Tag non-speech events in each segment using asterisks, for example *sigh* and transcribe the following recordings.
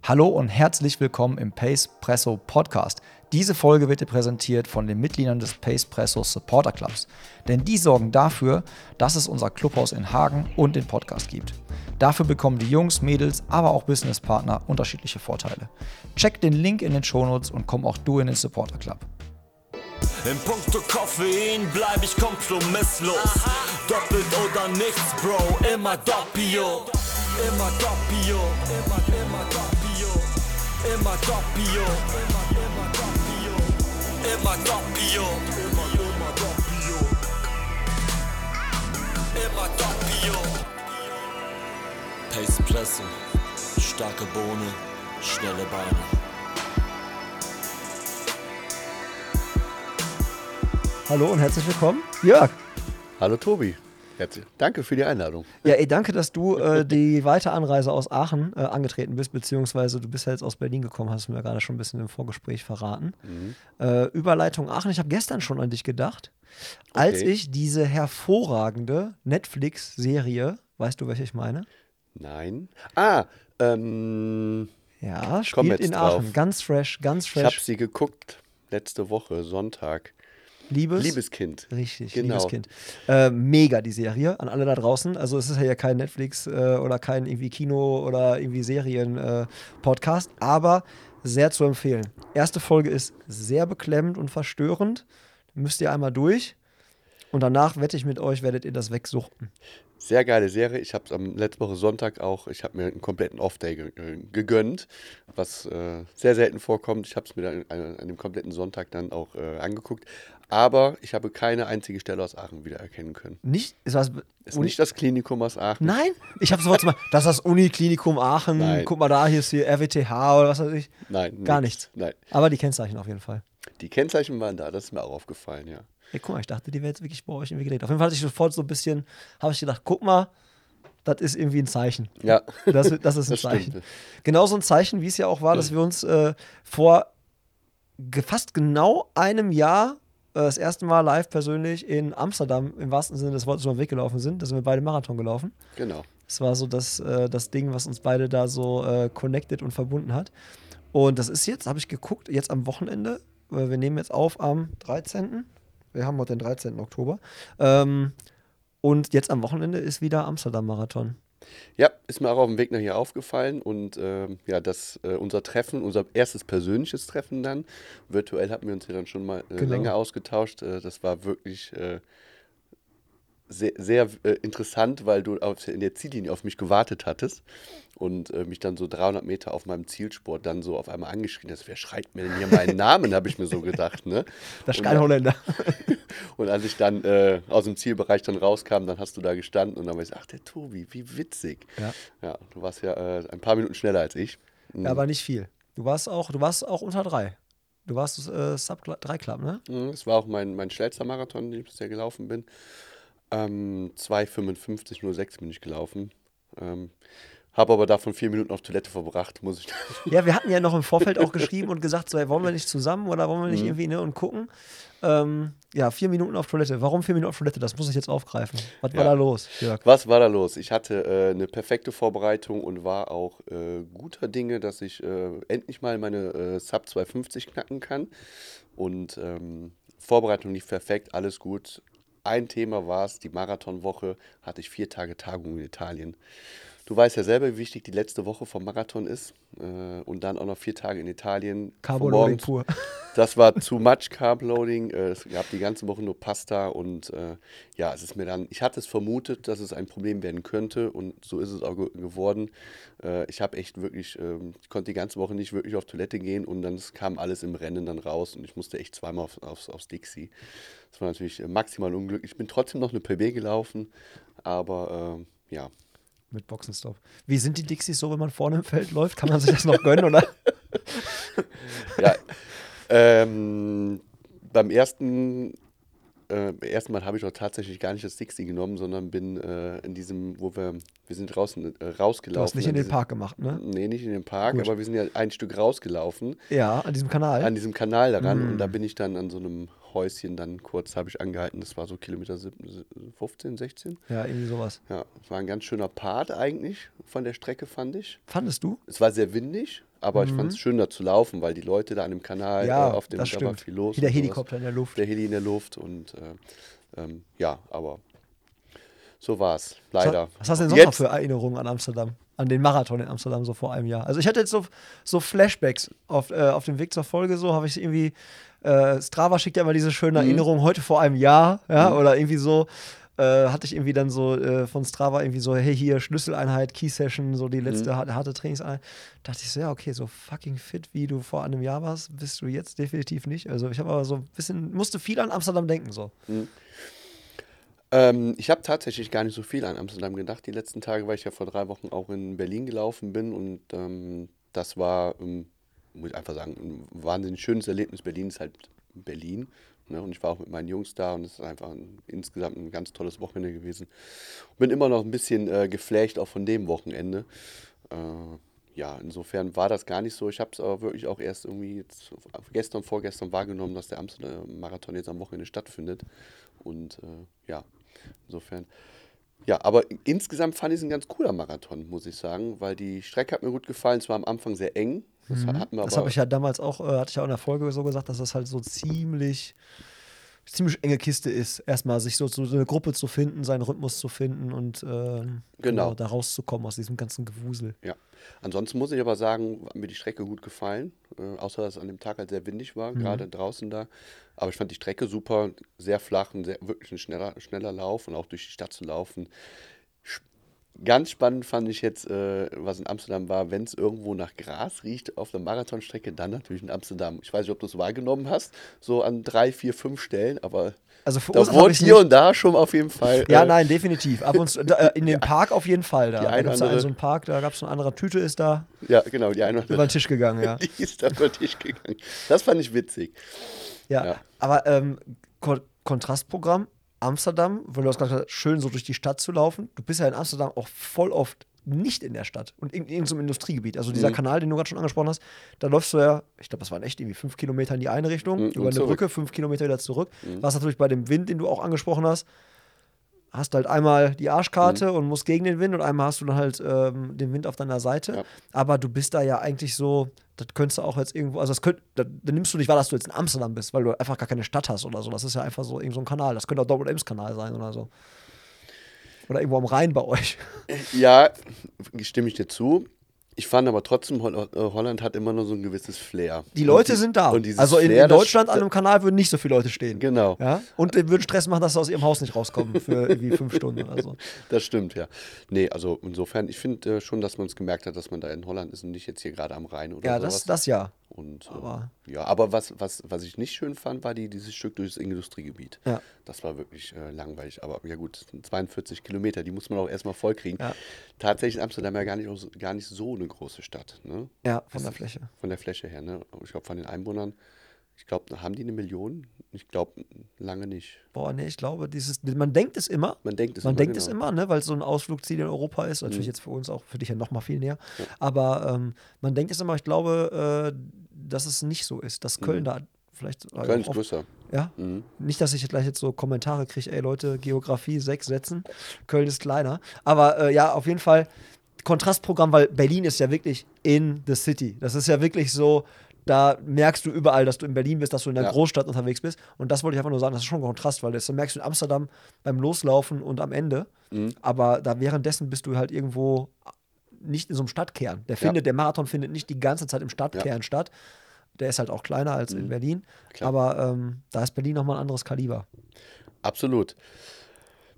Hallo und herzlich willkommen im Pace Presso Podcast. Diese Folge wird dir präsentiert von den Mitgliedern des Pace Presso Supporter Clubs. Denn die sorgen dafür, dass es unser Clubhaus in Hagen und den Podcast gibt. Dafür bekommen die Jungs, Mädels, aber auch Businesspartner unterschiedliche Vorteile. Check den Link in den Shownotes und komm auch du in den Supporter Club. In puncto Koffein bleib ich kompromisslos. Doppelt oder nichts, Bro, immer doppio. Immer doppio, immer, immer doppio. Immer doppio, immer, doppio. Immer doppio, immer, doppio. Immer doppio. Pace Presse, starke Bohne, schnelle Beine. Hallo und herzlich willkommen, Jörg. Hallo Tobi. Herzlich. Danke für die Einladung. Ja, ey, danke, dass du äh, *laughs* die Weiteranreise aus Aachen äh, angetreten bist, beziehungsweise du bist ja jetzt aus Berlin gekommen, hast du mir gerade schon ein bisschen im Vorgespräch verraten. Äh, Überleitung Aachen, ich habe gestern schon an dich gedacht, als Okay. ich diese hervorragende Netflix-Serie, weißt du, welche ich meine? Nein. Ah, ähm, Ja, spielt in drauf. Aachen, ganz fresh, ganz ich habe fresh. sie geguckt letzte Woche, Sonntag. Liebes, Liebeskind. Richtig, Genau. liebes Kind. Äh, mega die Serie an alle da draußen. Also es ist ja kein Netflix äh, oder kein irgendwie Kino oder irgendwie Serien-Podcast, aber sehr zu empfehlen. Erste Folge ist sehr beklemmend und verstörend. Müsst ihr einmal durch. Und danach wette ich mit euch, werdet ihr das wegsuchten. Sehr geile Serie. Ich habe es am letzte Woche Sonntag auch, ich habe mir einen kompletten Off-Day ge äh, gegönnt, was äh, sehr selten vorkommt. Ich habe es mir dann an, an dem kompletten Sonntag dann auch äh, angeguckt. Aber ich habe keine einzige Stelle aus Aachen wiedererkennen können. Nicht? Ist was, Ist nicht das Klinikum aus Aachen. Nein? Ich habe sofort mal, das ist das Uniklinikum Aachen. Nein. Guck mal da, hier ist hier RWTH oder was weiß ich. Nein, Gar nichts. Nein. Aber die Kennzeichen auf jeden Fall. Die Kennzeichen waren da, das ist mir auch aufgefallen, ja. Ey, guck mal, ich dachte, die wäre jetzt wirklich bei euch irgendwie gelegt. Auf jeden Fall hatte ich sofort so ein bisschen, habe ich gedacht, guck mal, das ist irgendwie ein Zeichen. Ja. Das, das ist *laughs* ein Das Zeichen. stimmt. Genauso ein Zeichen, wie es ja auch war, dass wir uns äh, vor fast genau einem Jahr das erste Mal live persönlich in Amsterdam im wahrsten Sinne des Wortes über den Weg gelaufen sind. Da sind wir beide Marathon gelaufen. Genau. Das war so das, äh, das Ding, was uns beide da so äh, connected und verbunden hat. Und das ist jetzt, habe ich geguckt, jetzt am Wochenende. Weil wir nehmen jetzt auf am 13. Wir haben heute den 13. Oktober. Ähm, und jetzt am Wochenende ist wieder Amsterdam-Marathon. Ja, ist mir auch auf dem Weg nach hier aufgefallen und ähm, ja, das äh, unser Treffen, unser erstes persönliches Treffen dann. Virtuell hatten wir uns ja dann schon mal äh, Genau. länger ausgetauscht. Äh, das war wirklich äh, sehr, sehr äh, interessant, weil du auf, in der Ziellinie auf mich gewartet hattest und äh, mich dann so 300 Meter auf meinem Zielsport dann so auf einmal angeschrien hast. Wer schreit mir denn hier meinen Namen, habe ich mir so gedacht. Ne? *laughs* Der Und- Steinholländer. *laughs* Und als ich dann äh, aus dem Zielbereich dann rauskam, dann hast du da gestanden und dann war ich, so, ach der Tobi, wie witzig. Ja. Ja, du warst ja äh, ein paar Minuten schneller als ich. Mhm. Ja, aber nicht viel. Du warst auch, du warst auch unter drei. Du warst äh, Sub 3 Club, ne? Mhm, Es war auch mein, mein schnellster Marathon, den ich bisher gelaufen bin. Ähm, 2,55,06 bin ich gelaufen. Ähm, habe aber davon vier Minuten auf Toilette verbracht, muss ich. *laughs* Ja, wir hatten ja noch im Vorfeld auch geschrieben und gesagt, so, ey, wollen wir nicht zusammen oder wollen wir nicht irgendwie ne, und gucken. Ähm, ja, vier Minuten auf Toilette. Warum vier Minuten auf Toilette? Das muss ich jetzt aufgreifen. Was war Ja. da los, Jörg? Was war da los? Ich hatte äh, eine perfekte Vorbereitung und war auch äh, guter Dinge, dass ich äh, endlich mal meine äh, Sub 250 knacken kann. Und ähm, Vorbereitung lief perfekt, alles gut. Ein Thema war es, die Marathonwoche hatte ich vier Tage Tagung in Italien. Du weißt ja selber, wie wichtig die letzte Woche vom Marathon ist. Äh, und dann auch noch vier Tage in Italien. Carboloading pur. *laughs* das war too much Carb-Loading. Äh, Es gab die ganze Woche nur Pasta und äh, ja, es ist mir dann, ich hatte es vermutet, dass es ein Problem werden könnte und so ist es auch ge geworden. Äh, ich habe echt wirklich, ähm, ich konnte die ganze Woche nicht wirklich auf Toilette gehen und dann kam alles im Rennen dann raus und ich musste echt zweimal auf, aufs, aufs Dixie. Das war natürlich äh, maximal unglücklich. Ich bin trotzdem noch eine PB gelaufen, aber ähm, ja, Mit Boxenstopp. Wie sind die Dixies so, wenn man vorne im Feld läuft? Kann man sich das noch gönnen, oder? *laughs* Ja, ähm, beim ersten äh, erstmal habe ich auch tatsächlich gar nicht das Dixie genommen, sondern bin äh, in diesem, wo wir, wir sind draußen äh, rausgelaufen. Du hast nicht in den Park gemacht, ne? Nee, nicht in den Park, Gut. aber wir sind ja ein Stück rausgelaufen Ja, an diesem Kanal. an diesem Kanal daran und Mm. da bin ich dann an so einem Häuschen dann kurz, habe ich angehalten, das war so Kilometer sieb- 15, 16. ja, irgendwie sowas. Ja, es war ein ganz schöner Part eigentlich von der Strecke, fand ich. Fandest du? Es war sehr windig, aber ich fand es schön da zu laufen, weil die Leute da an dem Kanal Mhm. Ja, äh, auf dem da war viel los. Wie der sowas. Helikopter in der Luft. Der Heli in der Luft und äh, ähm, ja, aber so war es, leider. Was hast du denn sonst noch für Erinnerungen an Amsterdam? An den Marathon in Amsterdam so vor einem Jahr? Also ich hatte jetzt so, so Flashbacks auf, äh, auf dem Weg zur Folge, so habe ich irgendwie, äh, Strava schickt ja immer diese schönen Mhm. Erinnerungen, heute vor einem Jahr, ja, oder irgendwie so, äh, hatte ich irgendwie dann so äh, von Strava irgendwie so, hey, hier Schlüsseleinheit, Key Session, so die Mhm. letzte harte, harte Trainingseinheit. Dachte ich so, ja, okay, so fucking fit, wie du vor einem Jahr warst, bist du jetzt definitiv nicht. Also ich habe aber so ein bisschen, musste viel an Amsterdam denken, so. Ähm, ich habe tatsächlich gar nicht so viel an Amsterdam gedacht die letzten Tage, weil ich ja vor drei Wochen auch in Berlin gelaufen bin und ähm, das war, ähm, muss ich einfach sagen, ein wahnsinnig schönes Erlebnis. Berlin ist halt Berlin. Ne? Und ich war auch mit meinen Jungs da und es ist einfach ein, insgesamt ein ganz tolles Wochenende gewesen. Bin immer noch ein bisschen äh, geflasht auch von dem Wochenende. Äh, ja, insofern war das gar nicht so. Ich habe es aber wirklich auch erst irgendwie jetzt gestern, vorgestern wahrgenommen, dass der Amsterdam-Marathon jetzt am Wochenende stattfindet. Und äh, ja, insofern. Ja, aber insgesamt fand ich es ein ganz cooler Marathon, muss ich sagen, weil die Strecke hat mir gut gefallen. Es war am Anfang sehr eng. Das hat mir Das aber habe ich ja damals auch, äh, hatte ich ja auch in der Folge so gesagt, dass das halt so ziemlich, ziemlich enge Kiste ist, erstmal sich so, so eine Gruppe zu finden, seinen Rhythmus zu finden und ähm, Genau. da rauszukommen aus diesem ganzen Gewusel. Ja. Ansonsten muss ich aber sagen, hat mir die Strecke gut gefallen. Äh, außer dass es an dem Tag halt sehr windig war, gerade draußen da. Aber ich fand die Strecke super, sehr flach und sehr, wirklich ein schneller, schneller Lauf und auch durch die Stadt zu laufen. Ganz spannend fand ich jetzt, äh, was in Amsterdam war, wenn es irgendwo nach Gras riecht auf der Marathonstrecke, dann natürlich in Amsterdam. Ich weiß nicht, ob du es wahrgenommen hast, so an drei, vier, fünf Stellen, aber Also da verursacht habe wurde hier und da schon auf jeden Fall. Ja, äh, nein, definitiv. Ab und zu, da, äh, in *laughs* dem Park auf jeden Fall. Da, Die da gibt es da einen, andere- so einen Park, da gab es eine andere Tüte, ist da Ja, genau, die eine oder über den Tisch gegangen, ja. *laughs* Die ist da über den Tisch gegangen. Das fand ich witzig. Ja, Ja. aber ähm, Ko Kontrastprogramm, Amsterdam, weil du hast gerade gesagt, schön so durch die Stadt zu laufen. Du bist ja in Amsterdam auch voll oft nicht in der Stadt und in irgendeinem Industriegebiet. Also dieser Mhm. Kanal, den du gerade schon angesprochen hast, da läufst du ja, ich glaube, das waren echt irgendwie fünf Kilometer in die eine Richtung, Mhm, über eine zurück. Brücke, fünf Kilometer wieder zurück. Was natürlich bei dem Wind, den du auch angesprochen hast, hast halt einmal die Arschkarte Mhm. und musst gegen den Wind und einmal hast du dann halt ähm, den Wind auf deiner Seite. Ja. Aber du bist da ja eigentlich so, das könntest du auch jetzt irgendwo, also das könnt, da, da nimmst du nicht wahr, dass du jetzt in Amsterdam bist, weil du einfach gar keine Stadt hast oder so. Das ist ja einfach so irgend so ein Kanal. Das könnte auch Double Ems Kanal sein oder so. Oder irgendwo am Rhein bei euch. Ja, stimme ich dir zu. Ich fand aber trotzdem, äh, Holland hat immer nur so ein gewisses Flair. Die Leute die- sind da. Also in, Flair, in Deutschland an einem Kanal würden nicht so viele Leute stehen. Genau. Ja? Und würden Stress machen, dass sie aus ihrem Haus nicht rauskommen für irgendwie *laughs* fünf Stunden oder so. Das stimmt, ja. Nee, also insofern, ich finde äh, schon, dass man es gemerkt hat, dass man da in Holland ist und nicht jetzt hier gerade am Rhein oder Ja, sowas. das, das ja. Und, äh, aber- ja, aber was, was, was ich nicht schön fand, war die, dieses Stück durchs Industriegebiet. Ja. Das war wirklich äh, langweilig. Aber ja gut, das sind 42 Kilometer, die muss man auch erstmal vollkriegen. Ja. Tatsächlich ist Amsterdam ja gar nicht, so- gar nicht so eine große Stadt. Ne? Ja, von der Fläche. Von der Fläche her, ne? Ich glaube, von den Einwohnern, ich glaube, haben die eine Million? Ich glaube, lange nicht. Boah, nee, ich glaube, dieses, man denkt es immer. Man denkt es man immer, denkt genau. es immer, ne, weil es so ein Ausflugsziel in Europa ist. Mhm. Natürlich jetzt für uns auch, für dich ja noch mal viel näher. Aber ähm, man denkt es immer, ich glaube, äh, dass es nicht so ist, dass Köln da vielleicht. Mhm. Köln ist größer. Ja. Mhm. Nicht, dass ich jetzt gleich jetzt so Kommentare kriege, ey Leute, Geografie, sechs Sätzen, Köln ist kleiner. Aber äh, ja, auf jeden Fall Kontrastprogramm, weil Berlin ist ja wirklich in the city. Das ist ja wirklich so, da merkst du überall, dass du in Berlin bist, dass du in der Ja. Großstadt unterwegs bist. Und das wollte ich einfach nur sagen, das ist schon ein Kontrast, weil das merkst du in Amsterdam beim Loslaufen und am Ende. Mhm. Aber da währenddessen bist du halt irgendwo nicht in so einem Stadtkern. Der findet, der Marathon findet nicht die ganze Zeit im Stadtkern statt. Der ist halt auch kleiner als in Berlin. Mhm. Klar. Aber ähm, da ist Berlin nochmal ein anderes Kaliber. Absolut.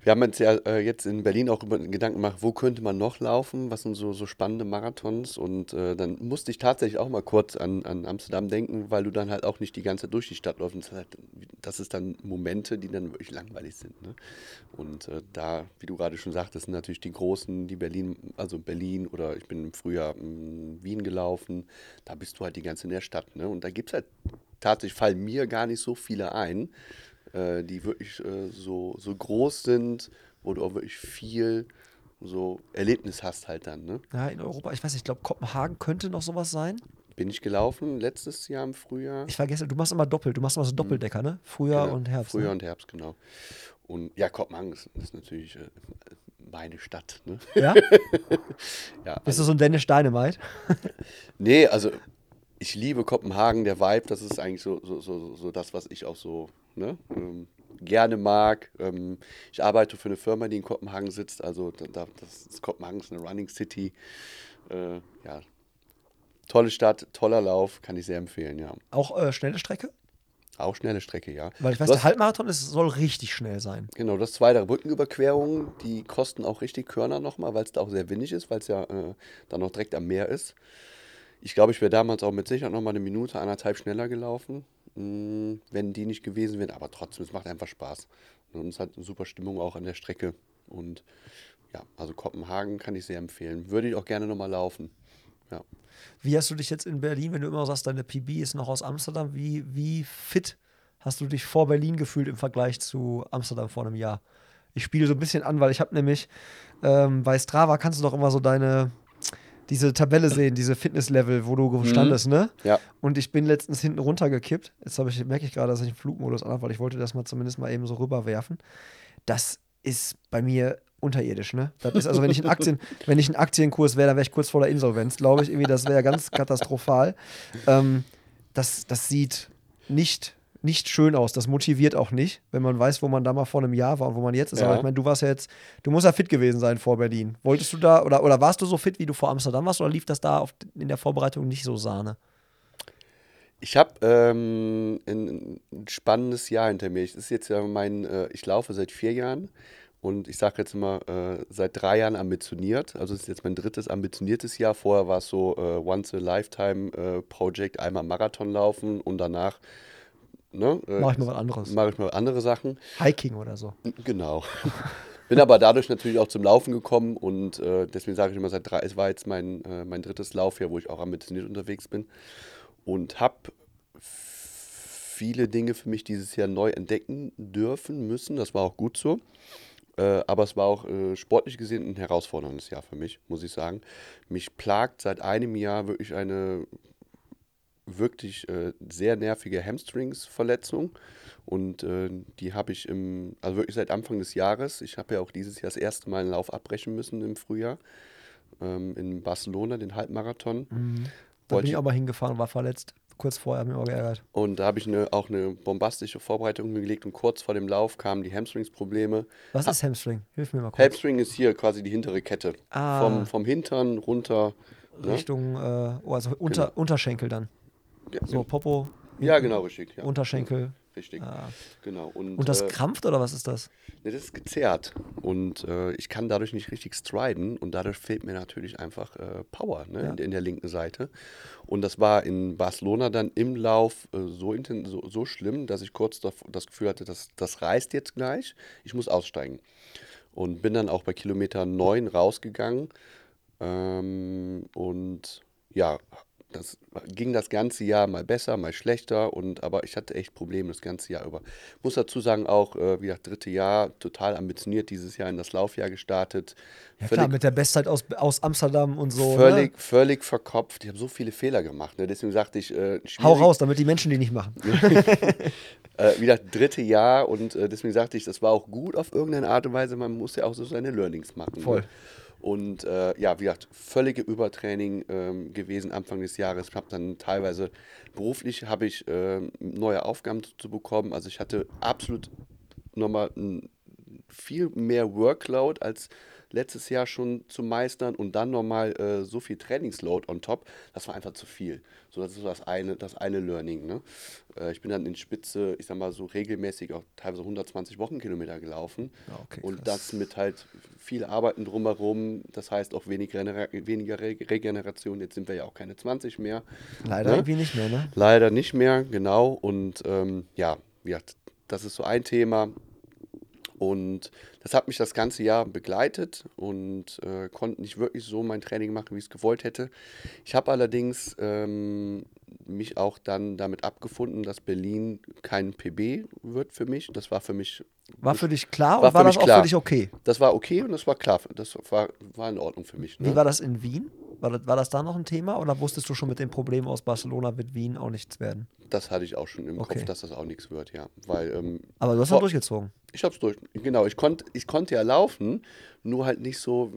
Wir haben uns ja äh, jetzt in Berlin auch über Gedanken gemacht, wo könnte man noch laufen, was sind so, so spannende Marathons und äh, dann musste ich tatsächlich auch mal kurz an, an Amsterdam denken, weil du dann halt auch nicht die ganze Zeit durch die Stadt läufst. Das, ist dann Momente, die dann wirklich langweilig sind. Ne? Und äh, da, wie du gerade schon sagtest, sind natürlich die großen, die Berlin, also Berlin oder ich bin im Frühjahr in Wien gelaufen, da bist du halt die ganze in der Stadt. Ne? Und da gibt es halt tatsächlich, fallen mir gar nicht so viele ein äh, die wirklich äh, so, so groß sind, wo du auch wirklich viel so Erlebnis hast halt dann. Ne? Ja, in Europa, ich weiß nicht, ich glaube, Kopenhagen könnte noch sowas sein. Bin ich gelaufen letztes Jahr im Frühjahr. Ich vergesse, du machst immer doppelt, du machst immer so Doppeldecker, ne? Frühjahr Genau, und Herbst. Frühjahr ne? und Herbst, genau. Und ja, Kopenhagen ist, ist natürlich äh, meine Stadt. Ne? Ja? *laughs* Ja, Bist du so ein Dennis Dynamite? *laughs* Nee, also ich liebe Kopenhagen, der Vibe, das ist eigentlich so, so, so, so das, was ich auch so ne, ähm, gerne mag. Ähm, ich arbeite für eine Firma, die in Kopenhagen sitzt, also da, da, das ist Kopenhagen ist eine Running City. Äh, ja, tolle Stadt, toller Lauf, kann ich sehr empfehlen, ja. Auch äh, schnelle Strecke? Auch schnelle Strecke, ja. Weil ich weiß, Du der hast- Halbmarathon ist, soll richtig schnell sein. Genau, das zweite Brückenüberquerungen, die kosten auch richtig Körner nochmal, weil es da auch sehr windig ist, weil es ja äh, dann noch direkt am Meer ist. Ich glaube, ich wäre damals auch mit Sicherheit nochmal eine Minute, anderthalb schneller gelaufen, mh, wenn die nicht gewesen wären. Aber trotzdem, es macht einfach Spaß. Und es hat eine super Stimmung auch an der Strecke. Und ja, also Kopenhagen kann ich sehr empfehlen. Würde ich auch gerne nochmal laufen. Ja. Wie hast du dich jetzt in Berlin, wenn du immer sagst, deine PB ist noch aus Amsterdam, wie, wie fit hast du dich vor Berlin gefühlt im Vergleich zu Amsterdam vor einem Jahr? Ich spiele so ein bisschen an, weil ich habe nämlich ähm, bei Strava kannst du doch immer so deine diese Tabelle *laughs* sehen, diese Fitnesslevel, wo du standest, ne? Ja. Und ich bin letztens hinten runtergekippt. Jetzt habe ich, merke ich gerade, dass ich den Flugmodus an weil ich wollte das mal zumindest mal eben so rüberwerfen. Das ist bei mir unterirdisch, ne? Das ist also, wenn ich ein Aktien, *laughs* wenn ich ein Aktienkurs wäre, dann wäre ich kurz vor der Insolvenz, glaube ich. Irgendwie, das wäre ganz katastrophal. Ähm, das, das sieht nicht, nicht schön aus. Das motiviert auch nicht, wenn man weiß, wo man da mal vor einem Jahr war und wo man jetzt ist. Ja. Aber ich meine, du warst ja jetzt, du musst ja fit gewesen sein vor Berlin. Wolltest du da oder, oder warst du so fit, wie du vor Amsterdam warst, oder lief das da auf, in der Vorbereitung nicht so Sahne? Ich habe ähm, ein, ein spannendes Jahr hinter mir. Es ist jetzt ja mein, äh, ich laufe seit vier Jahren und ich sage jetzt immer, äh, seit drei Jahren ambitioniert. Also es ist jetzt mein drittes ambitioniertes Jahr. Vorher war es so äh, Once a Lifetime äh, Project, einmal Marathon laufen und danach ne, äh, Mach ich mal was anderes. mache ich mal andere Sachen. Hiking oder so. Genau. *laughs* Bin aber dadurch natürlich auch zum Laufen gekommen und äh, deswegen sage ich immer, seit drei, es war jetzt mein, äh, mein drittes Laufjahr, wo ich auch ambitioniert unterwegs bin und habe viele Dinge für mich dieses Jahr neu entdecken dürfen müssen. Das war auch gut so. Äh, aber es war auch äh, sportlich gesehen ein herausforderndes Jahr für mich, muss ich sagen. Mich plagt seit einem Jahr wirklich eine wirklich äh, sehr nervige Hamstrings-Verletzung. Und äh, die habe ich im, also wirklich seit Anfang des Jahres. Ich habe ja auch dieses Jahr das erste Mal einen Lauf abbrechen müssen im Frühjahr. Ähm, in Barcelona, den Halbmarathon. Da Wollte bin ich ich- aber hingefahren, war verletzt. Kurz vorher, hat mich auch geärgert. Und da habe ich eine, auch eine bombastische Vorbereitung gelegt und kurz vor dem Lauf kamen die Hamstrings-Probleme. Was ist Hamstring? Hilf mir mal kurz. Hamstring ist hier quasi die hintere Kette. Ah. Vom, vom Hintern runter. Ne? Richtung, äh, oh, also unter, Unterschenkel dann. Ja, So Popo, ja, genau, richtig. Ja. Unterschenkel. Richtig. Ah. Genau. Und, Und das äh, krampft oder was ist das? Ne, das ist gezerrt und äh, ich kann dadurch nicht richtig striden und dadurch fehlt mir natürlich einfach äh, Power ne, Ja. in, in der linken Seite. Und das war in Barcelona dann im Lauf äh, so, so, so schlimm, dass ich kurz das Gefühl hatte, das, das reißt jetzt gleich, ich muss aussteigen. Und bin dann auch bei Kilometer 9 rausgegangen ähm, und ja, das ging das ganze Jahr mal besser, mal schlechter und aber ich hatte echt Probleme das ganze Jahr über. Muss dazu sagen auch, äh, wie gesagt, dritte Jahr, total ambitioniert dieses Jahr in das Laufjahr gestartet. Ja klar, mit der Bestzeit aus, aus Amsterdam und so. völlig, Ne? völlig verkopft. Ich habe so viele Fehler gemacht. Ne? Deswegen sagte ich, äh, Hau raus, damit die Menschen die nicht machen. *laughs* äh, wie gesagt, dritte Jahr und äh, deswegen sagte ich, das war auch gut auf irgendeine Art und Weise. Man muss ja auch so seine Learnings machen. Voll. Ne? Und äh, ja, wie gesagt, völlige Übertraining ähm, gewesen Anfang des Jahres. Ich habe dann teilweise beruflich habe ich ähm, neue Aufgaben zu, zu bekommen. Also ich hatte absolut nochmal ein viel mehr Workload als letztes Jahr schon zu meistern und dann nochmal äh, so viel Trainingsload on top, das war einfach zu viel. So, das ist so das eine, das eine Learning. Ne? Äh, ich bin dann in Spitze, ich sag mal so regelmäßig auch teilweise 120 Wochenkilometer gelaufen. Ja, okay, und das mit halt viel Arbeiten drumherum, das heißt auch wenig weniger Re Regeneration. Jetzt sind wir ja auch keine 20 mehr. Leider Ne? irgendwie nicht mehr, ne? Leider nicht mehr, genau. Und ähm, ja, gesagt, das ist so ein Thema. Und das hat mich das ganze Jahr begleitet und äh, konnte nicht wirklich so mein Training machen, wie ich es gewollt hätte. Ich habe allerdings ähm, mich auch dann damit abgefunden, dass Berlin kein PB wird für mich. Das war für mich. War für dich klar War und war das mich auch klar. für dich okay? Das war okay und das war klar. Das war, war in Ordnung für mich. Wie Ne? war das in Wien? War das, war das da noch ein Thema oder wusstest du schon mit dem Problem aus Barcelona wird Wien auch nichts werden? Das hatte ich auch schon im Okay. Kopf, dass das auch nichts wird, ja. Weil ähm, Aber du hast dann durchgezogen. Ich hab's durch. Genau, ich, konnt, ich konnte ja laufen, nur halt nicht so,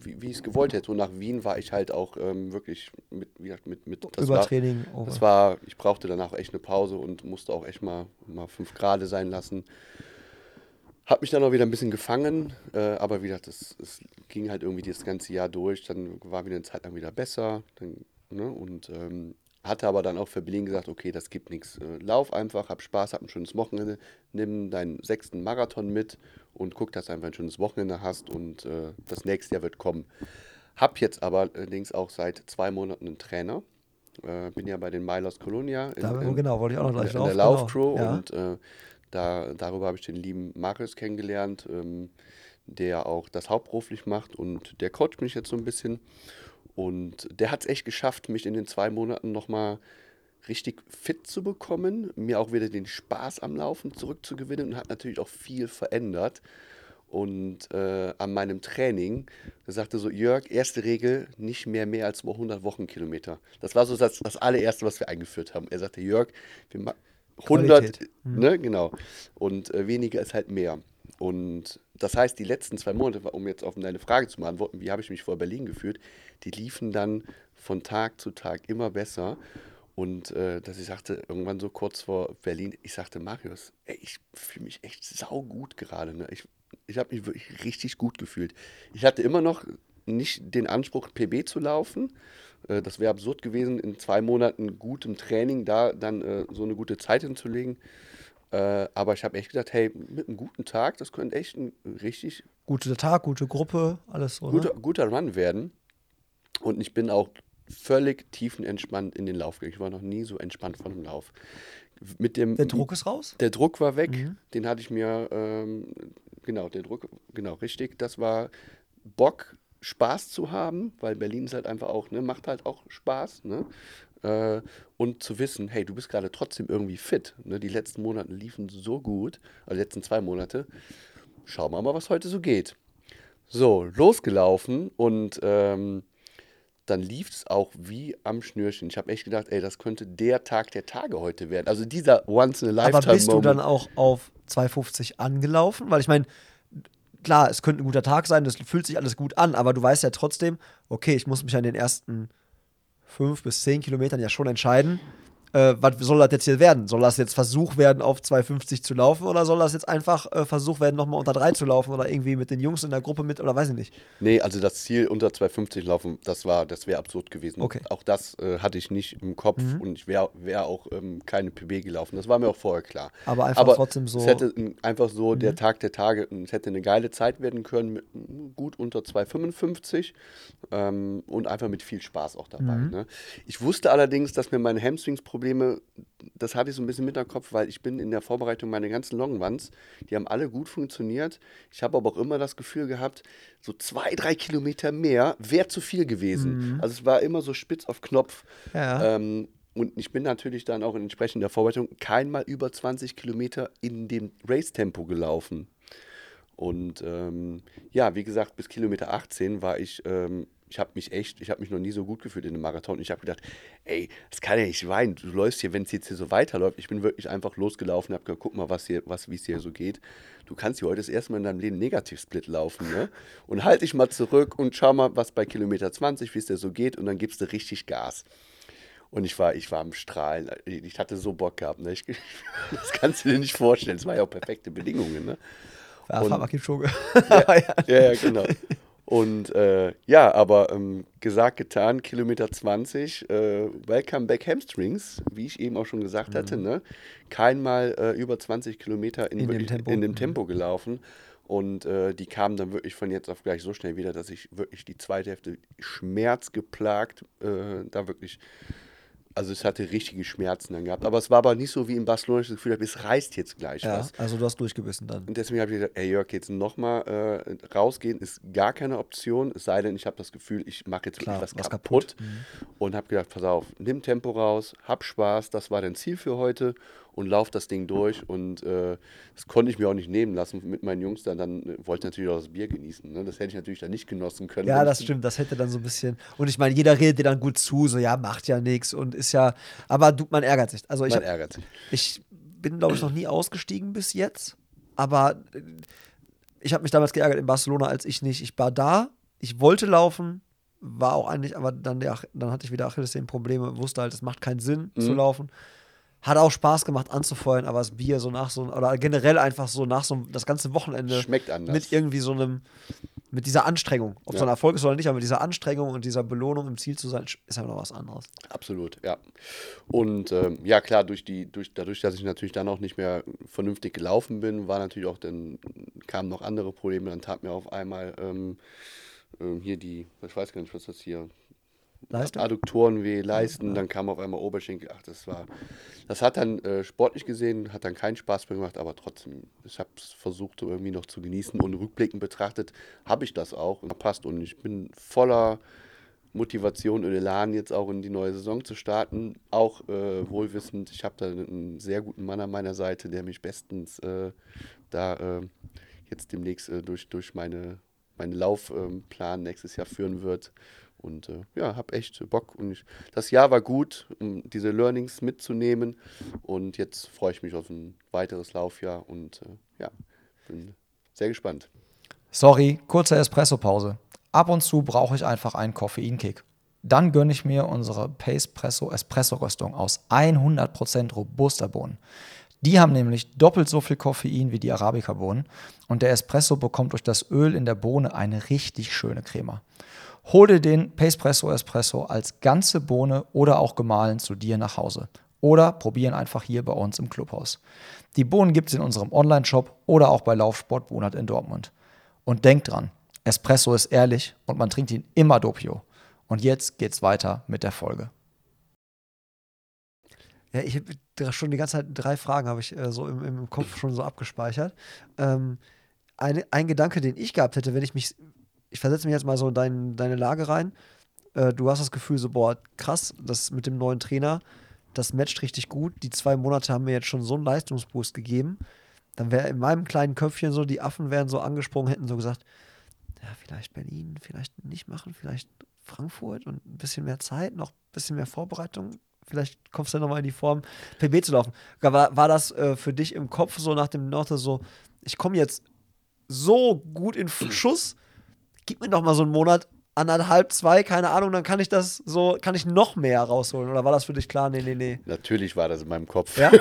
wie, wie ich es gewollt hätte. Und nach Wien war ich halt auch ähm, wirklich mit, wie gesagt, mit, mit das war, Übertraining. over. das war, ich brauchte danach echt eine Pause und musste auch echt mal, mal fünf Grad sein lassen. Hab mich dann auch wieder ein bisschen gefangen, äh, aber wie gesagt, es, ging halt irgendwie das ganze Jahr durch. Dann war wieder eine Zeit lang wieder besser. Dann, ne, und ähm, hatte aber dann auch für Berlin gesagt, okay, das gibt nichts. Äh, lauf einfach, hab Spaß, hab ein schönes Wochenende, nimm deinen sechsten Marathon mit und guck, dass du einfach ein schönes Wochenende hast und äh, das nächste Jahr wird kommen. Hab jetzt aber allerdings auch seit zwei Monaten einen Trainer. Äh, bin ja bei den Milers Colonia. in- in- genau, wollte ich auch noch in, gleich der- in der drauf, Laufcrew genau. Ja. und äh, da, darüber habe ich den lieben Marius kennengelernt, ähm, der auch das hauptberuflich macht und der coacht mich jetzt so ein bisschen. Und der hat es echt geschafft, mich in den zwei Monaten nochmal richtig fit zu bekommen, mir auch wieder den Spaß am Laufen zurückzugewinnen und hat natürlich auch viel verändert. Und äh, an meinem Training, da sagte so, Jörg, erste Regel, nicht mehr mehr als 100 Wochenkilometer. Das war so das, das allererste, was wir eingeführt haben. Er sagte, Jörg, wir 100, Qualität. ne, genau. Und äh, weniger ist halt mehr. Und das heißt, die letzten zwei Monate, um jetzt auf deine Frage zu beantworten, wie habe ich mich vor Berlin gefühlt, die liefen dann von Tag zu Tag immer besser. Und äh, dass ich sagte, irgendwann so kurz vor Berlin, ich sagte, Marius, ey, ich fühle mich echt saugut gerade. Ne? Ich, ich habe mich wirklich richtig gut gefühlt. Ich hatte immer noch nicht den Anspruch, PB zu laufen. Äh, das wäre absurd gewesen, in zwei Monaten gutem Training da dann äh, so eine gute Zeit hinzulegen. Äh, aber ich habe echt gedacht, hey, mit einem guten Tag, das könnte echt ein richtig Guter Tag, gute Gruppe, alles so. guter, Ne? guter Run werden. Und ich bin auch völlig tiefenentspannt in den Lauf gegangen. Ich war noch nie so entspannt von einem Lauf. Mit dem, Der Druck ist raus? der Druck war weg. Mhm. Den hatte ich mir, ähm, genau, der Druck, genau, richtig. Das war Bock, Spaß zu haben, weil Berlin ist halt einfach auch, ne, macht halt auch Spaß, ne? Äh, und zu wissen, hey, du bist gerade trotzdem irgendwie fit. Ne? Die letzten Monate liefen so gut, also die letzten zwei Monate. Schauen wir mal, was heute so geht. So, losgelaufen und ähm, dann lief es auch wie am Schnürchen. Ich habe echt gedacht, ey, das könnte der Tag der Tage heute werden. Also dieser once in a lifetime Aber bist du dann auch auf 250 angelaufen? Weil ich meine, klar, es könnte ein guter Tag sein, das fühlt sich alles gut an, aber du weißt ja trotzdem, okay, ich muss mich an den ersten fünf bis zehn Kilometern ja schon entscheiden, äh, was soll das jetzt hier werden? Soll das jetzt Versuch werden, auf 250 zu laufen oder soll das jetzt einfach äh, Versuch werden, nochmal unter drei zu laufen oder irgendwie mit den Jungs in der Gruppe mit oder weiß ich nicht? Nee, also das Ziel unter 250 laufen, das war, das wäre absurd gewesen. Okay. Auch das äh, hatte ich nicht im Kopf und ich wäre wär auch ähm, keine PB gelaufen. Das war mir auch vorher klar. Aber einfach trotzdem so- Mhm. Es hätte ähm, einfach so der Tag der Tage, es hätte eine geile Zeit werden können, mit, mm, gut unter 255 ähm, und einfach mit viel Spaß auch dabei. Mhm. Ne? Ich wusste allerdings, dass mir meine Hamstrings-Probleme, das hatte ich so ein bisschen mit im Kopf, weil ich bin in der Vorbereitung meine ganzen Longruns, die haben alle gut funktioniert. Ich habe aber auch immer das Gefühl gehabt, so zwei, drei Kilometer mehr wäre zu viel gewesen. Also es war immer so spitz auf Knopf. Mhm. Ja. Ähm, und ich bin natürlich dann auch in entsprechender Vorbereitung keinmal über 20 Kilometer in dem Race-Tempo gelaufen. Und ähm, ja, wie gesagt, bis Kilometer 18 war ich, ähm, ich habe mich echt, ich habe mich noch nie so gut gefühlt in einem Marathon. Ich habe gedacht, ey, das kann ja nicht sein. Du läufst hier, wenn es jetzt hier so weiterläuft. Ich bin wirklich einfach losgelaufen, habe gesagt, guck mal, was hier, was, wie es hier so geht. Du kannst hier heute das erste Mal in deinem Leben Negativsplit laufen, ne? Und halt dich mal zurück und schau mal, was bei Kilometer 20, wie es dir so geht, und dann gibst du richtig Gas. Und ich war, ich war am Strahlen. Ich hatte so Bock gehabt. Ne? Ich, *laughs* das kannst du dir nicht vorstellen. Es waren ja auch perfekte Bedingungen. Ne? Ja, Und- Kipchoge. *laughs* Ja, ja, genau. Und äh, ja, aber ähm, gesagt, getan, Kilometer 20, äh, Welcome Back Hamstrings, wie ich eben auch schon gesagt hatte, ne? Keinmal äh, über 20 Kilometer in, In dem Tempo. in dem Mhm. Tempo gelaufen. Und äh, die kamen dann wirklich von jetzt auf gleich so schnell wieder, dass ich wirklich die zweite Hälfte schmerzgeplagt äh, da wirklich Also ich hatte richtige Schmerzen dann gehabt. Aber es war aber nicht so wie in Barcelona, ich das Gefühl habe, es reißt jetzt gleich Ja, was. also du hast durchgebissen dann. Und deswegen habe ich gesagt, ey Jörg, jetzt nochmal äh, rausgehen ist gar keine Option, es sei denn, ich habe das Gefühl, ich mache jetzt Klar, wirklich was, was kaputt. kaputt. Mhm. Und habe gedacht, pass auf, nimm Tempo raus, hab Spaß, das war dein Ziel für heute und lauf das Ding durch. Und äh, das konnte ich mir auch nicht nehmen lassen mit meinen Jungs dann. Dann äh, wollte ich natürlich auch das Bier genießen. Ne? Das hätte ich natürlich dann nicht genossen können. Ja, das stimmt, das hätte dann so ein bisschen. Und ich meine, jeder redet dir dann gut zu, so ja, macht ja nichts und ist ja. Aber du, man ärgert sich. Also ich, Man hab, ärgert sich. ich bin, glaube ich, noch nie ausgestiegen bis jetzt. Aber äh, ich habe mich damals geärgert in Barcelona, als ich nicht. Ich war da, ich wollte laufen, war auch eigentlich, aber dann, der, dann hatte ich wieder Achillessehnenprobleme, wusste halt, es macht keinen Sinn zu Mhm. laufen. Hat auch Spaß gemacht anzufeuern, aber das Bier so nach so oder generell einfach so nach so das ganze Wochenende Schmeckt anders. mit irgendwie so einem mit dieser Anstrengung, ob es Ja. ein Erfolg ist oder nicht, aber mit dieser Anstrengung und dieser Belohnung im Ziel zu sein, ist einfach noch was anderes. Absolut, ja. Und ähm, ja, klar, durch die, durch, dadurch, dass ich natürlich dann auch nicht mehr vernünftig gelaufen bin, war natürlich auch dann, kamen noch andere Probleme. Dann tat mir auf einmal ähm, ähm, hier die, ich weiß gar nicht, was das hier, Leistung? Adduktoren weh, Leisten, dann kam auf einmal Oberschenkel. Ach, das war, das hat dann äh, sportlich gesehen, hat dann keinen Spaß mehr gemacht, aber trotzdem, ich habe es versucht, irgendwie noch zu genießen und rückblickend betrachtet, habe ich das auch und passt und ich bin voller Motivation und Elan jetzt auch in die neue Saison zu starten. Auch äh, wohlwissend, ich habe da einen sehr guten Mann an meiner Seite, der mich bestens äh, da äh, jetzt demnächst äh, durch, durch meine, meinen Laufplan nächstes Jahr führen wird. Und äh, ja, habe echt Bock. Und ich, das Jahr war gut, um diese Learnings mitzunehmen. Und jetzt freue ich mich auf ein weiteres Laufjahr und äh, ja, bin sehr gespannt. Sorry, kurze Espresso-Pause. Ab und zu brauche ich einfach einen Koffeinkick. Dann gönne ich mir unsere Pacepresso Espresso-Röstung aus 100% Robusta-Bohnen. Die haben nämlich doppelt so viel Koffein wie die Arabica-Bohnen und der Espresso bekommt durch das Öl in der Bohne eine richtig schöne Crema. Hol dir den Pacepresso Espresso als ganze Bohne oder auch gemahlen zu dir nach Hause. Oder probieren einfach hier bei uns im Clubhaus. Die Bohnen gibt es in unserem Online-Shop oder auch bei Laufsport Bonat in Dortmund. Und denkt dran, Espresso ist ehrlich und man trinkt ihn immer doppio. Und jetzt geht's weiter mit der Folge. Ja, ich habe schon die ganze Zeit drei Fragen habe ich äh, so im, im Kopf schon so abgespeichert. Ähm, eine, ein Gedanke, den ich gehabt hätte, wenn ich mich, ich versetze mich jetzt mal so in dein, deine Lage rein. Äh, du hast das Gefühl so, boah, krass, das mit dem neuen Trainer, das matcht richtig gut. Die zwei Monate haben mir jetzt schon so einen Leistungsboost gegeben. Dann wäre in meinem kleinen Köpfchen so, die Affen wären so angesprungen, hätten so gesagt, ja, vielleicht Berlin, vielleicht nicht machen, vielleicht Frankfurt und ein bisschen mehr Zeit, noch ein bisschen mehr Vorbereitung. Vielleicht kommst du nochmal in die Form, PB zu laufen. War, war das äh, für dich im Kopf so nach dem Motto so, ich komme jetzt so gut in Schuss, gib mir noch mal so einen Monat, anderthalb, zwei, keine Ahnung, dann kann ich das so, kann ich noch mehr rausholen. Oder war das für dich klar? Nee, nee, nee. Natürlich war das in meinem Kopf. Ja? *laughs*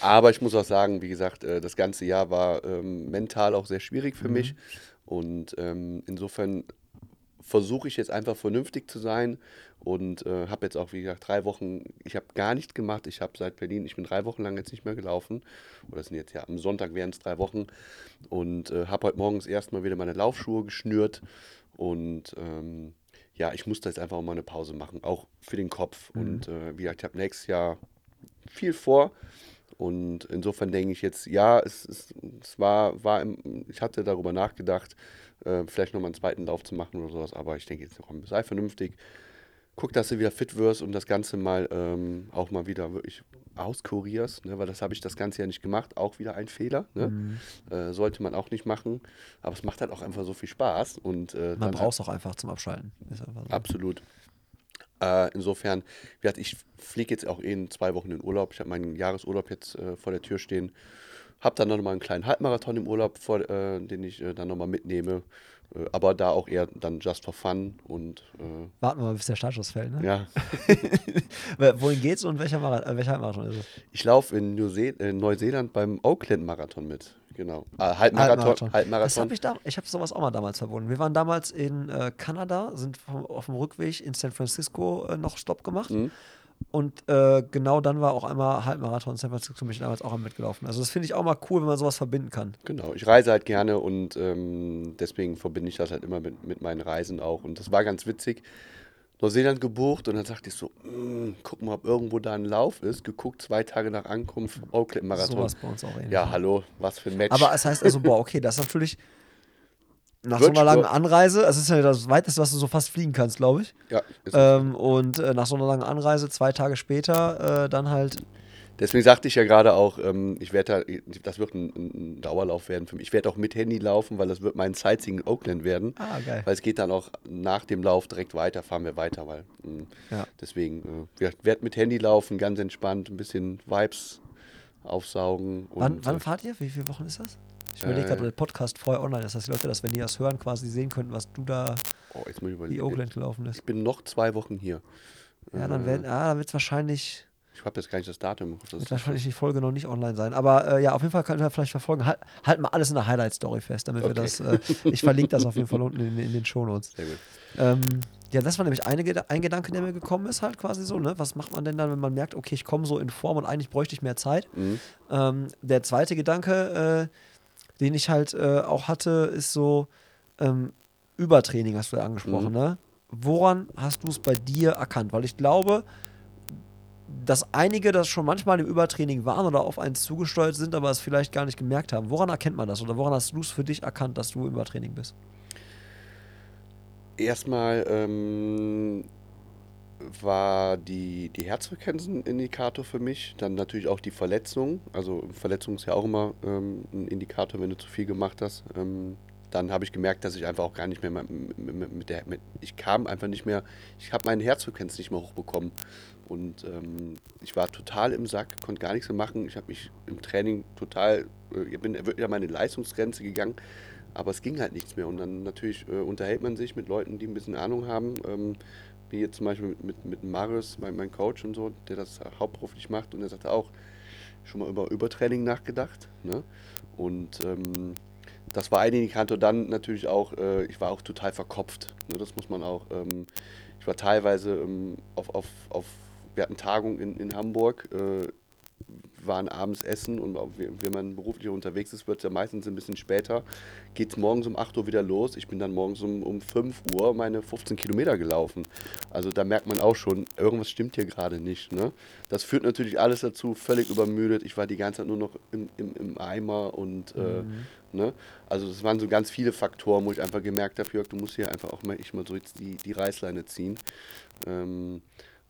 Aber ich muss auch sagen, wie gesagt, äh, das ganze Jahr war ähm, mental auch sehr schwierig für mich. Und ähm, insofern versuche ich jetzt einfach vernünftig zu sein und äh, habe jetzt auch, wie gesagt, drei Wochen, ich habe gar nichts gemacht. Ich habe seit Berlin, ich bin drei Wochen lang jetzt nicht mehr gelaufen. Oder es sind jetzt ja, am Sonntag wären es drei Wochen. Und äh, habe heute morgens erstmal wieder meine Laufschuhe geschnürt. Und ähm, ja, ich muss da jetzt einfach mal eine Pause machen, auch für den Kopf. Und äh, wie gesagt, ich habe nächstes Jahr viel vor. Und insofern denke ich jetzt, ja, es, es, es war, war im, ich hatte darüber nachgedacht, äh, vielleicht nochmal einen zweiten Lauf zu machen oder sowas, aber ich denke jetzt, komm, sei vernünftig. Guck, dass du wieder fit wirst und das Ganze mal ähm, auch mal wieder wirklich auskurierst, ne, weil das habe ich das Ganze ja nicht gemacht. Auch wieder ein Fehler. Ne? Äh, sollte man auch nicht machen. Aber es macht halt auch einfach so viel Spaß. Und, äh, Man braucht es auch einfach zum Abschalten. Ist einfach so. Absolut. Äh, insofern, wie gesagt, ich fliege jetzt auch eh in zwei Wochen in Urlaub. Ich habe meinen Jahresurlaub jetzt äh, vor der Tür stehen. Habe dann noch mal einen kleinen Halbmarathon im Urlaub, vor, äh, den ich äh, dann noch mal mitnehme. Äh, aber da auch eher dann just for fun. Und äh, Warten wir mal, bis der Startschuss fällt. Ne? ja, *laughs* Wohin geht's und welcher, Marath äh, welcher Halbmarathon ist es? ich laufe in Neuse äh, Neuseeland beim Oakland-Marathon mit. Genau. Äh, Halbmarathon. Halbmarathon. Das hab ich da, ich habe sowas auch mal damals verbunden. Wir waren damals in äh, Kanada, sind vom, auf dem Rückweg in San Francisco äh, noch Stopp gemacht. Mhm. Und äh, genau dann war auch einmal Halbmarathon San Francisco, bin ich damals auch mitgelaufen. Also das finde ich auch mal cool, wenn man sowas verbinden kann. Genau, ich reise halt gerne und ähm, deswegen verbinde ich das halt immer mit, mit meinen Reisen auch. Und das war ganz witzig. Neuseeland gebucht und dann sagte ich so, "Mm, guck mal, ob irgendwo da ein Lauf ist. Geguckt, zwei Tage nach Ankunft, Oakland Marathon. Sowas bei uns auch ähnlich. Ja, hallo, was für ein Match. Aber es heißt also, boah, okay, das ist natürlich nach so einer langen Anreise, es ist ja das weiteste, was du so fast fliegen kannst, glaube ich. ja, Ähm, und äh, nach so einer langen Anreise, zwei Tage später, äh, dann halt, Deswegen sagte ich ja gerade auch, ähm, ich werde da, das wird ein, ein Dauerlauf werden für mich. Ich werde auch mit Handy laufen, weil das wird mein Sightseeing in Oakland werden. ah, geil. Weil es geht dann auch nach dem Lauf direkt weiter, fahren wir weiter, weil mh, Ja. deswegen, äh, ich werde mit Handy laufen, ganz entspannt, ein bisschen Vibes aufsaugen. Wann, wann äh, fahrt ihr? Wie viele Wochen ist das? Ich überlege Äh, gerade, der Podcast vorher online ist, dass die Leute das, wenn die das hören, quasi sehen könnten, was du da oh, jetzt wie überlegen. Oakland gelaufen ist. Ich bin noch zwei Wochen hier. Ja, dann, werden, ah, dann wird es wahrscheinlich, Ich habe jetzt gar nicht das Datum. das wird wahrscheinlich die Folge noch nicht online sein. Aber äh, ja, auf jeden Fall können wir vielleicht verfolgen. Halt, halt mal alles in der Highlight-Story fest, damit wir Okay. das, äh, ich verlinke das auf jeden Fall unten in, in den Shownotes. Sehr gut. Ähm, ja, das war nämlich eine, ein Gedanke, der mir gekommen ist, halt quasi so, ne? Was macht man denn dann, wenn man merkt, okay, ich komme so in Form und eigentlich bräuchte ich mehr Zeit? Mhm. Ähm, der zweite Gedanke, äh, den ich halt äh, auch hatte, ist so ähm, Übertraining, hast du ja angesprochen, Mhm. ne? Woran hast du es bei dir erkannt? Weil ich glaube, dass einige das schon manchmal im Übertraining waren oder auf eins zugesteuert sind, aber es vielleicht gar nicht gemerkt haben. Woran erkennt man das? Oder woran hast du es für dich erkannt, dass du im Übertraining bist? Erstmal ähm, war die, die Herzfrequenz ein Indikator für mich. Dann natürlich auch die Verletzung. Also Verletzung ist ja auch immer ähm, ein Indikator, wenn du zu viel gemacht hast. Ähm, dann habe ich gemerkt, dass ich einfach auch gar nicht mehr mit der, mit, ich kam einfach nicht mehr, ich habe meine Herzfrequenz nicht mehr hochbekommen. Und ähm, ich war total im Sack, konnte gar nichts mehr machen. Ich habe mich im Training total, äh, ich bin wirklich an meine Leistungsgrenze gegangen, aber es ging halt nichts mehr. Und dann natürlich äh, unterhält man sich mit Leuten, die ein bisschen Ahnung haben. Ähm, wie jetzt zum Beispiel mit, mit, mit Marius, mein, mein Coach und so, der das hauptberuflich macht. Und er sagte auch, schon mal über Übertraining nachgedacht. Ne? Und ähm, das war ein Indikator. Dann natürlich auch, äh, ich war auch total verkopft. Ne? Das muss man auch. Ähm, ich war teilweise ähm, auf, auf, auf, wir hatten Tagung in, in Hamburg, äh, waren abends essen und wenn man beruflich unterwegs ist, wird es ja meistens ein bisschen später. Geht es morgens um 8 Uhr wieder los. Ich bin dann morgens um, um 5 Uhr meine 15 Kilometer gelaufen. Also da merkt man auch schon, irgendwas stimmt hier gerade nicht. Ne? Das führt natürlich alles dazu, völlig übermüdet. Ich war die ganze Zeit nur noch im, im, im Eimer und äh, ne? also das waren so ganz viele Faktoren, wo ich einfach gemerkt habe, Jörg, du musst hier einfach auch mal, ich mal so jetzt die, die Reißleine ziehen. Ähm,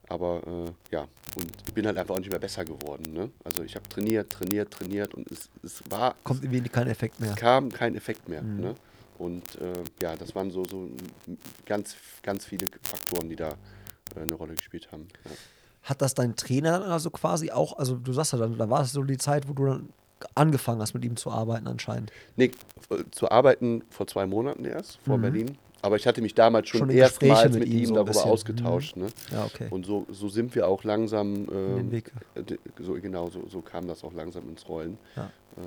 aber äh, ja, und ich bin halt einfach auch nicht mehr besser geworden. Ne? Also ich habe trainiert, trainiert, trainiert und es, es war, Kommt irgendwie kein Effekt mehr. es kam kein Effekt mehr. Ne? Und äh, ja, das waren so, so ganz, ganz viele Faktoren, die da äh, eine Rolle gespielt haben. Ja. Hat das dein Trainer dann also quasi auch, also du sagst ja dann, da war es so die Zeit, wo du dann angefangen hast, mit ihm zu arbeiten anscheinend. Nee, äh, zu arbeiten vor zwei Monaten erst, vor Berlin. Aber ich hatte mich damals schon, Mhm. Schon erstmals mit mit, ihm so darüber bisschen. ausgetauscht. Ne? Ja, okay. Und so, so sind wir auch langsam, äh, Weg. äh, so, genau, so, so kam das auch langsam ins Rollen. Ja. Äh,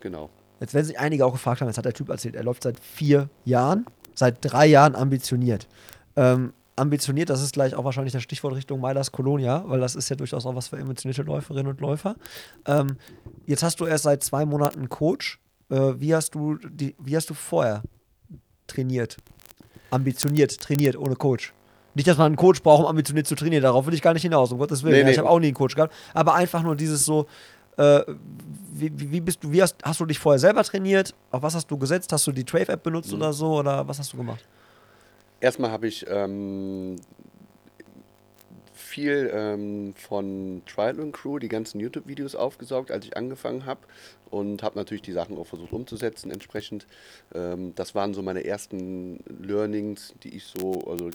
genau. Jetzt werden sich einige auch gefragt haben, jetzt hat der Typ erzählt, er läuft seit vier Jahren, seit drei Jahren ambitioniert. Ähm, ambitioniert, das ist gleich auch wahrscheinlich das Stichwort Richtung Milas Colonia, weil das ist ja durchaus auch was für ambitionierte Läuferinnen und Läufer. Ähm, jetzt hast du erst seit zwei Monaten Coach. Äh, wie, hast du die, wie hast du vorher trainiert? Ambitioniert, trainiert, ohne Coach. Nicht, dass man einen Coach braucht, um ambitioniert zu trainieren, darauf will ich gar nicht hinaus, um Gottes Willen. Nee, ja, ich nee. habe auch nie einen Coach gehabt, aber einfach nur dieses so, äh, wie, wie, wie bist du, wie hast, hast du dich vorher selber trainiert? Auf was hast du gesetzt? Hast du die Trave-App benutzt Mhm. oder so? Oder was hast du gemacht? Erstmal habe ich ähm, viel ähm, von Triathlon Crew, die ganzen YouTube-Videos aufgesaugt, als ich angefangen habe und habe natürlich die Sachen auch versucht umzusetzen entsprechend. Ähm, das waren so meine ersten Learnings, die ich so, also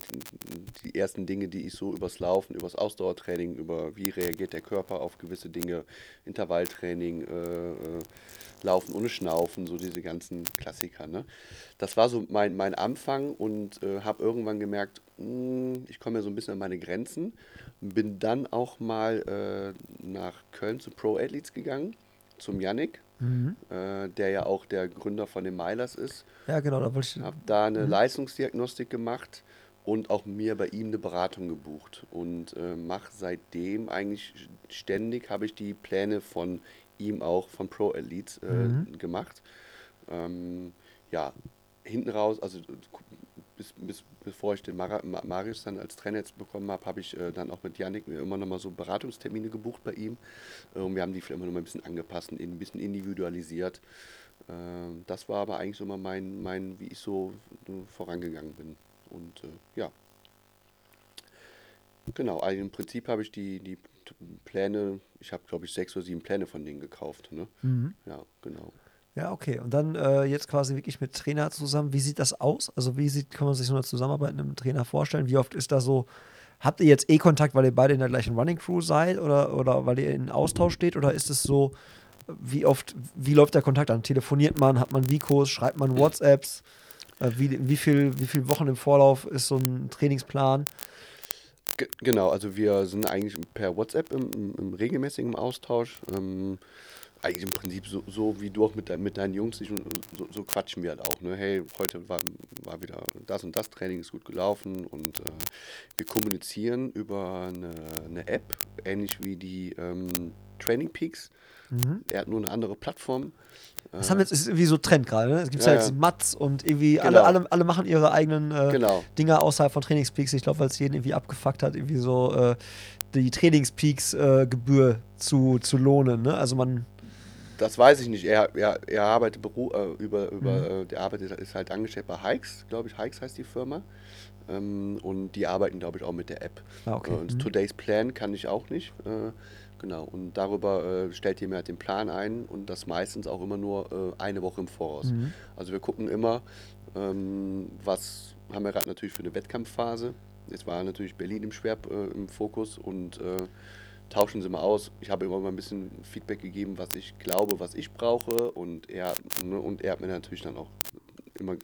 die ersten Dinge, die ich so übers Laufen, übers Ausdauertraining, über wie reagiert der Körper auf gewisse Dinge, Intervalltraining, äh, äh, Laufen ohne Schnaufen, so diese ganzen Klassiker. Ne? Das war so mein, mein Anfang und äh, habe irgendwann gemerkt, mh, ich komme ja so ein bisschen an meine Grenzen. Bin dann auch mal äh, nach Köln zu Pro Athletes gegangen, zum Yannick, äh, der ja auch der Gründer von den Milers ist. Ja, genau, da wollte ich. Habe da eine Leistungsdiagnostik gemacht und auch mir bei ihm eine Beratung gebucht und äh, mache seitdem eigentlich ständig habe ich die Pläne von ihm auch von Pro Elites äh, gemacht. Ähm, ja, hinten raus, also bis, bis, bevor ich den Mara, Marius dann als Trainer jetzt bekommen habe, habe ich äh, dann auch mit Janik immer noch mal so Beratungstermine gebucht bei ihm. Äh, und wir haben die vielleicht immer noch mal ein bisschen angepasst und ein bisschen individualisiert. Äh, das war aber eigentlich so mal mein, mein wie ich so vorangegangen bin. Und äh, ja. Genau, also im Prinzip habe ich die, die Pläne, ich habe glaube ich sechs oder sieben Pläne von denen gekauft. Ne? Mhm. Ja, genau. Ja, okay. Und dann äh, jetzt quasi wirklich mit Trainer zusammen. Wie sieht das aus? Also wie sieht, kann man sich so eine Zusammenarbeit mit einem Trainer vorstellen? Wie oft ist da so, habt ihr jetzt eh Kontakt, weil ihr beide in der gleichen Running Crew seid oder, oder weil ihr in Austausch steht? Oder ist es so, wie oft, wie läuft der Kontakt an? Telefoniert man, hat man Vikos, schreibt man WhatsApps? Äh, wie, wie, viel, wie viele Wochen im Vorlauf ist so ein Trainingsplan? Genau, also wir sind eigentlich per WhatsApp im, im, im regelmäßigen Austausch. Ähm, eigentlich im Prinzip so, so wie du auch mit, de, mit deinen Jungs, ich, so, so, quatschen wir halt auch. Ne? Hey, heute war, war wieder das und das Training ist gut gelaufen und äh, wir kommunizieren über eine, eine, App, ähnlich wie die ähm, Training Peaks. Mhm. Er hat nur eine andere Plattform. Das haben jetzt ist irgendwie so Trend gerade. Ne? Es gibt ja, ja, jetzt Mats und irgendwie genau. alle, alle, alle machen ihre eigenen äh, genau. Dinger außerhalb von Trainingspeaks. Ich glaube, weil es jeden irgendwie abgefuckt hat, irgendwie so äh, die Trainingspeaks-Gebühr äh, zu, zu lohnen. Ne? Also man das weiß ich nicht. Er, er, er arbeitet Beru äh, über, über mhm. äh, der arbeitet, ist halt angestellt bei Hikes, glaube ich. Hikes heißt die Firma. Ähm, und die arbeiten, glaube ich, auch mit der App. Ah, okay. und mhm. Today's Plan kann ich auch nicht. Äh, genau. Und darüber äh, stellt ihr mir halt den Plan ein und das meistens auch immer nur äh, eine Woche im Voraus. Mhm. Also wir gucken immer, ähm, was haben wir gerade natürlich für eine Wettkampfphase. Jetzt war natürlich Berlin im Schwer äh, im Fokus und tauschen sie mal aus. Ich habe immer mal ein bisschen Feedback gegeben, was ich glaube, was ich brauche. Und er, ne, und er hat mir natürlich dann auch immer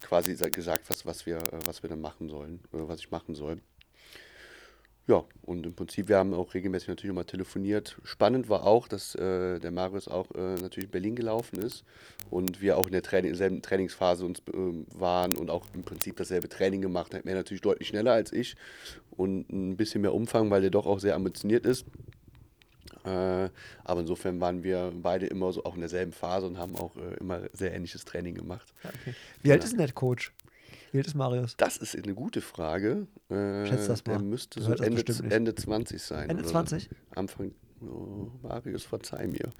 quasi gesagt, was, was, wir, was wir dann machen sollen, was ich machen soll. Ja, und im Prinzip, wir haben auch regelmäßig natürlich immer telefoniert. Spannend war auch, dass äh, der Marius auch äh, natürlich in Berlin gelaufen ist und wir auch in der Training, selben Trainingsphase uns äh, waren und auch im Prinzip dasselbe Training gemacht hat. Er natürlich deutlich schneller als ich und ein bisschen mehr Umfang, weil er doch auch sehr ambitioniert ist. Äh, aber insofern waren wir beide immer so auch in derselben Phase und haben auch äh, immer sehr ähnliches Training gemacht. Okay. Wie alt ist denn der Coach? Alt ist Marius? Das ist eine gute Frage. Äh, Schätze das mal. Er müsste so Ende, Ende 20 sein. Ende 20? So. Anfang. Oh, Marius, verzeih mir.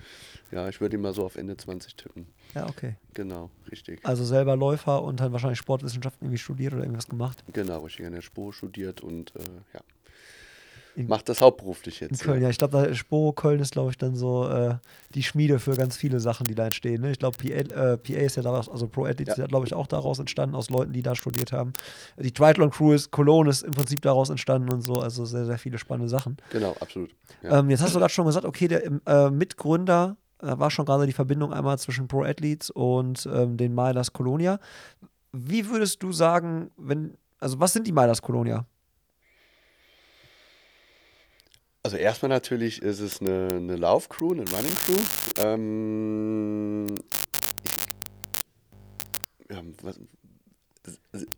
Ja, ich würde ihn mal so auf Ende 20 tippen. Ja, okay. Genau, richtig. Also selber Läufer und dann wahrscheinlich Sportwissenschaften irgendwie studiert oder irgendwas gemacht? Genau, richtig an der Spur studiert und äh, ja macht das hauptberuflich jetzt. In Köln, ja. ja ich glaube, Spo Köln ist, glaube ich, dann so äh, die Schmiede für ganz viele Sachen, die da entstehen. Ne? Ich glaube, PA, äh, PA, ist ja daraus, also Pro Athletes ja. ist ja, glaube ich, auch daraus entstanden, aus Leuten, die da studiert haben. Die Triathlon Crew ist, Cologne ist im Prinzip daraus entstanden und so, also sehr, sehr viele spannende Sachen. Genau, absolut. Ja. Ähm, jetzt hast du gerade schon gesagt, okay, der äh, Mitgründer, da war schon gerade die Verbindung einmal zwischen Pro Athletes und ähm, den Milas Colonia. Wie würdest du sagen, wenn, also was sind die Milas Colonia? Also erstmal natürlich ist es eine, eine Laufcrew, eine Running Crew. Ähm, ja, was,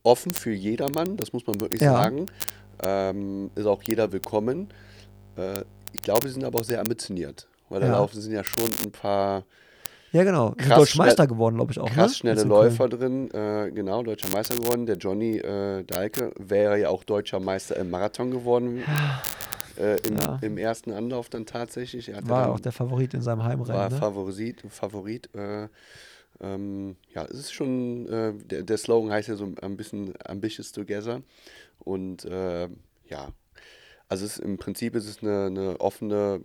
offen für jedermann, das muss man wirklich ja. sagen. Ähm, ist auch jeder willkommen. Äh, ich glaube, sie sind aber auch sehr ambitioniert, weil da laufen sind ja schon ein paar. Ja, genau. Krass Deutscher Meister geworden, glaube ich auch. Krass ne? schnelle Läufer drin. Äh, genau, deutscher Meister geworden. Der Johnny äh, Dahlke wäre ja auch deutscher Meister im Marathon geworden. Ja *sighs* äh, im, ja. im, ersten Anlauf dann tatsächlich. war auch der Favorit in seinem Heimrennen. War ne? Favorit, Favorit. Äh, ähm, ja, es ist schon, äh, der, der, Slogan heißt ja so ein bisschen Ambitious Together. Und äh, ja, also es, im Prinzip ist es eine, eine offene,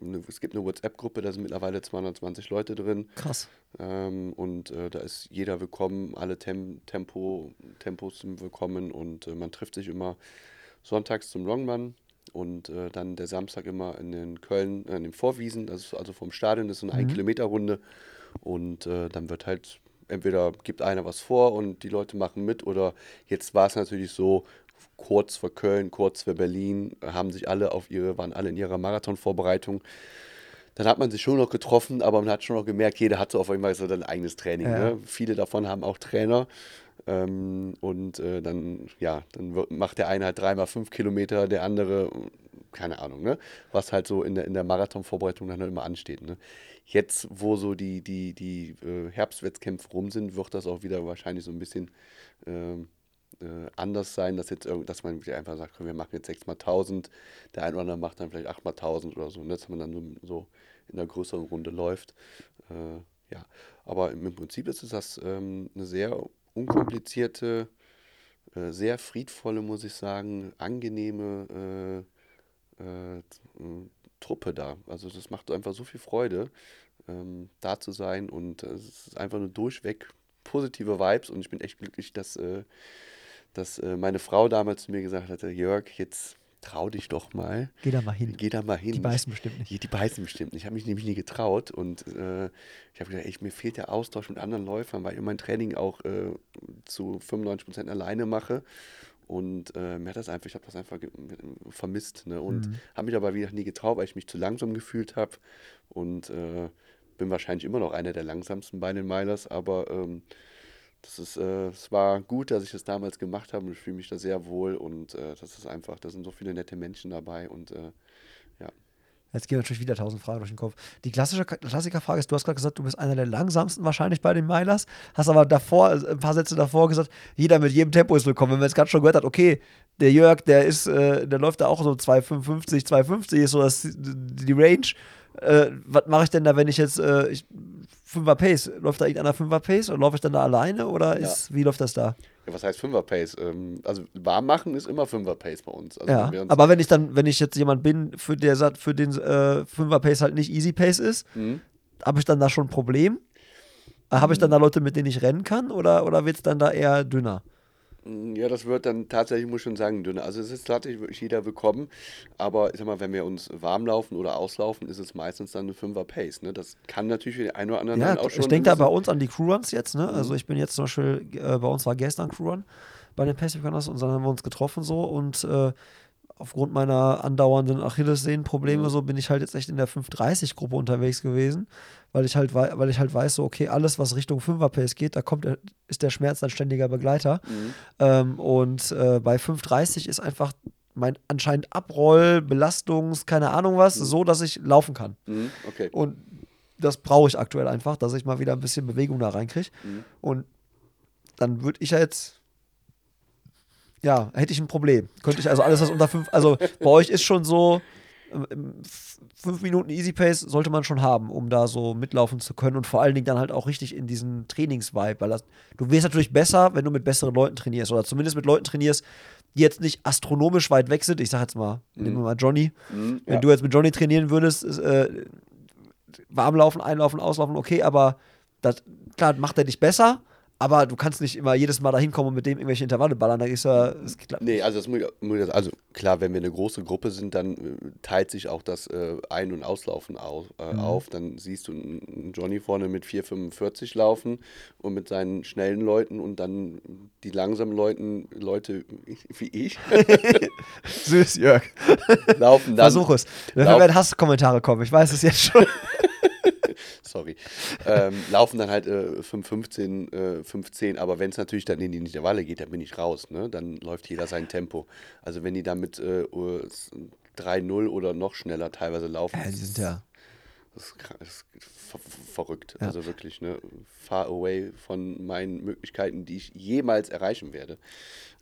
eine, es gibt eine WhatsApp-Gruppe, da sind mittlerweile 220 Leute drin. Krass. Ähm, und äh, da ist jeder willkommen, alle Tem Tempo, Tempos sind willkommen und äh, man trifft sich immer sonntags zum Longman und äh, dann der Samstag immer in den Köln, äh, in den Vorwiesen, das ist also vom Stadion, das ist eine mhm. 1-Kilometer-Runde. Und äh, dann wird halt, entweder gibt einer was vor und die Leute machen mit, oder jetzt war es natürlich so, kurz vor Köln, kurz vor Berlin, haben sich alle auf ihre, waren alle in ihrer Marathonvorbereitung. Dann hat man sich schon noch getroffen, aber man hat schon noch gemerkt, jeder hat so auf einmal so sein eigenes Training. Ja. Ne? Viele davon haben auch Trainer. Ähm, und äh, dann, ja, dann wird, macht der eine halt dreimal fünf Kilometer, der andere keine Ahnung, ne? Was halt so in der, in der Marathonvorbereitung dann halt immer ansteht, ne? Jetzt, wo so die, die, die äh, Herbstwettkämpfe rum sind, wird das auch wieder wahrscheinlich so ein bisschen ähm, äh, anders sein, dass jetzt dass man einfach sagt, wir machen jetzt 6 mal 1000, der ein oder andere macht dann vielleicht 8 mal 1000 oder so, ne? dass man dann so in einer größeren Runde läuft. Äh, ja, aber im Prinzip ist es das ähm, eine sehr unkomplizierte, äh, sehr friedvolle, muss ich sagen, angenehme äh, äh, Truppe da. Also das macht einfach so viel Freude, ähm, da zu sein und äh, es ist einfach nur durchweg positive Vibes und ich bin echt glücklich, dass, äh, dass meine Frau damals zu mir gesagt hatte, Jörg, jetzt trau dich doch mal. Geh da mal hin. Geh da mal hin. Die beißen bestimmt nicht. Die, die beißen bestimmt nicht. Ich habe mich nämlich nie getraut und äh, ich habe gedacht, echt, mir fehlt der Austausch mit anderen Läufern, weil ich mein Training auch äh, zu 95 Prozent alleine mache. Und äh, mir hat das einfach, ich habe das einfach vermisst. Ne? Und mhm. habe mich aber wieder nie getraut, weil ich mich zu langsam gefühlt habe. Und äh, bin wahrscheinlich immer noch einer der langsamsten bei den Milers, aber ähm, das ist, äh, es war gut, dass ich das damals gemacht habe ich fühle mich da sehr wohl und äh, das ist einfach, da sind so viele nette Menschen dabei und äh, ja. Jetzt gehen natürlich wieder tausend Fragen durch den Kopf. Die klassische Klassikerfrage ist, du hast gerade gesagt, du bist einer der langsamsten wahrscheinlich bei den Milers, hast aber davor, äh, ein paar Sätze davor gesagt, jeder mit jedem Tempo ist willkommen. Wenn man jetzt gerade schon gehört hat, okay, der Jörg, der ist, äh, der läuft da auch so 2,55, 2,50 ist so das, die Range. Äh, was mache ich denn da, wenn ich jetzt, äh, ich, Fünfer Pace. Läuft da irgendeiner Fünfer Pace oder laufe ich dann da alleine oder ist, ja. wie läuft das da? Ja, was heißt Fünfer Pace? Ähm, also warm machen ist immer Fünfer Pace bei uns. Also ja, uns aber wenn ich dann, wenn ich jetzt jemand bin, für der für den äh, Fünfer Pace halt nicht Easy Pace ist, mhm. habe ich dann da schon ein Problem? Mhm. Habe ich dann da Leute, mit denen ich rennen kann oder, oder wird es dann da eher dünner? Ja, das wird dann tatsächlich, muss ich schon sagen, dünner. Also es ist tatsächlich wirklich jeder willkommen, aber ich sag mal, wenn wir uns warm laufen oder auslaufen, ist es meistens dann eine 5er Pace. Ne? Das kann natürlich für den einen oder anderen ja, auch schon. Ich denke da bei uns an die Crewruns jetzt, ne? Also mhm. ich bin jetzt zum Beispiel, äh, bei uns war gestern Crewrun bei den Pacific Runners und dann haben wir uns getroffen so und äh, aufgrund meiner andauernden Achillessehnenprobleme mhm. so bin ich halt jetzt echt in der 530-Gruppe unterwegs gewesen, weil ich halt weil ich halt weiß, so okay, alles was Richtung 5er Pace geht, da kommt ist der Schmerz ein ständiger Begleiter. Mhm. Ähm, und äh, bei 530 ist einfach mein anscheinend Abroll, Belastungs, keine Ahnung was, mhm. so, dass ich laufen kann. Mhm. Okay. Und das brauche ich aktuell einfach, dass ich mal wieder ein bisschen Bewegung da reinkriege. Mhm. Und dann würde ich ja jetzt ja, hätte ich ein Problem. Könnte ich also alles, was unter fünf, also bei euch ist schon so, ähm, fünf Minuten Easy Pace sollte man schon haben, um da so mitlaufen zu können und vor allen Dingen dann halt auch richtig in diesen Trainingsvibe, weil das, du wirst natürlich besser, wenn du mit besseren Leuten trainierst oder zumindest mit Leuten trainierst, die jetzt nicht astronomisch weit weg sind. Ich sag jetzt mal, mhm. nehmen wir mal Johnny. Mhm, wenn ja. du jetzt mit Johnny trainieren würdest, äh, warm laufen, einlaufen, auslaufen, okay, aber das, klar, macht er dich besser, aber du kannst nicht immer jedes Mal da hinkommen und mit dem irgendwelche Intervalle ballern. Da ist ja. Das nee, also, das, also klar, wenn wir eine große Gruppe sind, dann äh, teilt sich auch das äh, Ein- und Auslaufen auf, äh, mhm. auf. Dann siehst du einen Johnny vorne mit 4,45 laufen und mit seinen schnellen Leuten und dann die langsamen Leuten, Leute *laughs* wie ich. *laughs* Süß, Jörg. laufen dann. Versuch es. Werden Hasskommentare kommen, ich weiß es jetzt schon. *laughs* *laughs* sorry, ähm, laufen dann halt äh, 5, 15, äh, 15, aber wenn es natürlich dann in die Intervalle geht, dann bin ich raus, ne? Dann läuft jeder sein Tempo. Also wenn die dann mit äh, 3-0 oder noch schneller teilweise laufen. Ja, die sind ja. Das ist, das ist ver verrückt. Ja. Also wirklich, ne? Far away von meinen Möglichkeiten, die ich jemals erreichen werde.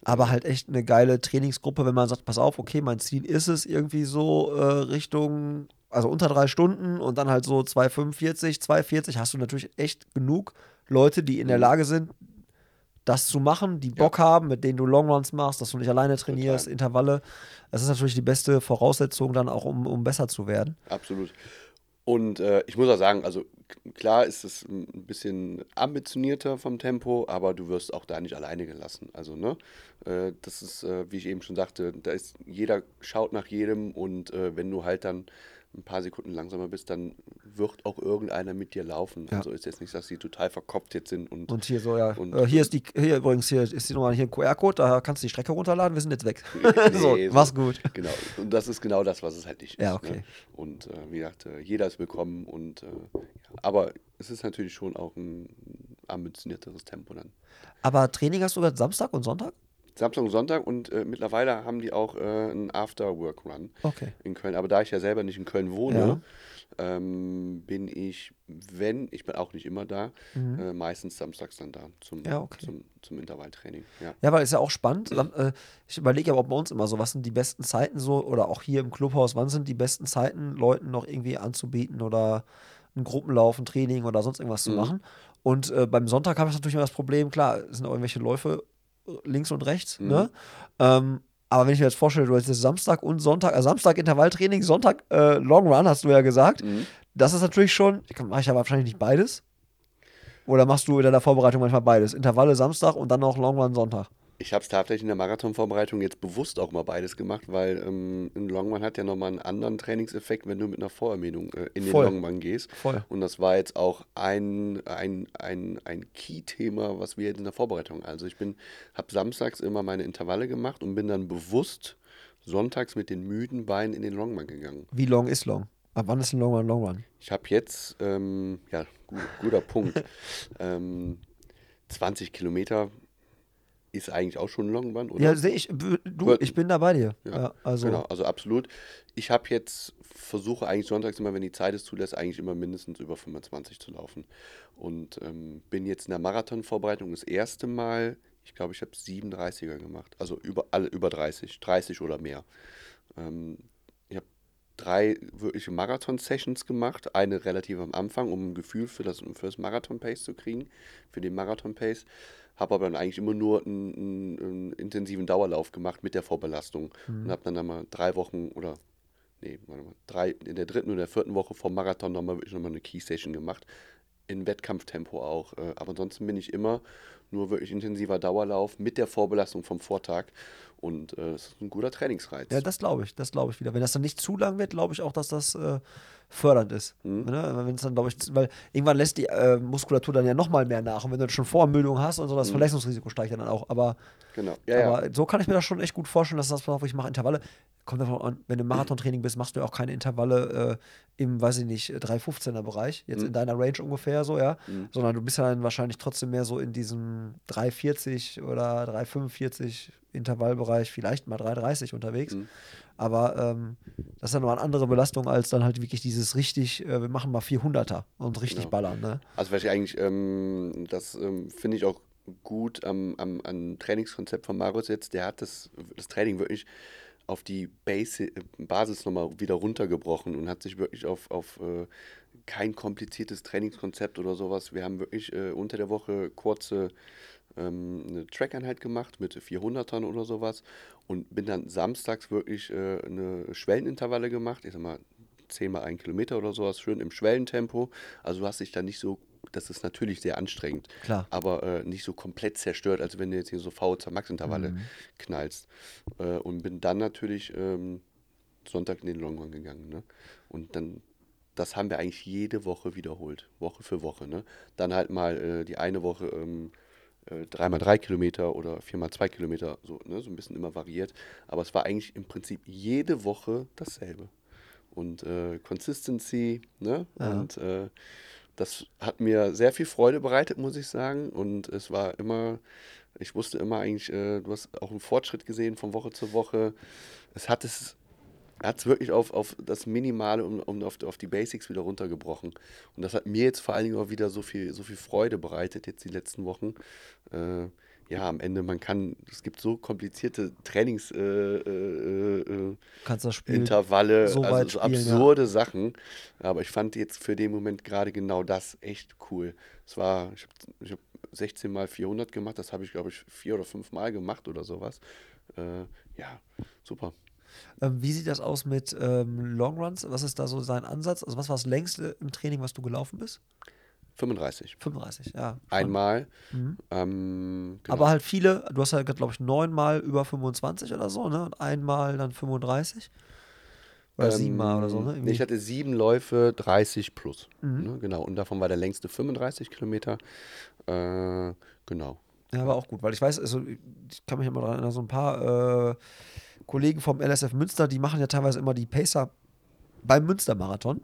Aber halt echt eine geile Trainingsgruppe, wenn man sagt, pass auf, okay, mein Ziel ist es irgendwie so äh, Richtung also unter drei Stunden und dann halt so 2,45, 2,40 hast du natürlich echt genug Leute, die in der mhm. Lage sind, das zu machen, die Bock ja. haben, mit denen du Longruns machst, dass du nicht alleine trainierst, Total. Intervalle. Das ist natürlich die beste Voraussetzung dann auch, um, um besser zu werden. Absolut. Und äh, ich muss auch sagen, also klar ist es ein bisschen ambitionierter vom Tempo, aber du wirst auch da nicht alleine gelassen. Also, ne? Äh, das ist, äh, wie ich eben schon sagte, da ist jeder schaut nach jedem und äh, wenn du halt dann ein paar Sekunden langsamer bist, dann wird auch irgendeiner mit dir laufen. Ja. Also ist jetzt nicht, dass sie total verkoppt jetzt sind. Und, und hier so, ja. Und, äh, hier ist die, hier übrigens, hier ist die nochmal hier ein QR-Code, da kannst du die Strecke runterladen, wir sind jetzt weg. *laughs* Nee, *laughs* so, so, mach's gut. Genau. Und das ist genau das, was es halt nicht ist. Ja, okay. Ne? Und äh, wie gesagt, äh, jeder ist willkommen und äh, aber es ist natürlich schon auch ein ambitionierteres Tempo dann. Aber Training hast du gerade Samstag und Sonntag? Samstag und Sonntag und äh, mittlerweile haben die auch äh, einen After-Work-Run Okay. in Köln. Aber da ich ja selber nicht in Köln wohne, Ja. ähm, bin ich, wenn, ich bin auch nicht immer da, äh, meistens samstags dann da zum, Mhm. Ja, okay. zum, zum Intervalltraining. Ja. Ja, weil ist ja auch spannend. Äh, Ich überlege aber auch bei uns immer so, was sind die besten Zeiten so, oder auch hier im Clubhaus, wann sind die besten Zeiten, Leuten noch irgendwie anzubieten oder ein Gruppenlauf, ein Training oder sonst irgendwas zu machen. Und äh, beim Sonntag habe ich natürlich immer das Problem, klar, es sind auch irgendwelche Läufe links und rechts, ne? Ähm, aber wenn ich mir jetzt vorstelle, du hast jetzt Samstag und Sonntag, also Samstag Intervalltraining, Sonntag äh, Long Run, hast du ja gesagt. Das ist natürlich schon, mache ich aber wahrscheinlich nicht beides. Oder machst du in deiner Vorbereitung manchmal beides? Intervalle Samstag und dann noch Long Run Sonntag. Ich habe es tatsächlich in der Marathonvorbereitung jetzt bewusst auch mal beides gemacht, weil ähm, ein Longman hat ja nochmal einen anderen Trainingseffekt, wenn du mit einer Vorermüdung äh, in Voll. den Longman gehst. Voll. Und das war jetzt auch ein, ein, ein, ein Key-Thema, was wir jetzt in der Vorbereitung. Also ich bin, habe samstags immer meine Intervalle gemacht und bin dann bewusst sonntags mit den müden Beinen in den Longman gegangen. Wie long ist long? Ab wann ist ein Long Run Long Run? Ich habe jetzt, ähm, ja, gu guter Punkt, *laughs* ähm, 20 Kilometer ist eigentlich auch schon ein Longrun, oder? Ja, sehe ich. Du, ich bin da bei dir. Ja, also, Genau, also absolut. Ich habe jetzt, versuche eigentlich sonntags immer, wenn die Zeit es zulässt, eigentlich immer mindestens über 25 zu laufen. Und ähm, bin jetzt in der Marathonvorbereitung das erste Mal, ich glaube, ich habe 37er gemacht. Also über, alle über 30, 30 oder mehr. Ähm, drei wirkliche Marathon-Sessions gemacht. Eine relativ am Anfang, um ein Gefühl für das, für das Marathon-Pace zu kriegen, für den Marathon-Pace. Habe aber dann eigentlich immer nur einen, einen, einen intensiven Dauerlauf gemacht mit der Vorbelastung. Und habe dann einmal drei Wochen oder, nee, warte mal, drei, in der dritten oder der vierten Woche vom Marathon nochmal wirklich nochmal eine Key-Session gemacht. In Wettkampftempo auch. Äh, Aber ansonsten bin ich immer nur wirklich intensiver Dauerlauf mit der Vorbelastung vom Vortag. Und äh, es ist ein guter Trainingsreiz. Ja, das glaube ich, das glaube ich wieder. Wenn das dann nicht zu lang wird, glaube ich auch, dass das äh, fördernd ist. Mhm. Ne? Wenn es dann, glaube ich, weil irgendwann lässt die äh, Muskulatur dann ja nochmal mehr nach. Und wenn du schon Vorermüdung hast und so, das Verletzungsrisiko steigt ja dann auch. Aber, Genau. Mhm. Ja, ja. aber so kann ich mir das schon echt gut vorstellen, dass das, was ich mache, Intervalle. Kommt davon an, wenn du im Marathontraining bist, machst du ja auch keine Intervalle äh, im, weiß ich nicht, 315er Bereich, jetzt in deiner Range ungefähr so, ja. Sondern du bist ja dann wahrscheinlich trotzdem mehr so in diesem 340 oder 345 Intervallbereich, vielleicht mal 330 unterwegs. Aber ähm, das ist ja noch eine andere Belastung als dann halt wirklich dieses richtig, äh, wir machen mal 400er und richtig Genau. ballern, ne? Also was ich eigentlich, ähm, das ähm, finde ich auch gut am, am, am Trainingskonzept von Marius jetzt, der hat das, das Training wirklich auf die Basi Basis nochmal wieder runtergebrochen und hat sich wirklich auf, auf äh, kein kompliziertes Trainingskonzept oder sowas. Wir haben wirklich äh, unter der Woche kurze ähm, eine Trackeinheit gemacht mit 400ern oder sowas und bin dann samstags wirklich äh, eine Schwellenintervalle gemacht. Ich sag mal, 10 mal 1 Kilometer oder sowas, schön im Schwellentempo. Also du hast dich da nicht so, das ist natürlich sehr anstrengend, Klar. aber äh, nicht so komplett zerstört, als wenn du jetzt hier so VZ Max-Intervalle knallst. Äh, und bin dann natürlich ähm, Sonntag in den Longrun gegangen. Ne? Und dann, das haben wir eigentlich jede Woche wiederholt, Woche für Woche. Ne? Dann halt mal äh, die eine Woche ähm, äh, dreimal drei Kilometer oder viermal zwei Kilometer, so, ne? so ein bisschen immer variiert. Aber es war eigentlich im Prinzip jede Woche dasselbe. Und äh, Consistency, ne? Und äh, das hat mir sehr viel Freude bereitet, muss ich sagen. Und es war immer, ich wusste immer eigentlich, äh, du hast auch einen Fortschritt gesehen von Woche zu Woche. Es hat es, hat wirklich auf, auf das Minimale und, und auf, auf die Basics wieder runtergebrochen. Und das hat mir jetzt vor allen Dingen auch wieder so viel, so viel Freude bereitet, jetzt die letzten Wochen. Äh, ja, am Ende, man kann, es gibt so komplizierte Trainings, äh, äh, äh, so also so spielen, ja. absurde Sachen. Aber ich fand jetzt für den Moment gerade genau das echt cool. Es war, ich habe hab 16 mal 400 gemacht, das habe ich glaube ich vier oder fünf Mal gemacht oder sowas. Äh, ja, super. Ähm, wie sieht das aus mit ähm, Longruns? Was ist da so sein Ansatz? Also was war das längste im Training, was du gelaufen bist? 35. 35, ja. Einmal. Ähm, genau. Aber halt viele, du hast ja, glaube ich, neunmal über 25 oder so, ne? Und einmal dann 35. Oder siebenmal oder so, ne? Irgendwie. ich hatte sieben Läufe, 30 plus. Mhm. Ne, genau. Und davon war der längste 35 Kilometer. Äh, genau. Ja, war auch gut, weil ich weiß, also ich kann mich immer daran erinnern, so ein paar äh, Kollegen vom LSF Münster, die machen ja teilweise immer die Pacer beim Münstermarathon.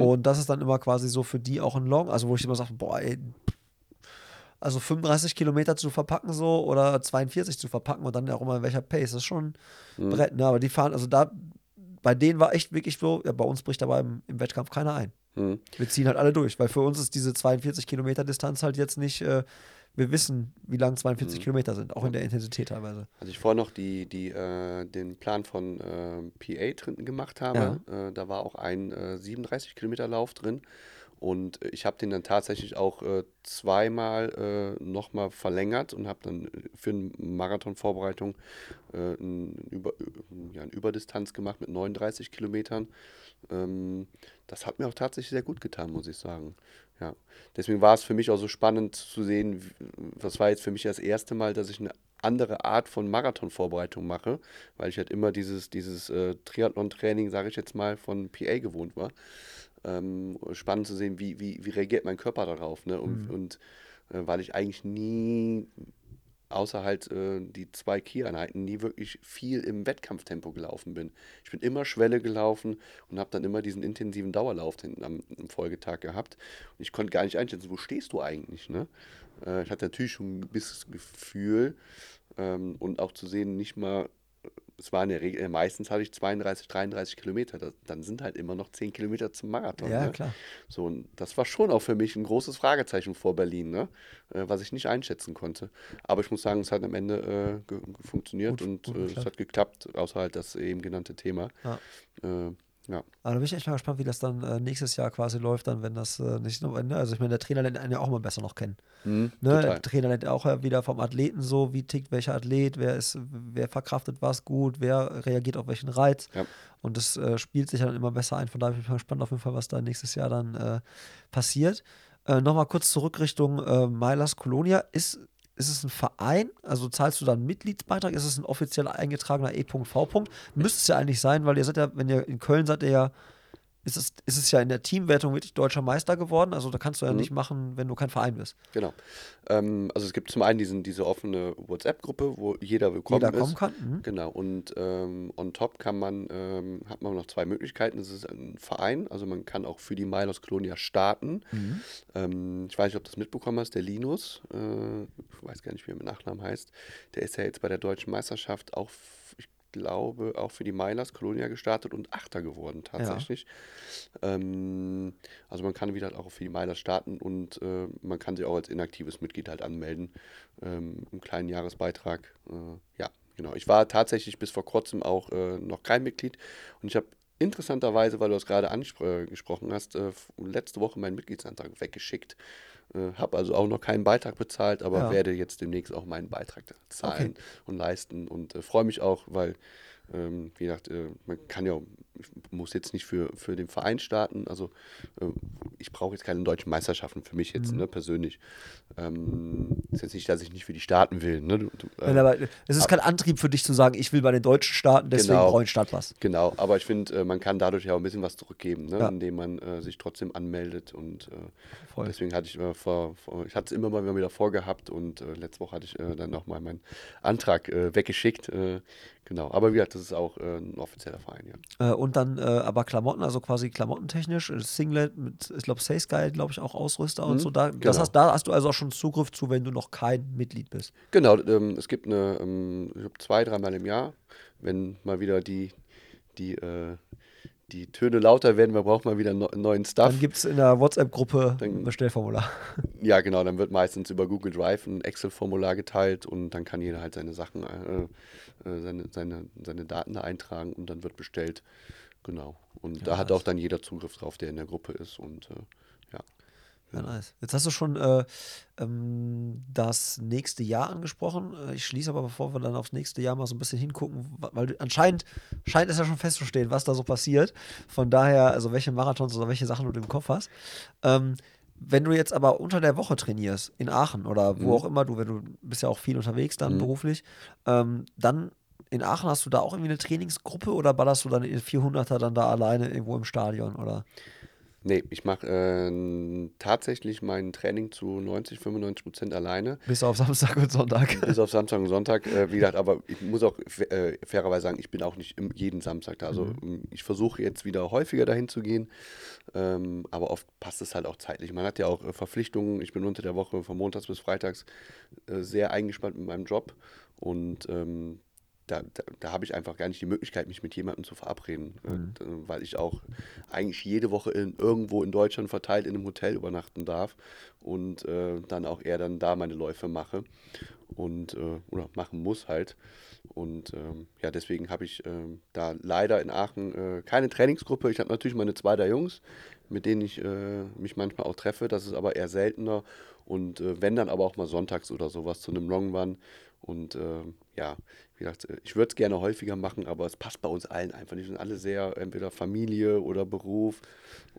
Und das ist dann immer quasi so für die auch ein Long, also wo ich immer sage, boah, ey, Also 35 Kilometer zu verpacken so oder 42 zu verpacken und dann auch immer in welcher Pace. Das ist schon ein Brett, ne? Aber die fahren, also da, bei denen war echt wirklich so, ja, bei uns bricht aber im, im Wettkampf keiner ein. Mhm. Wir ziehen halt alle durch, weil für uns ist diese 42 Kilometer Distanz halt jetzt nicht, äh, wir wissen, wie lang 42 Kilometer sind, auch in der Intensität teilweise. Als ich vorher noch die, die, äh, den Plan von äh, PA drin gemacht habe, äh, da war auch ein äh, 37 Kilometer Lauf drin. Und äh, ich habe den dann tatsächlich auch äh, zweimal äh, nochmal verlängert und habe dann äh, für eine Marathonvorbereitung äh, ein Über, äh, ja, eine Überdistanz gemacht mit 39 Kilometern. Ähm, das hat mir auch tatsächlich sehr gut getan, muss ich sagen. Ja. Deswegen war es für mich auch so spannend zu sehen, das war jetzt für mich das erste Mal, dass ich eine andere Art von Marathonvorbereitung mache, weil ich halt immer dieses, dieses äh, Triathlon-Training, sage ich jetzt mal, von PA gewohnt war. Ähm, spannend zu sehen, wie, wie, wie reagiert mein Körper darauf. Ne? Und, und äh, weil ich eigentlich nie, außer halt äh, die zwei Key-Einheiten, nie wirklich viel im Wettkampftempo gelaufen bin. Ich bin immer Schwelle gelaufen und habe dann immer diesen intensiven Dauerlauf den, am, am Folgetag gehabt. Und ich konnte gar nicht einschätzen, wo stehst du eigentlich? Ne? Äh, ich hatte natürlich schon ein bisschen Gefühl ähm, und auch zu sehen, nicht mal es war in der Regel, meistens hatte ich 32, 33 Kilometer. Das, dann sind halt immer noch 10 Kilometer zum Marathon. Ja, ne? klar. So, und das war schon auch für mich ein großes Fragezeichen vor Berlin, ne? äh, was ich nicht einschätzen konnte. Aber ich muss sagen, es hat am Ende äh, funktioniert Gut- und gut äh, es hat geklappt, außer halt das eben genannte Thema. Ja. Äh, ja. Aber da bin ich echt mal gespannt, wie das dann äh, nächstes Jahr quasi läuft, dann, wenn das äh, nicht nur, ne? also ich meine, der Trainer lernt einen ja auch mal besser noch kennen. Mhm, Ne? Der. Trainer lernt auch wieder vom Athleten so, wie tickt welcher Athlet, wer ist, wer verkraftet was gut, wer reagiert auf welchen Reiz. Ja. Und das äh, spielt sich dann immer besser ein. Von daher bin ich mal gespannt auf jeden Fall, was da nächstes Jahr dann äh, passiert. Äh, Nochmal kurz zurück Richtung äh, Mailas Colonia. Ist, ist es ein Verein? Also zahlst du dann einen Mitgliedsbeitrag? Ist es ein offiziell eingetragener E.V. Müsste es ja eigentlich sein, weil ihr seid ja, wenn ihr in Köln seid, ihr ja ist es, ist es ja in der Teamwertung wirklich deutscher Meister geworden. Also da kannst du ja Mhm. nicht machen, wenn du kein Verein bist. Genau. Ähm, also es gibt zum einen diesen, diese offene WhatsApp-Gruppe, wo jeder willkommen Jeder ist. kommen kann. Mhm. Genau, und ähm, on top kann man, ähm, hat man noch zwei Möglichkeiten. Es ist ein Verein, also man kann auch für die Milos Colonia starten. Mhm. Ähm, ich weiß nicht, ob du das mitbekommen hast, der Linus, äh, ich weiß gar nicht, wie er mit Nachnamen heißt, der ist ja jetzt bei der deutschen Meisterschaft auch, ich glaube, auch für die Milas Colonia gestartet und Achter geworden tatsächlich. Ähm, also man kann wieder auch für die Milas starten und äh, man kann sich auch als inaktives Mitglied halt anmelden. Ähm, einen kleinen Jahresbeitrag. Äh, ja, genau. Ich war tatsächlich bis vor kurzem auch äh, noch kein Mitglied und ich habe interessanterweise, weil du das gerade angesprochen hast, äh, letzte Woche meinen Mitgliedsantrag weggeschickt. Äh, habe also auch noch keinen Beitrag bezahlt, aber Ja. werde jetzt demnächst auch meinen Beitrag zahlen und leisten und äh, freue mich auch, weil, ähm, wie gesagt, äh, man kann ja, ich muss jetzt nicht für, für den Verein starten, also äh, ich brauche jetzt keine deutschen Meisterschaften für mich Mhm. jetzt, ne, persönlich. Ähm, ist jetzt nicht, dass ich nicht für die starten will, ne? Du, du, äh, Nein, aber es ist kein Antrieb für dich zu sagen, ich will bei den Deutschen starten, deswegen Genau. brauche ich Startpass. Genau, aber ich finde, äh, man kann dadurch ja auch ein bisschen was zurückgeben, ne? Ja. indem man äh, sich trotzdem anmeldet und äh, deswegen hatte ich äh, vor, vor ich hatte es immer mal wieder vorgehabt und äh, letzte Woche hatte ich äh, dann nochmal meinen Antrag äh, weggeschickt. Äh, genau, aber wie gesagt, das ist auch äh, ein offizieller Verein, ja. Äh, und dann äh, aber Klamotten, also quasi klamottentechnisch, äh, Singlet mit, ich glaube, Safe Guy, glaube ich, auch Ausrüster und Mhm, so. Da, das genau. heißt, da hast du also auch schon Zugriff zu, wenn du noch kein Mitglied bist. Genau, ähm, es gibt eine, ähm, ich glaube zwei, dreimal im Jahr, wenn mal wieder die, die, äh, die Töne lauter werden, man braucht mal wieder no neuen Stuff. Dann gibt es in der WhatsApp-Gruppe ein Bestellformular. *laughs* Ja, genau, dann wird meistens über Google Drive ein Excel-Formular geteilt und dann kann jeder halt seine Sachen, äh, äh, seine, seine, seine Daten da eintragen und dann wird bestellt. Genau. Und da hat auch dann jeder Zugriff drauf, der in der Gruppe ist und äh, ja. Nice. Jetzt hast du schon äh, ähm, das nächste Jahr angesprochen. Äh, Ich schließe aber, bevor wir dann aufs nächste Jahr mal so ein bisschen hingucken, weil du, anscheinend scheint es ja schon festzustehen, was da so passiert. Von daher, also welche Marathons oder welche Sachen du im Kopf hast. Ähm, wenn du jetzt aber unter der Woche trainierst, in Aachen oder wo Mhm. auch immer du, wenn du bist ja auch viel unterwegs dann beruflich, ähm, dann in Aachen hast du da auch irgendwie eine Trainingsgruppe oder ballerst du dann in 400er dann da alleine irgendwo im Stadion oder? Nee, ich mache äh, tatsächlich mein Training zu 90, 95 Prozent alleine. Bis auf Samstag und Sonntag. Bis auf *laughs* Samstag und Sonntag. Äh, wie gesagt, aber ich muss auch äh, fairerweise sagen, ich bin auch nicht jeden Samstag da. Also Mhm. ich versuche jetzt wieder häufiger dahin zu gehen. Ähm, aber oft passt es halt auch zeitlich. Man hat ja auch äh, Verpflichtungen. Ich bin unter der Woche von Montags bis Freitags äh, sehr eingespannt mit meinem Job. Und ähm, da, da, da habe ich einfach gar nicht die Möglichkeit, mich mit jemandem zu verabreden, äh, Mhm. d- weil ich auch eigentlich jede Woche in, irgendwo in Deutschland verteilt in einem Hotel übernachten darf und äh, dann auch eher dann da meine Läufe mache und äh, oder machen muss halt. Und ähm, ja, deswegen habe ich ähm, da leider in Aachen äh, keine Trainingsgruppe. Ich habe natürlich meine zwei, drei Jungs, mit denen ich äh, mich manchmal auch treffe. Das ist aber eher seltener. Und äh, wenn dann aber auch mal sonntags oder sowas zu einem Long Run. Und äh, ja, wie gesagt, äh, ich würde es gerne häufiger machen, aber es passt bei uns allen einfach nicht. Wir sind alle sehr entweder Familie oder Beruf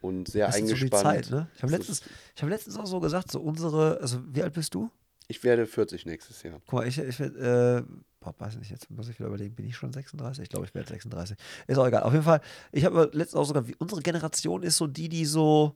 und sehr Das ist so eingespannt. die Zeit, ne? Ich habe letztens, ich hab letztens auch so gesagt, so unsere, also wie alt bist du? Ich werde 40 nächstes Jahr. Guck mal, ich, ich werde, äh, boah, weiß nicht, jetzt muss ich wieder überlegen, bin ich schon 36? Ich glaube, ich werde 36. Ist auch egal. Auf jeden Fall, ich habe letztens auch sogar, wie, unsere Generation ist so die, die so,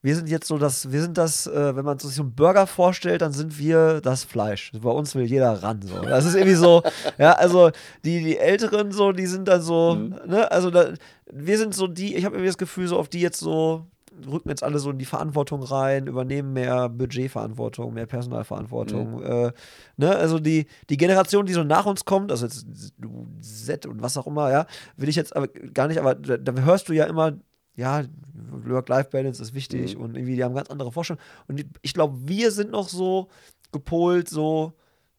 wir sind jetzt so das, wir sind das, äh, wenn man sich so einen Burger vorstellt, dann sind wir das Fleisch. Bei uns will jeder ran. So. Das ist irgendwie so, *laughs* ja, also die, die Älteren so, die sind dann so, ne, also da, wir sind so die, ich habe irgendwie das Gefühl, so auf die jetzt so, rücken jetzt alle so in die Verantwortung rein, übernehmen mehr Budgetverantwortung, mehr Personalverantwortung. Äh, ne? Also die, die Generation, die so nach uns kommt, also jetzt du Z und was auch immer, ja, will ich jetzt aber gar nicht, aber da, da hörst du ja immer, ja, Work-Life-Balance ist wichtig und irgendwie, die haben ganz andere Vorstellungen. Und ich glaube, wir sind noch so gepolt, so,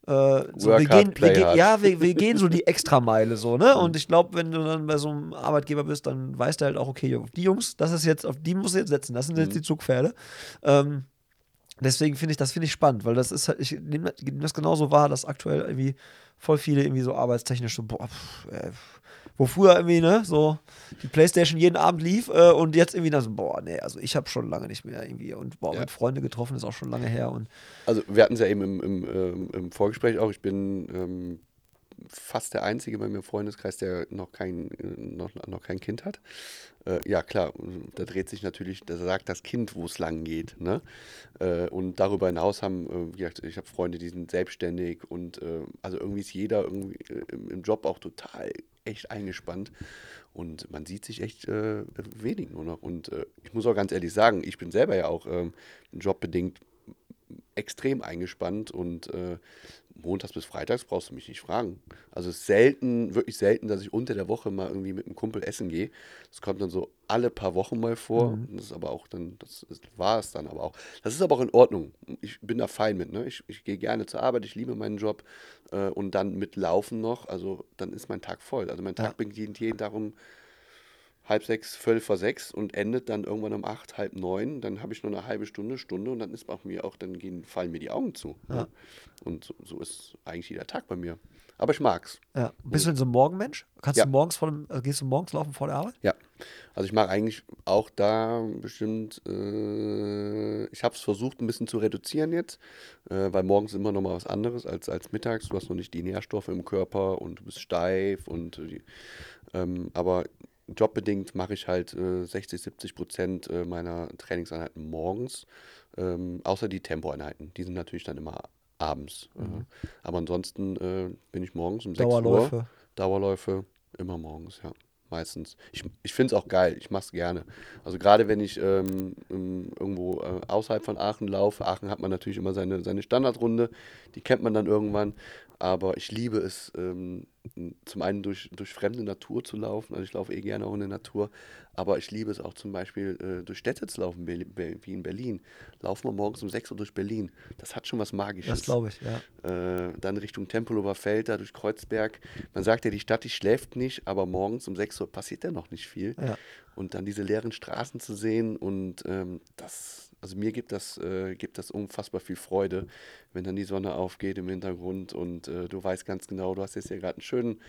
äh, so wir, hard, gehen, wir gehen, ja, wir, wir gehen so die *laughs* Extrameile so, ne? Und ich glaube, wenn du dann bei so einem Arbeitgeber bist, dann weißt du halt auch, okay, auf die Jungs, das ist jetzt, auf die musst du jetzt setzen, das sind jetzt die Zugpferde. Ähm, deswegen finde ich, das finde ich spannend, weil das ist halt, ich nehme nehm das genauso wahr, dass aktuell irgendwie voll viele irgendwie so arbeitstechnisch so, boah, pff, äh, wo früher irgendwie, ne, so die Playstation jeden Abend lief äh, und jetzt irgendwie dann so, boah, nee, also ich habe schon lange nicht mehr irgendwie und boah, Ja. mit Freunde getroffen ist auch schon lange her und Also wir hatten es ja eben im, im, ähm, im Vorgespräch auch. Ich bin ähm, fast der Einzige bei mir im Freundeskreis, der noch kein, noch, noch kein Kind hat. Äh, ja, klar, da dreht sich natürlich, da sagt das Kind, wo es lang geht. Ne? Äh, und darüber hinaus haben, äh, wie gesagt, ich habe Freunde, die sind selbstständig und äh, also irgendwie ist jeder irgendwie äh, im Job auch total echt eingespannt. Und man sieht sich echt äh, wenig nur noch. Und äh, ich muss auch ganz ehrlich sagen, ich bin selber ja auch ähm, jobbedingt extrem eingespannt und äh, montags bis freitags brauchst du mich nicht fragen. Also es ist selten, wirklich selten, dass ich unter der Woche mal irgendwie mit einem Kumpel essen gehe. Das kommt dann so alle paar Wochen mal vor. Das ist aber auch dann, das ist, war es dann aber auch. Das ist aber auch in Ordnung. Ich bin da fein mit. Ne? Ich, ich gehe gerne zur Arbeit, ich liebe meinen Job äh, und dann mit Laufen noch. Also dann ist mein Tag voll. Also mein Tag Ja. beginnt jeden Tag um halb sechs, viertel vor sechs und endet dann irgendwann um acht, halb neun. Dann habe ich nur eine halbe Stunde, Stunde und dann ist auch mir auch, dann gehen, fallen mir die Augen zu. Ne? Und so, so ist eigentlich jeder Tag bei mir. Aber ich mag's. ja. Bist du denn so ein Morgenmensch? Kannst Ja. du morgens vor dem, äh, gehst du morgens laufen vor der Arbeit? Ja. Also ich mag eigentlich auch da bestimmt, äh, ich habe es versucht ein bisschen zu reduzieren jetzt, äh, weil morgens immer noch mal was anderes als, als mittags. Du hast noch nicht die Nährstoffe im Körper und du bist steif und äh, ähm, aber jobbedingt mache ich halt äh, 60, 70 Prozent äh, meiner Trainingseinheiten morgens, ähm, außer die Tempoeinheiten. Die sind natürlich dann immer abends. Äh, aber ansonsten äh, bin ich morgens um 6 Uhr. Dauerläufe. Dauerläufe immer morgens, ja. Meistens. Ich, ich finde es auch geil, ich mache es gerne. Also gerade wenn ich ähm, ähm, irgendwo äh, außerhalb von Aachen laufe, Aachen hat man natürlich immer seine, seine Standardrunde, die kennt man dann irgendwann, aber ich liebe es, ähm, zum einen durch, durch fremde Natur zu laufen, also ich laufe eh gerne auch in der Natur, aber ich liebe es auch zum Beispiel äh, durch Städte zu laufen, wie in Berlin. Laufen wir morgens um 6 Uhr durch Berlin, das hat schon was Magisches Das glaube ich, ja. äh, dann Richtung Tempelhofer Feld, da durch Kreuzberg. Man sagt ja, die Stadt, die schläft nicht, aber morgens um 6 Uhr passiert ja noch nicht viel. Ja. Und dann diese leeren Straßen zu sehen und ähm, das, also mir gibt das, äh, gibt das unfassbar viel Freude, wenn dann die Sonne aufgeht im Hintergrund und äh, du weißt ganz genau, du hast jetzt hier gerade einen schönen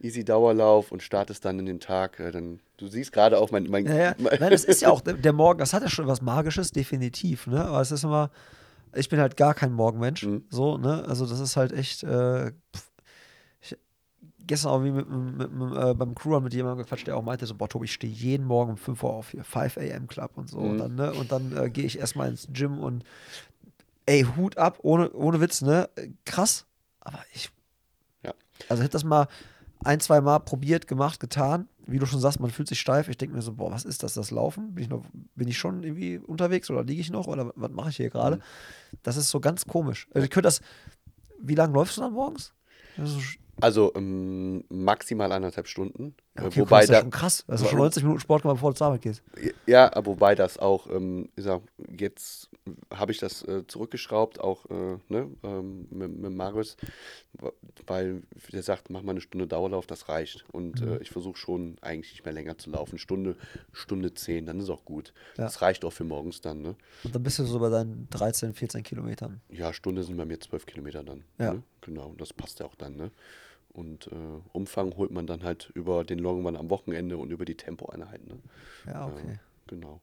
easy Dauerlauf und startest dann in den Tag. Äh, dann, du siehst gerade auch mein, mein, Ja, ja. mein Nein, das ist ja *laughs* auch, der, Morgen, das hat ja schon was Magisches, definitiv, ne? Aber es ist immer, ich bin halt gar kein Morgenmensch, Mhm. so, ne? Also das ist halt echt, äh, ich, gestern auch wie mit, mit, mit, äh, beim Crew mit jemandem gequatscht, der auch meinte, so, boah, Tobi, ich stehe jeden Morgen um 5 Uhr auf hier, 5 a.m. Club und so. Mhm. Und dann, ne, und dann äh, gehe ich erstmal ins Gym und ey, Hut ab, ohne, ohne Witz, ne? Krass. Aber ich. Ja. Also hätte das mal ein, zwei Mal probiert, gemacht, getan. Wie du schon sagst, man fühlt sich steif. Ich denke mir so, boah, was ist das, das Laufen? Bin ich, noch, bin ich schon irgendwie unterwegs oder liege ich noch oder was mache ich hier gerade? Mhm. Das ist so ganz komisch. Also ich könnte das. Wie lange läufst du dann morgens? Also ähm, maximal anderthalb Stunden. Äh, okay, wobei das ist ja schon krass. Das ist schon 90 Minuten Sport gemacht, bevor du zur Arbeit gehst. Ja, aber wobei das auch, ähm, ich sag, jetzt habe ich das äh, zurückgeschraubt, auch äh, ne, ähm, mit, mit Marius, weil der sagt, mach mal eine Stunde Dauerlauf, das reicht. Und Mhm. äh, ich versuche schon eigentlich nicht mehr länger zu laufen. Stunde, Stunde zehn, dann ist auch gut. Ja. Das reicht auch für morgens dann, ne? Und dann bist du so bei deinen 13, 14 Kilometern. Ja, Stunde sind bei mir zwölf Kilometer dann. Ja. Ne? Genau, das passt ja auch dann, ne? Und äh, Umfang holt man dann halt über den Longrun am Wochenende und über die Tempoeinheiten. Ne? Ja, okay. Genau.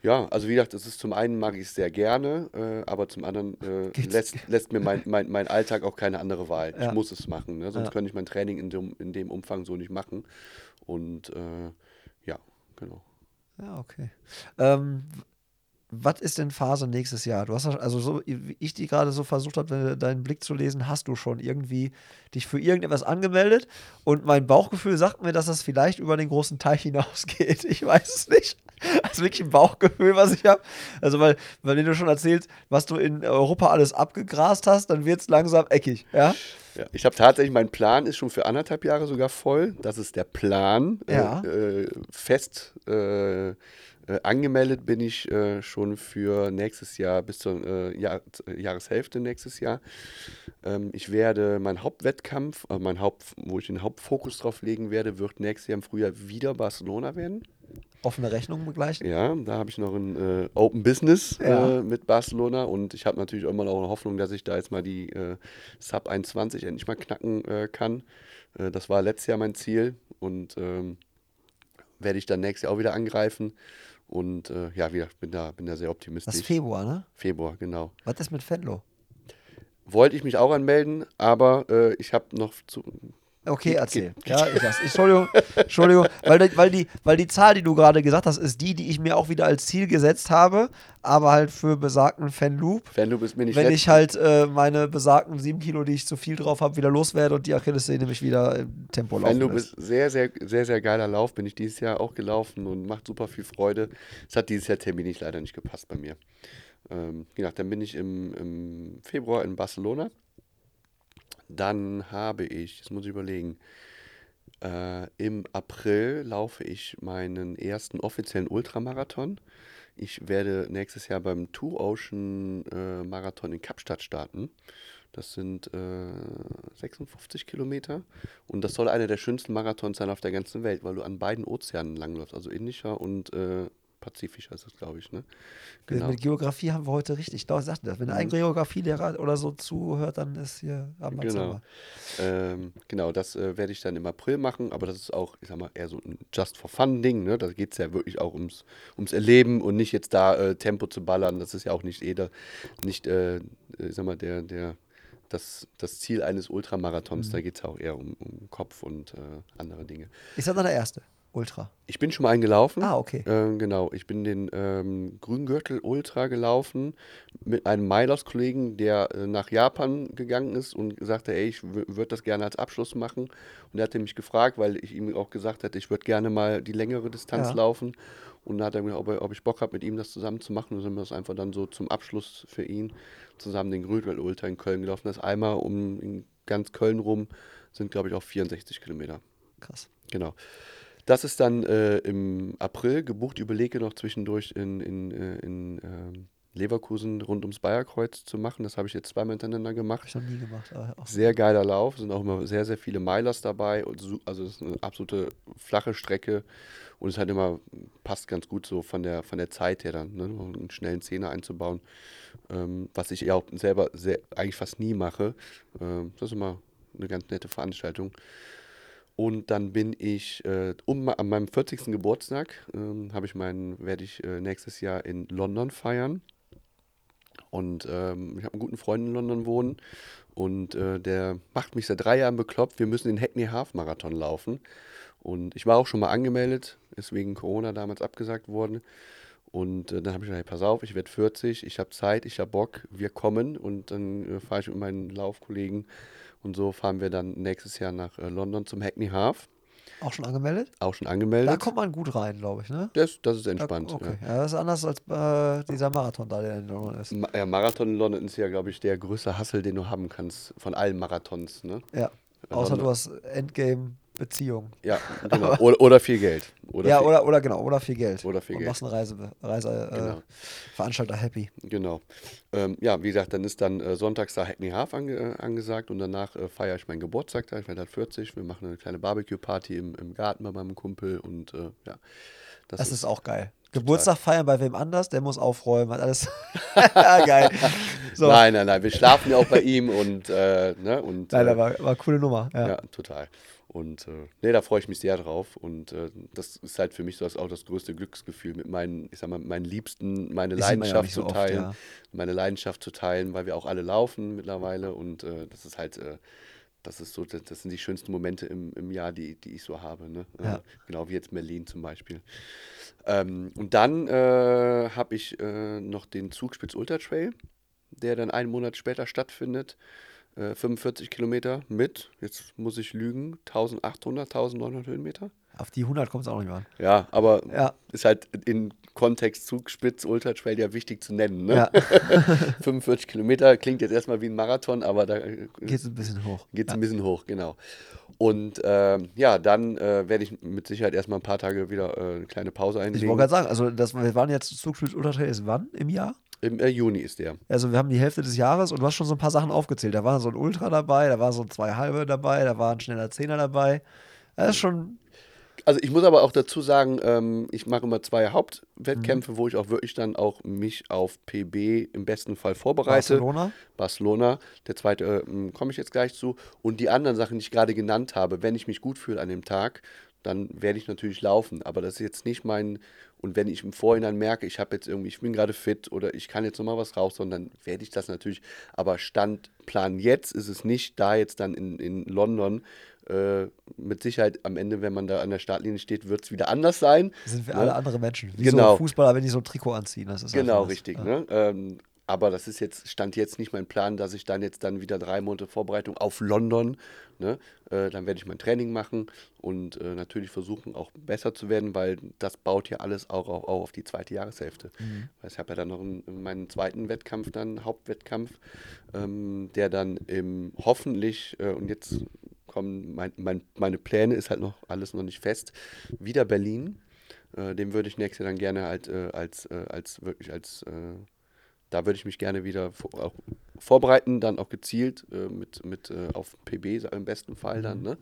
Ja, also wie gesagt, es ist zum einen mag ich es sehr gerne, äh, aber zum anderen äh, *laughs* lässt, lässt mir mein, mein, mein Alltag auch keine andere Wahl. Ja. Ich muss es machen, ne? sonst Ja. könnte ich mein Training in dem, in dem Umfang so nicht machen. Und äh, ja, genau. Ja, okay. Ähm, was ist denn Phase nächstes Jahr? Du hast ja- also so, wie ich die gerade so versucht habe, deinen Blick zu lesen, hast du schon irgendwie dich für irgendetwas angemeldet und mein Bauchgefühl sagt mir, dass das vielleicht über den großen Teich *laughs* hinausgeht. Ich weiß es nicht. Das ist wirklich ein Bauchgefühl, was ich habe. Also, weil, weil wenn du schon erzählst, was du in Europa alles abgegrast hast, dann wird es langsam eckig, ja? Ja, ich habe tatsächlich, mein Plan ist schon für anderthalb Jahre sogar voll. Das ist der Plan. Ja. Äh, äh, fest äh, äh, angemeldet bin ich äh, schon für nächstes Jahr, bis zur äh, Jahr, Jahreshälfte nächstes Jahr. Ähm, ich werde meinen Hauptwettkampf, äh, mein Haupt, wo ich den Hauptfokus drauf legen werde, wird nächstes Jahr im Frühjahr wieder Barcelona werden. Offene Rechnung begleichen. Ja, da habe ich noch ein äh, Open Business Ja. mit Barcelona und ich habe natürlich immer noch eine Hoffnung, dass ich da jetzt mal die Sub 21 endlich mal knacken kann. Das war letztes Jahr mein Ziel und ähm, werde ich dann nächstes Jahr auch wieder angreifen. Und äh, ja, gesagt, bin da, bin da sehr Das optimistisch. ist Februar, ne? Februar, genau. Was ist mit Fenlo? Wollte ich mich auch anmelden, aber äh, ich habe noch zu. Okay, erzähl. Ja, ich lass. Entschuldigung, Entschuldigung, weil, die- weil, die, weil die Zahl, die du gerade gesagt hast, ist die, die ich mir auch wieder als Ziel gesetzt habe, aber halt für besagten Fanloop. Wenn du bist mir nicht Wenn letzt- ich halt äh, meine besagten sieben Kilo, die ich zu viel drauf habe, wieder loswerde und die Achillessehne mich wieder im Tempo laufen Wenn du lässt. bist sehr, sehr, sehr, sehr geiler Lauf, bin ich dieses Jahr auch gelaufen und macht super viel Freude. Es hat dieses Jahr terminlich leider nicht gepasst bei mir. Ähm, wie gesagt, dann bin ich im, im Februar in Barcelona. Dann habe ich, das muss ich überlegen, äh, im April laufe ich meinen ersten offiziellen Ultramarathon. Ich werde nächstes Jahr beim Two Ocean äh, Marathon in Kapstadt starten. Das sind äh, 56 Kilometer und das soll einer der schönsten Marathons sein auf der ganzen Welt, weil du an beiden Ozeanen langläufst, also Indischer und äh, Pazifischer ist es, glaube ich. Ne? Genau. Mit Geografie haben wir heute richtig. Da sagte das. Wenn ein Geografielehrer oder so zuhört, dann ist hier am Genau. Ähm, genau, das äh, werde ich dann im April machen, aber das ist auch, ich sag mal, eher so ein Just for Fun Ding. Ne? Da geht es ja wirklich auch ums, ums Erleben und nicht jetzt da äh, Tempo zu ballern. Das ist ja auch nicht jeder, nicht, äh, ich sag mal, der, der, das, das Ziel eines Ultramarathons. Da geht es auch eher um, um Kopf und äh, andere Dinge. Ist das dann der erste? Ultra. Ich bin schon mal eingelaufen. Ah, okay. Ähm, genau, ich bin den ähm, Grüngürtel Ultra gelaufen mit einem Milos-Kollegen, der äh, nach Japan gegangen ist und sagte, ey, ich würde das gerne als Abschluss machen. Und er hatte mich gefragt, weil ich ihm auch gesagt hatte, ich würde gerne mal die längere Distanz Ja. laufen. Und dann hat er mir, ob, ob ich Bock habe, mit ihm das zusammen zu machen. Und dann sind wir das einfach dann so zum Abschluss für ihn zusammen den Grüngürtel Ultra in Köln gelaufen. Das einmal um in ganz Köln rum sind, glaube ich, auch 64 Kilometer. Krass. Genau. Das ist dann äh, im April gebucht. Überlege noch zwischendurch in, in, äh, in ähm, Leverkusen rund ums Bayerkreuz zu machen. Das habe ich jetzt zweimal hintereinander gemacht. ich noch nie gemacht. Sehr geiler Lauf, sind auch immer sehr, sehr viele Milers dabei. Su- also es ist eine absolute flache Strecke und es hat immer, passt ganz gut so von der, von der Zeit her dann, ne? einen schnellen Zehner einzubauen. Ähm, was ich ja auch selber sehr, eigentlich fast nie mache. Ähm, das ist immer eine ganz nette Veranstaltung. Und dann bin ich äh, um, an meinem 40. Geburtstag, ähm, ich meinen, werde ich äh, nächstes Jahr in London feiern. Und ähm, ich habe einen guten Freund in London wohnen und äh, der macht mich seit drei Jahren bekloppt. Wir müssen den Hackney Half Marathon laufen. Und ich war auch schon mal angemeldet, ist wegen Corona damals abgesagt worden. Und äh, dann habe ich gesagt, hey, pass auf, ich werde 40, ich habe Zeit, ich habe Bock, wir kommen. Und dann äh, fahre ich mit meinen Laufkollegen und so fahren wir dann nächstes Jahr nach äh, London zum Hackney Half. Auch schon angemeldet? Auch schon angemeldet. Da kommt man gut rein, glaube ich, ne? das, das ist Da- entspannt. Okay, ja. das ist anders als äh, dieser Marathon da, der in London ist. Ja. Ma- ja, Marathon in London ist ja, glaube ich, der größte Hassel, den du haben kannst von allen Marathons. Ne? Ja. Außer London- du hast Endgame-Beziehung. Ja, *laughs* genau. oder, oder viel Geld. Oder ja, viel, oder, oder genau, oder viel Geld. Oder viel und Geld. machst einen Reise, Reise Genau. äh, Veranstalter happy. Genau. Ähm, ja, wie gesagt, dann ist dann äh, sonntags da Hackney Half ange äh, angesagt und danach äh, feiere ich meinen Geburtstag da. Ich werde halt 40. Wir machen eine kleine Barbecue-Party im, im Garten bei meinem Kumpel und äh, ja. Das ist auch geil. Geburtstag feiern bei wem anders, der muss aufräumen, hat alles. *laughs* geil. So. Nein, nein, nein. Wir schlafen ja auch bei ihm und, äh, ne, und Nein, äh, das war, war eine coole Nummer. Ja. Ja, total. Und äh, nee, da freue ich mich sehr drauf. Und äh, das ist halt für mich so das, auch das größte Glücksgefühl, mit meinen, ich sag mal, meinen Liebsten meine ja auch Leidenschaft nicht so zu oft, teilen. ja. Meine Leidenschaft zu teilen, weil wir auch alle laufen mittlerweile. Und äh, das ist halt, äh, das ist so, das, das sind die schönsten Momente im, im Jahr, die, die ich so habe. Ne? Ja. Äh, genau wie jetzt Berlin zum Beispiel. Ähm, und dann äh, habe ich noch den Zugspitz Ultra Trail, der dann einen Monat später stattfindet. Äh, 45 Kilometer mit, jetzt muss ich lügen, 1800, 1900 Höhenmeter. Auf die 100 kommt es auch nicht mehr an. Ja, aber Ja. ist halt in Kontext Zugspitz Ultra Trail ja wichtig zu nennen. Ne? Ja. *laughs* 45 Kilometer klingt jetzt erstmal wie ein Marathon, aber da äh, Geht es ein bisschen hoch. geht es ein bisschen hoch, genau. Und ähm, ja, dann äh, werde ich mit Sicherheit erstmal ein paar Tage wieder äh, eine kleine Pause Ich einlegen. wollte gerade sagen, also das, wir waren jetzt Zugspiel Ultratrail ist wann im Jahr? Im äh, Juni ist der. Also wir haben die Hälfte des Jahres und du hast schon so ein paar Sachen aufgezählt. Da war so ein Ultra dabei, da war so ein zwei halbe dabei, da war ein schneller Zehner dabei. Das ist schon, Also ich muss aber auch dazu sagen, ähm, ich mache immer zwei Hauptwettkämpfe, wo ich auch wirklich dann auch mich auf PB im besten Fall vorbereite. Barcelona. Barcelona, der zweite äh, komme ich jetzt gleich zu. Und die anderen Sachen, die ich gerade genannt habe, wenn ich mich gut fühle an dem Tag, dann werde ich natürlich laufen. Aber das ist jetzt nicht mein, und wenn ich im Vorhinein merke, ich habe jetzt irgendwie, ich bin gerade fit oder ich kann jetzt nochmal was raushauen, dann werde ich das natürlich. Aber Standplan jetzt ist es nicht, da jetzt dann in, in London äh, mit Sicherheit am Ende, wenn man da an der Startlinie steht, wird es wieder anders sein. Sind wir Ne? alle andere Menschen. Wie Genau. so Fußballer, wenn die so ein Trikot anziehen. Das ist Genau, richtig. Ja. Ne? Ähm, aber das ist jetzt, stand jetzt nicht mein Plan, dass ich dann jetzt dann wieder drei Monate Vorbereitung auf London, ne? äh, dann werde ich mein Training machen und äh, natürlich versuchen, auch besser zu werden, weil das baut ja alles auch, auch, auch auf die zweite Jahreshälfte. Mhm. Weil ich habe ja dann noch einen, meinen zweiten Wettkampf, dann Hauptwettkampf, ähm, der dann im hoffentlich, äh, und jetzt kommen mein, mein, meine Pläne, ist halt noch alles noch nicht fest, wieder Berlin. Äh, den würde ich nächstes Jahr dann gerne halt äh, als, äh, als wirklich als, da würde ich mich gerne wieder vor, vorbereiten, dann auch gezielt äh, mit, mit äh, auf PB im besten Fall dann. Ne?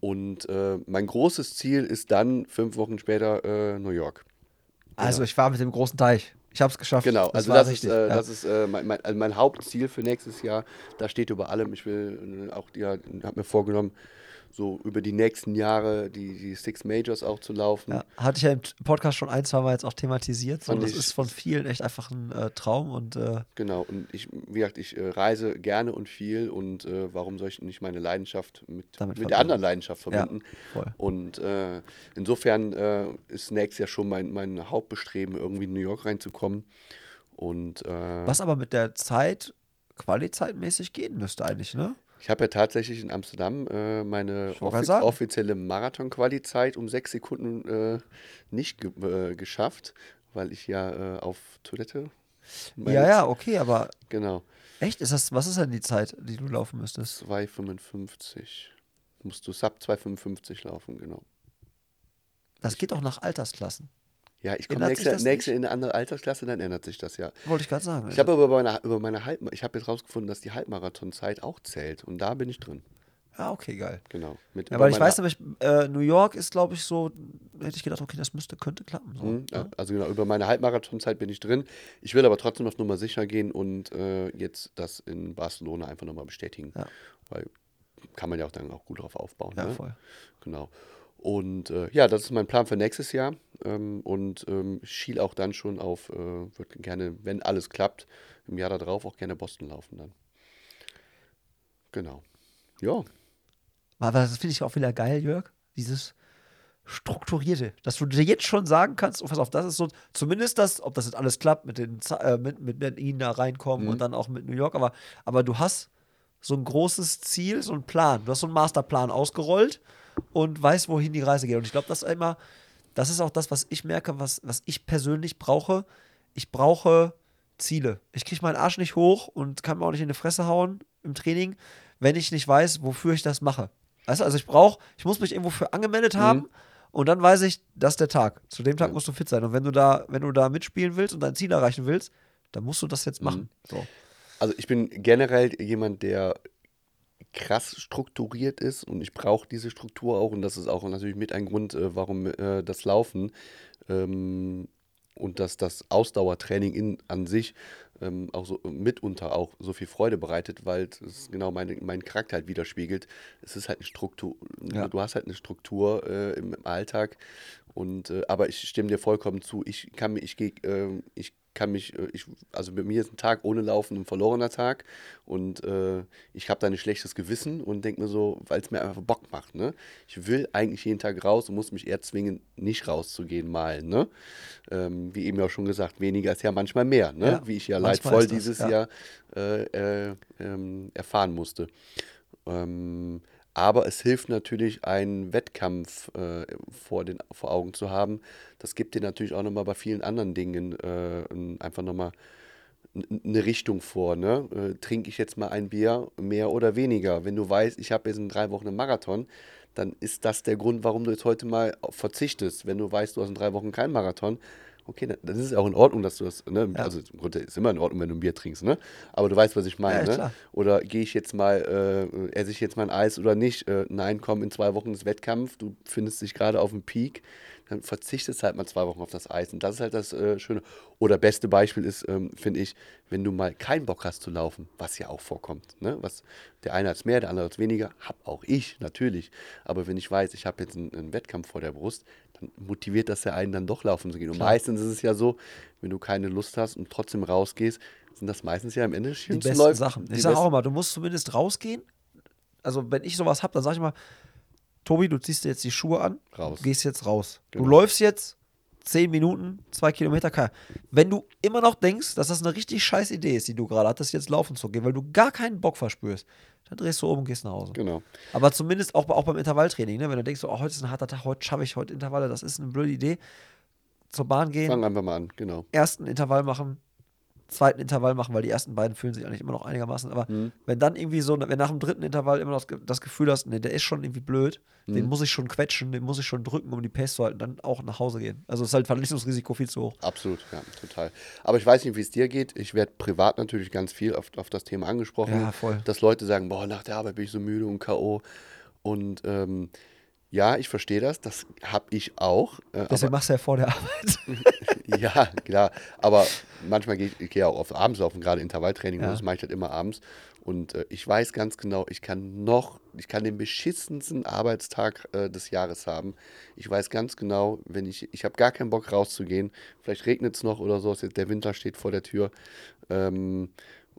Und äh, mein großes Ziel ist dann fünf Wochen später äh, New York. Also ich war mit dem großen Teich. Ich habe es geschafft. Genau, Das also war das richtig. ist, äh, ja. das ist äh, mein, mein, also mein Hauptziel für nächstes Jahr. Da steht über allem. Ich will auch, ja, habe mir vorgenommen, so über die nächsten Jahre die, die Six Majors auch zu laufen. Ja, hatte ich ja im Podcast schon ein, zwei Mal jetzt auch thematisiert. So, das ist von vielen echt einfach ein äh, Traum und äh, Genau, und ich, wie gesagt, ich äh, reise gerne und viel und äh, warum soll ich nicht meine Leidenschaft mit, Damit mit der anderen Leidenschaft Ja, verbinden? voll. Und äh, insofern äh, ist nächstes Jahr schon mein, mein Hauptbestreben, irgendwie in New York reinzukommen. Und was aber mit der Zeit qualizeitmäßig gehen müsste eigentlich, ne? Ich habe ja tatsächlich in Amsterdam äh, meine Ich wollte offi grad sagen. offizielle Marathon-Quali-Zeit um sechs Sekunden äh, nicht ge äh, geschafft, weil ich ja äh, auf Toilette. Ja, ja, okay, aber Genau. echt, ist das, was ist denn die Zeit, die du laufen müsstest? 2,55. Musst du sub 2,55 laufen, genau. Das geht doch nach Altersklassen. Ja, ich komme nächste nicht? in eine andere Altersklasse, dann ändert sich das ja. Wollte ich gerade sagen. Ich habe aber über meine, über meine Halb, ich habe jetzt rausgefunden, dass die Halbmarathonzeit auch zählt und da bin ich drin. ja, okay, geil. Genau. Mit Ja, weil ich weiß nämlich, äh, New York ist, glaube ich, so, hätte ich gedacht, okay, das müsste, könnte klappen. So, Hm, ja, ne? also genau, über meine Halbmarathonzeit bin ich drin. Ich will aber trotzdem auf Nummer sicher gehen und äh, jetzt das in Barcelona einfach nochmal bestätigen. Ja. Weil kann man ja auch dann auch gut drauf aufbauen. Ja, ne? voll. Genau. Und äh, ja, das ist mein Plan für nächstes Jahr. Ähm, und ähm, schiel auch dann schon auf, äh, würde gerne, wenn alles klappt, im Jahr darauf auch gerne Boston laufen dann. Genau. Ja, Aber das finde ich auch wieder geil, Jörg. Dieses Strukturierte, dass du dir jetzt schon sagen kannst, oh, pass auf, das ist so, zumindest das, ob das jetzt alles klappt, mit den äh, mit, mit, ihnen da reinkommen und dann auch mit New York, aber, aber du hast so ein großes Ziel, so einen Plan. Du hast so einen Masterplan ausgerollt und weißt, wohin die Reise geht. Und ich glaube, das ist immer, das ist auch das, was ich merke, was, was ich persönlich brauche. Ich brauche Ziele. Ich kriege meinen Arsch nicht hoch und kann mir auch nicht in die Fresse hauen im Training, wenn ich nicht weiß, wofür ich das mache. Weißt du, also ich brauche, ich muss mich irgendwo für angemeldet haben und dann weiß ich, das ist der Tag. Zu dem Tag musst du fit sein. Und wenn du da, wenn du da mitspielen willst und dein Ziel erreichen willst, dann musst du das jetzt machen. So. Also ich bin generell jemand, der krass strukturiert ist und ich brauche diese Struktur auch und das ist auch natürlich mit ein Grund, äh, warum äh, das Laufen ähm, und dass das Ausdauertraining in, an sich ähm, auch so mitunter auch so viel Freude bereitet, weil es genau meine, meinen Charakter halt widerspiegelt. Es ist halt eine Struktur, Ja. du hast halt eine Struktur äh, im, im Alltag und äh, aber ich stimme dir vollkommen zu. Ich kann mich, ich gehe, äh, ich kann mich, äh, ich, also bei mir ist ein Tag ohne Laufen ein verlorener Tag und äh, ich habe da ein schlechtes Gewissen und denke mir so, weil es mir einfach Bock macht. Ne? Ich will eigentlich jeden Tag raus und muss mich eher zwingen, nicht rauszugehen mal. Ne? Ähm, wie eben ja auch schon gesagt, weniger ist ja manchmal mehr, ne? Ja, wie ich ja leidvoll das, dieses ja. Jahr äh, äh, ähm, erfahren musste. Ähm, aber es hilft natürlich, einen Wettkampf äh, vor, den, vor Augen zu haben. Das gibt dir natürlich auch nochmal bei vielen anderen Dingen äh, einfach nochmal eine Richtung vor. Ne? Äh, trinke ich jetzt mal ein Bier, mehr oder weniger? Wenn du weißt, ich habe jetzt in drei Wochen einen Marathon, dann ist das der Grund, warum du jetzt heute mal verzichtest. Wenn du weißt, du hast in drei Wochen keinen Marathon, okay, dann, dann ist es auch in Ordnung, dass du das, ne? Ja. also im Grunde ist immer in Ordnung, wenn du ein Bier trinkst, ne? aber du weißt, was ich meine. Ja, ne? Oder gehe ich jetzt mal, äh, esse ich jetzt mal ein Eis oder nicht? Äh, nein, komm, in zwei Wochen ist Wettkampf, du findest dich gerade auf dem Peak, dann verzichtest halt mal zwei Wochen auf das Eis. Und das ist halt das äh, Schöne. Oder beste Beispiel ist, ähm, finde ich, wenn du mal keinen Bock hast zu laufen, was ja auch vorkommt. Ne? Was, der eine hat es mehr, der andere hat es weniger, hab auch ich, natürlich. Aber wenn ich weiß, ich habe jetzt einen, einen Wettkampf vor der Brust, motiviert das ja einen dann doch laufen zu gehen. Und meistens ist es ja so, wenn du keine Lust hast und trotzdem rausgehst, sind das meistens ja am Ende Die besten Läufe. Sachen. die Ich sage auch immer, du musst zumindest rausgehen. Also, wenn ich sowas habe, dann sage ich mal, Tobi, du ziehst dir jetzt die Schuhe an, Raus. gehst jetzt raus. Genau. Du läufst jetzt 10 Minuten, 2 Kilometer. Wenn du immer noch denkst, dass das eine richtig scheiß Idee ist, die du gerade hattest, jetzt laufen zu gehen, weil du gar keinen Bock verspürst, dann drehst du um und gehst nach Hause. Genau. Aber zumindest auch, auch beim Intervalltraining, ne? wenn du denkst, so, oh, heute ist ein harter Tag, heute schaffe ich heute Intervalle, das ist eine blöde Idee. Zur Bahn gehen, Fang einfach mal an, genau. ersten Intervall machen, zweiten Intervall machen, weil die ersten beiden fühlen sich eigentlich immer noch einigermaßen. Aber Mhm. wenn dann irgendwie so, wenn nach dem dritten Intervall immer noch das, Ge- das Gefühl hast, nee, der ist schon irgendwie blöd, Mhm. den muss ich schon quetschen, den muss ich schon drücken, um die Pace zu halten, dann auch nach Hause gehen. Also ist halt Verletzungsrisiko viel zu hoch. Absolut, ja, total. Aber ich weiß nicht, wie es dir geht. Ich werde privat natürlich ganz viel auf, auf das Thema angesprochen. Ja, voll. Dass Leute sagen, boah, nach der Arbeit bin ich so müde und K.O. Und ähm, ja, ich verstehe das. Das habe ich auch. Äh, Deswegen machst du ja vor der Arbeit. *laughs* ja, klar. Aber manchmal gehe ich, ich gehe auch oft abends laufen, gerade Intervalltraining. Ja. Und das mache ich halt immer abends. Und äh, ich weiß ganz genau, ich kann noch, ich kann den beschissensten Arbeitstag äh, des Jahres haben. Ich weiß ganz genau, wenn ich, ich habe gar keinen Bock rauszugehen. Vielleicht regnet es noch oder so, der Winter steht vor der Tür. Ähm,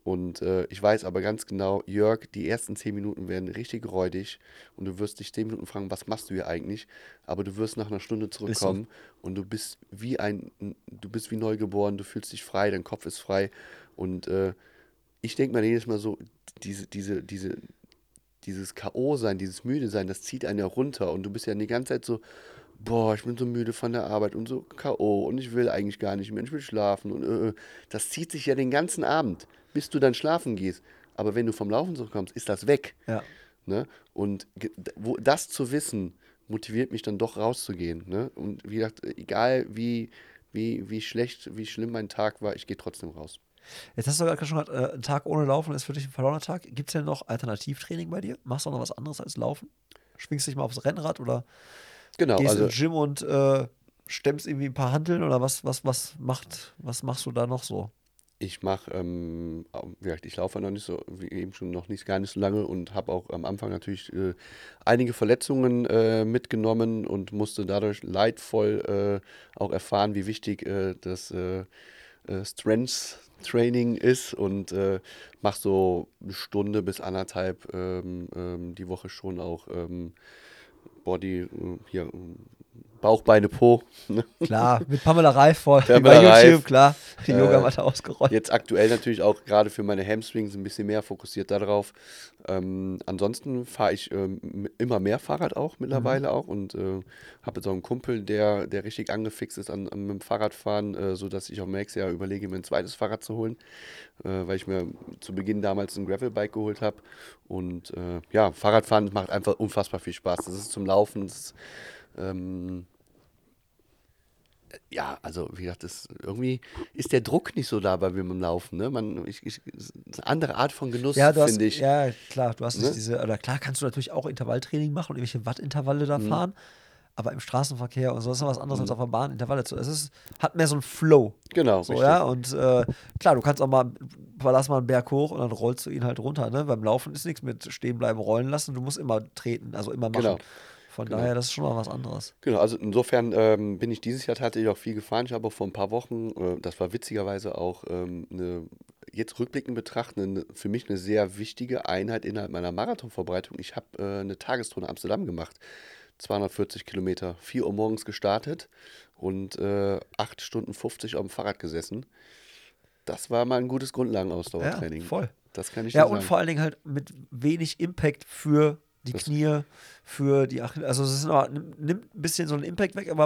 und äh, ich weiß aber ganz genau, Jörg, die ersten zehn Minuten werden richtig räudig und du wirst dich zehn Minuten fragen, was machst du hier eigentlich? Aber du wirst nach einer Stunde zurückkommen und du bist wie ein, du bist wie neugeboren, du fühlst dich frei, dein Kopf ist frei. Und äh, ich denke mir jedes Mal so, diese, diese, diese, dieses K.O.-Sein, dieses Müde-Sein, das zieht einen ja runter und du bist ja die ganze Zeit so, boah, ich bin so müde von der Arbeit und so K.O. und ich will eigentlich gar nicht mehr, ich will schlafen und äh, äh. das zieht sich ja den ganzen Abend, bis du dann schlafen gehst. Aber wenn du vom Laufen zurückkommst, ist das weg. Ja. Ne? Und wo, das zu wissen, motiviert mich dann doch rauszugehen. Ne? Und wie gesagt, egal wie, wie, wie schlecht, wie schlimm mein Tag war, ich gehe trotzdem raus. Jetzt hast du gerade schon gesagt, äh, ein Tag ohne Laufen ist für dich ein verlorener Tag. Gibt es denn noch Alternativtraining bei dir? Machst du noch was anderes als Laufen? Schwingst dich mal aufs Rennrad oder Genau, gehst also ins Gym und äh, stemmst irgendwie ein paar Hanteln oder was, was, was macht, was machst du da noch so? Ich mache, ähm, ich laufe noch nicht so, wie eben schon noch nicht gar nicht so lange und habe auch am Anfang natürlich äh, einige Verletzungen äh, mitgenommen und musste dadurch leidvoll äh, auch erfahren, wie wichtig äh, das äh, äh, Strength Training ist und mache so eine Stunde bis anderthalb ähm, ähm, die Woche schon auch ähm, Body, hier, Bauch, Beine, Po. Klar, mit Pamela Reif vor Pamela bei YouTube, Reif. klar. Die Äh, Yogamatte ausgerollt. Jetzt aktuell natürlich auch gerade für meine Hamstrings ein bisschen mehr fokussiert darauf. Ähm, ansonsten fahre ich ähm, immer mehr Fahrrad auch mittlerweile auch und äh, habe jetzt auch einen Kumpel, der, der richtig angefixt ist an, an dem Fahrradfahren, äh, sodass ich auch nächstes Jahr überlege, mir ein zweites Fahrrad zu holen, äh, weil ich mir zu Beginn damals ein Gravelbike geholt habe. Und äh, ja, Fahrradfahren macht einfach unfassbar viel Spaß. Das ist zum Laufen, das ist, ähm, ja, also wie gesagt, das, irgendwie ist der Druck nicht so da bei mir beim Laufen. Ne? Man, ich, ich, eine andere Art von Genuss, Ja, finde ich. ja, klar, du hast nicht Ne? diese, oder klar kannst du natürlich auch Intervalltraining machen und irgendwelche Wattintervalle Mhm. da fahren, aber im Straßenverkehr und so ist noch was anderes als auf der Bahn, Intervalle zu. Es ist, hat mehr so einen Flow. Genau, So, richtig. ja, und äh, klar, du kannst auch mal, verlass mal einen Berg hoch und dann rollst du ihn halt runter. Ne? Beim Laufen ist nichts mit stehen bleiben, rollen lassen. Du musst immer treten, also immer machen. Genau. Von Genau. daher, das ist schon mal was anderes. Genau, also insofern ähm, bin ich dieses Jahr tatsächlich auch viel gefahren. Ich habe vor ein paar Wochen, äh, das war witzigerweise auch ähm, eine, jetzt rückblickend betrachtet, eine, für mich eine sehr wichtige Einheit innerhalb meiner Marathonvorbereitung. Ich habe äh, eine Tagestour in Amsterdam gemacht. 240 Kilometer, 4 Uhr morgens gestartet und äh, 8 Stunden 50 auf dem Fahrrad gesessen. Das war mal ein gutes Grundlagenausdauertraining. Ja, voll. Das kann ich Ja, und sagen. vor allen Dingen halt mit wenig Impact für die Das- Knie, für die Achille. Also es ist noch, nimmt, ein bisschen so einen Impact weg, aber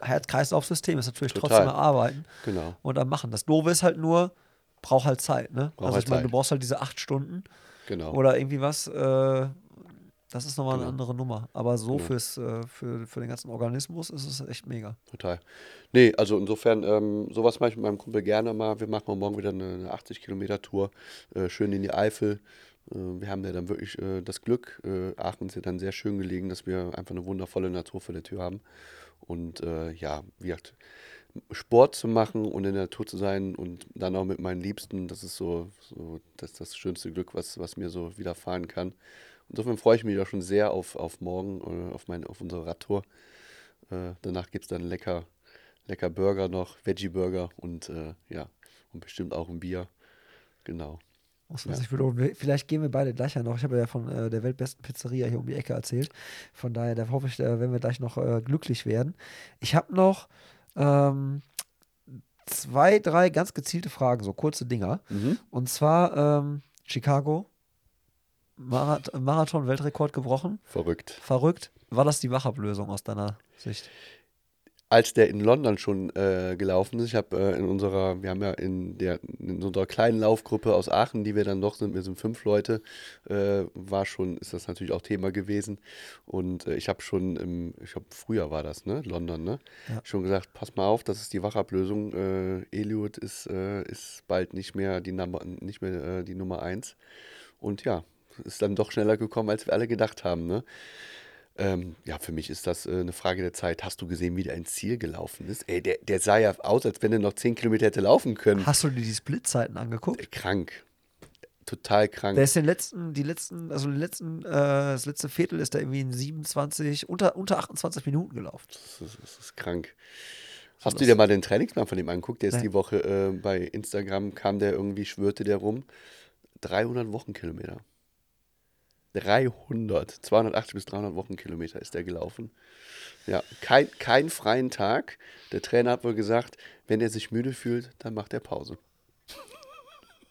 Herz-Kreislauf-System ist natürlich Total. trotzdem erarbeiten Genau. und dann machen. Das Doofe ist halt nur, braucht halt Zeit, ne? Braucht also halt ich meine, du brauchst halt diese acht Stunden Genau. oder irgendwie was, äh, das ist nochmal eine Genau. andere Nummer. Aber so Genau. fürs, äh, für, für den ganzen Organismus ist es echt mega. Total. Nee, also insofern, ähm, sowas mache ich mit meinem Kumpel gerne mal. Wir machen mal morgen wieder eine, eine 80 Kilometer Tour, äh, schön in die Eifel. Äh, wir haben ja dann wirklich äh, das Glück, äh, Aachen ist ja dann sehr schön gelegen, dass wir einfach eine wundervolle Natur vor der Tür haben. Und ja, wie gesagt, Sport zu machen und in der Natur zu sein und dann auch mit meinen Liebsten, das ist so, so das, das schönste Glück, was, was mir so widerfahren kann. Insofern freue ich mich auch schon sehr auf, auf morgen, auf, mein, auf unsere Radtour. Äh, danach gibt es dann lecker, lecker Burger noch, Veggie-Burger und äh, ja, und bestimmt auch ein Bier. Genau. Man Ja. belohnen. Vielleicht gehen wir beide gleich ja noch. Ich habe ja von äh, der weltbesten Pizzeria hier um die Ecke erzählt. Von daher, da hoffe ich, da werden wir gleich noch äh, glücklich werden. Ich habe noch ähm, zwei, drei ganz gezielte Fragen, so kurze Dinger. Mhm. Und zwar ähm, Chicago, Marath Marathon-Weltrekord gebrochen. Verrückt. Verrückt. War das die Wachablösung aus deiner Sicht? Als der in London schon äh, gelaufen ist, ich habe äh, in unserer, wir haben ja in der in unserer kleinen Laufgruppe aus Aachen, die wir dann doch sind, wir sind fünf Leute, äh, war schon, ist das natürlich auch Thema gewesen. Und äh, ich habe schon im, ich glaube, früher war das, ne? London, ne? Ja. Schon gesagt, pass mal auf, das ist die Wachablösung. Äh, Eliud ist, äh, ist bald nicht mehr die Nummer, nicht mehr die Nummer eins. Und ja, ist dann doch schneller gekommen, als wir alle gedacht haben, ne? Ähm, ja, für mich ist das äh, eine Frage der Zeit. Hast du gesehen, wie der ins Ziel gelaufen ist? Ey, der, der sah ja aus, als wenn er noch 10 Kilometer hätte laufen können. Hast du dir die Splitzeiten angeguckt? Äh, Krank. Total krank. Der ist den letzten, die letzten, also den letzten, äh, das letzte Viertel ist da irgendwie in 27, unter, unter 28 Minuten gelaufen. Das ist, das ist krank. Hast du dir mal den Trainingsplan von dem angeguckt? Der ist Nee. die Woche äh, bei Instagram, kam der irgendwie, schwörte der rum. 300 Wochenkilometer. 300, 280 bis 300 Wochenkilometer ist der gelaufen. Ja, kein, keinen freien Tag. Der Trainer hat wohl gesagt, wenn er sich müde fühlt, dann macht er Pause.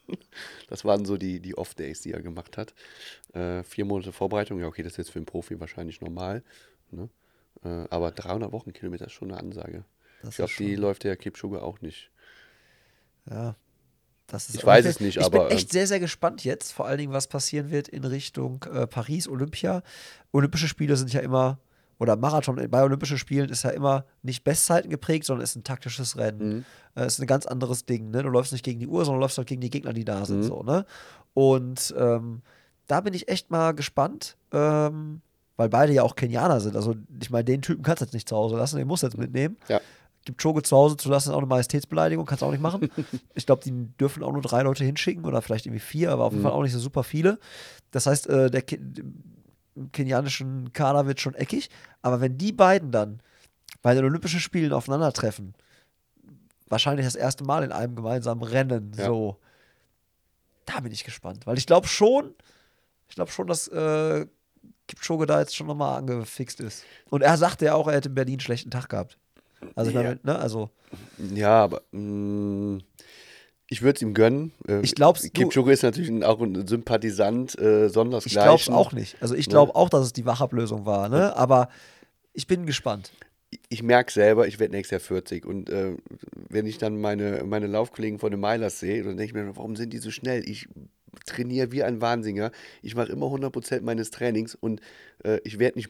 *laughs* Das waren so die, die Off-Days, die er gemacht hat. Äh, vier Monate Vorbereitung, ja, okay, das ist jetzt für einen Profi wahrscheinlich normal. Ne? Äh, aber 300 Wochenkilometer ist schon eine Ansage. Das ich glaube, die läuft der Kipchoge auch nicht. Ja. Das ist Ich weiß es nicht, ich aber, bin echt ähm, sehr, sehr gespannt jetzt, vor allen Dingen, was passieren wird in Richtung äh, Paris, Olympia. Olympische Spiele sind ja immer, oder Marathon bei Olympischen Spielen ist ja immer nicht Bestzeiten geprägt, sondern ist ein taktisches Rennen. Mhm. Äh, ist ein ganz anderes Ding. Ne? Du läufst nicht gegen die Uhr, sondern läufst halt gegen die Gegner, die da sind. Mhm. So, ne? Und ähm, da bin ich echt mal gespannt, ähm, weil beide ja auch Kenianer sind. Also, ich meine, den Typen kannst du jetzt nicht zu Hause lassen, den musst du jetzt mitnehmen. Ja. Kipchoge zu Hause zu lassen, ist auch eine Majestätsbeleidigung, kannst du auch nicht machen. *laughs* ich glaube, die dürfen auch nur drei Leute hinschicken oder vielleicht irgendwie vier, aber auf jeden Fall auch nicht so super viele. Das heißt, äh, der Ke kenianischen Kader wird schon eckig, aber wenn die beiden dann bei den Olympischen Spielen aufeinandertreffen, wahrscheinlich das erste Mal in einem gemeinsamen Rennen, Ja. so, da bin ich gespannt, weil ich glaube schon, ich glaube schon, dass äh, Kipchoge da jetzt schon nochmal angefixt ist. Und er sagte ja auch, er hätte in Berlin einen schlechten Tag gehabt. Also, ich Ja. meine, ne, also Ja, aber mh, ich würde es ihm gönnen. Äh, Ich glaub's, Kipchoge ist natürlich ein, auch ein Sympathisant, äh, ich sondersgleichen. glaube es auch nicht. Also ich Ne? glaube auch, dass es die Wachablösung war, ne? Aber ich bin gespannt. Ich merke selber, ich werde nächstes Jahr 40 und äh, wenn ich dann meine, meine Laufkollegen von den Milers sehe, dann denke ich mir, warum sind die so schnell? Ich trainiere wie ein Wahnsinniger. Ich mache immer 100% meines Trainings und äh, ich werde nicht,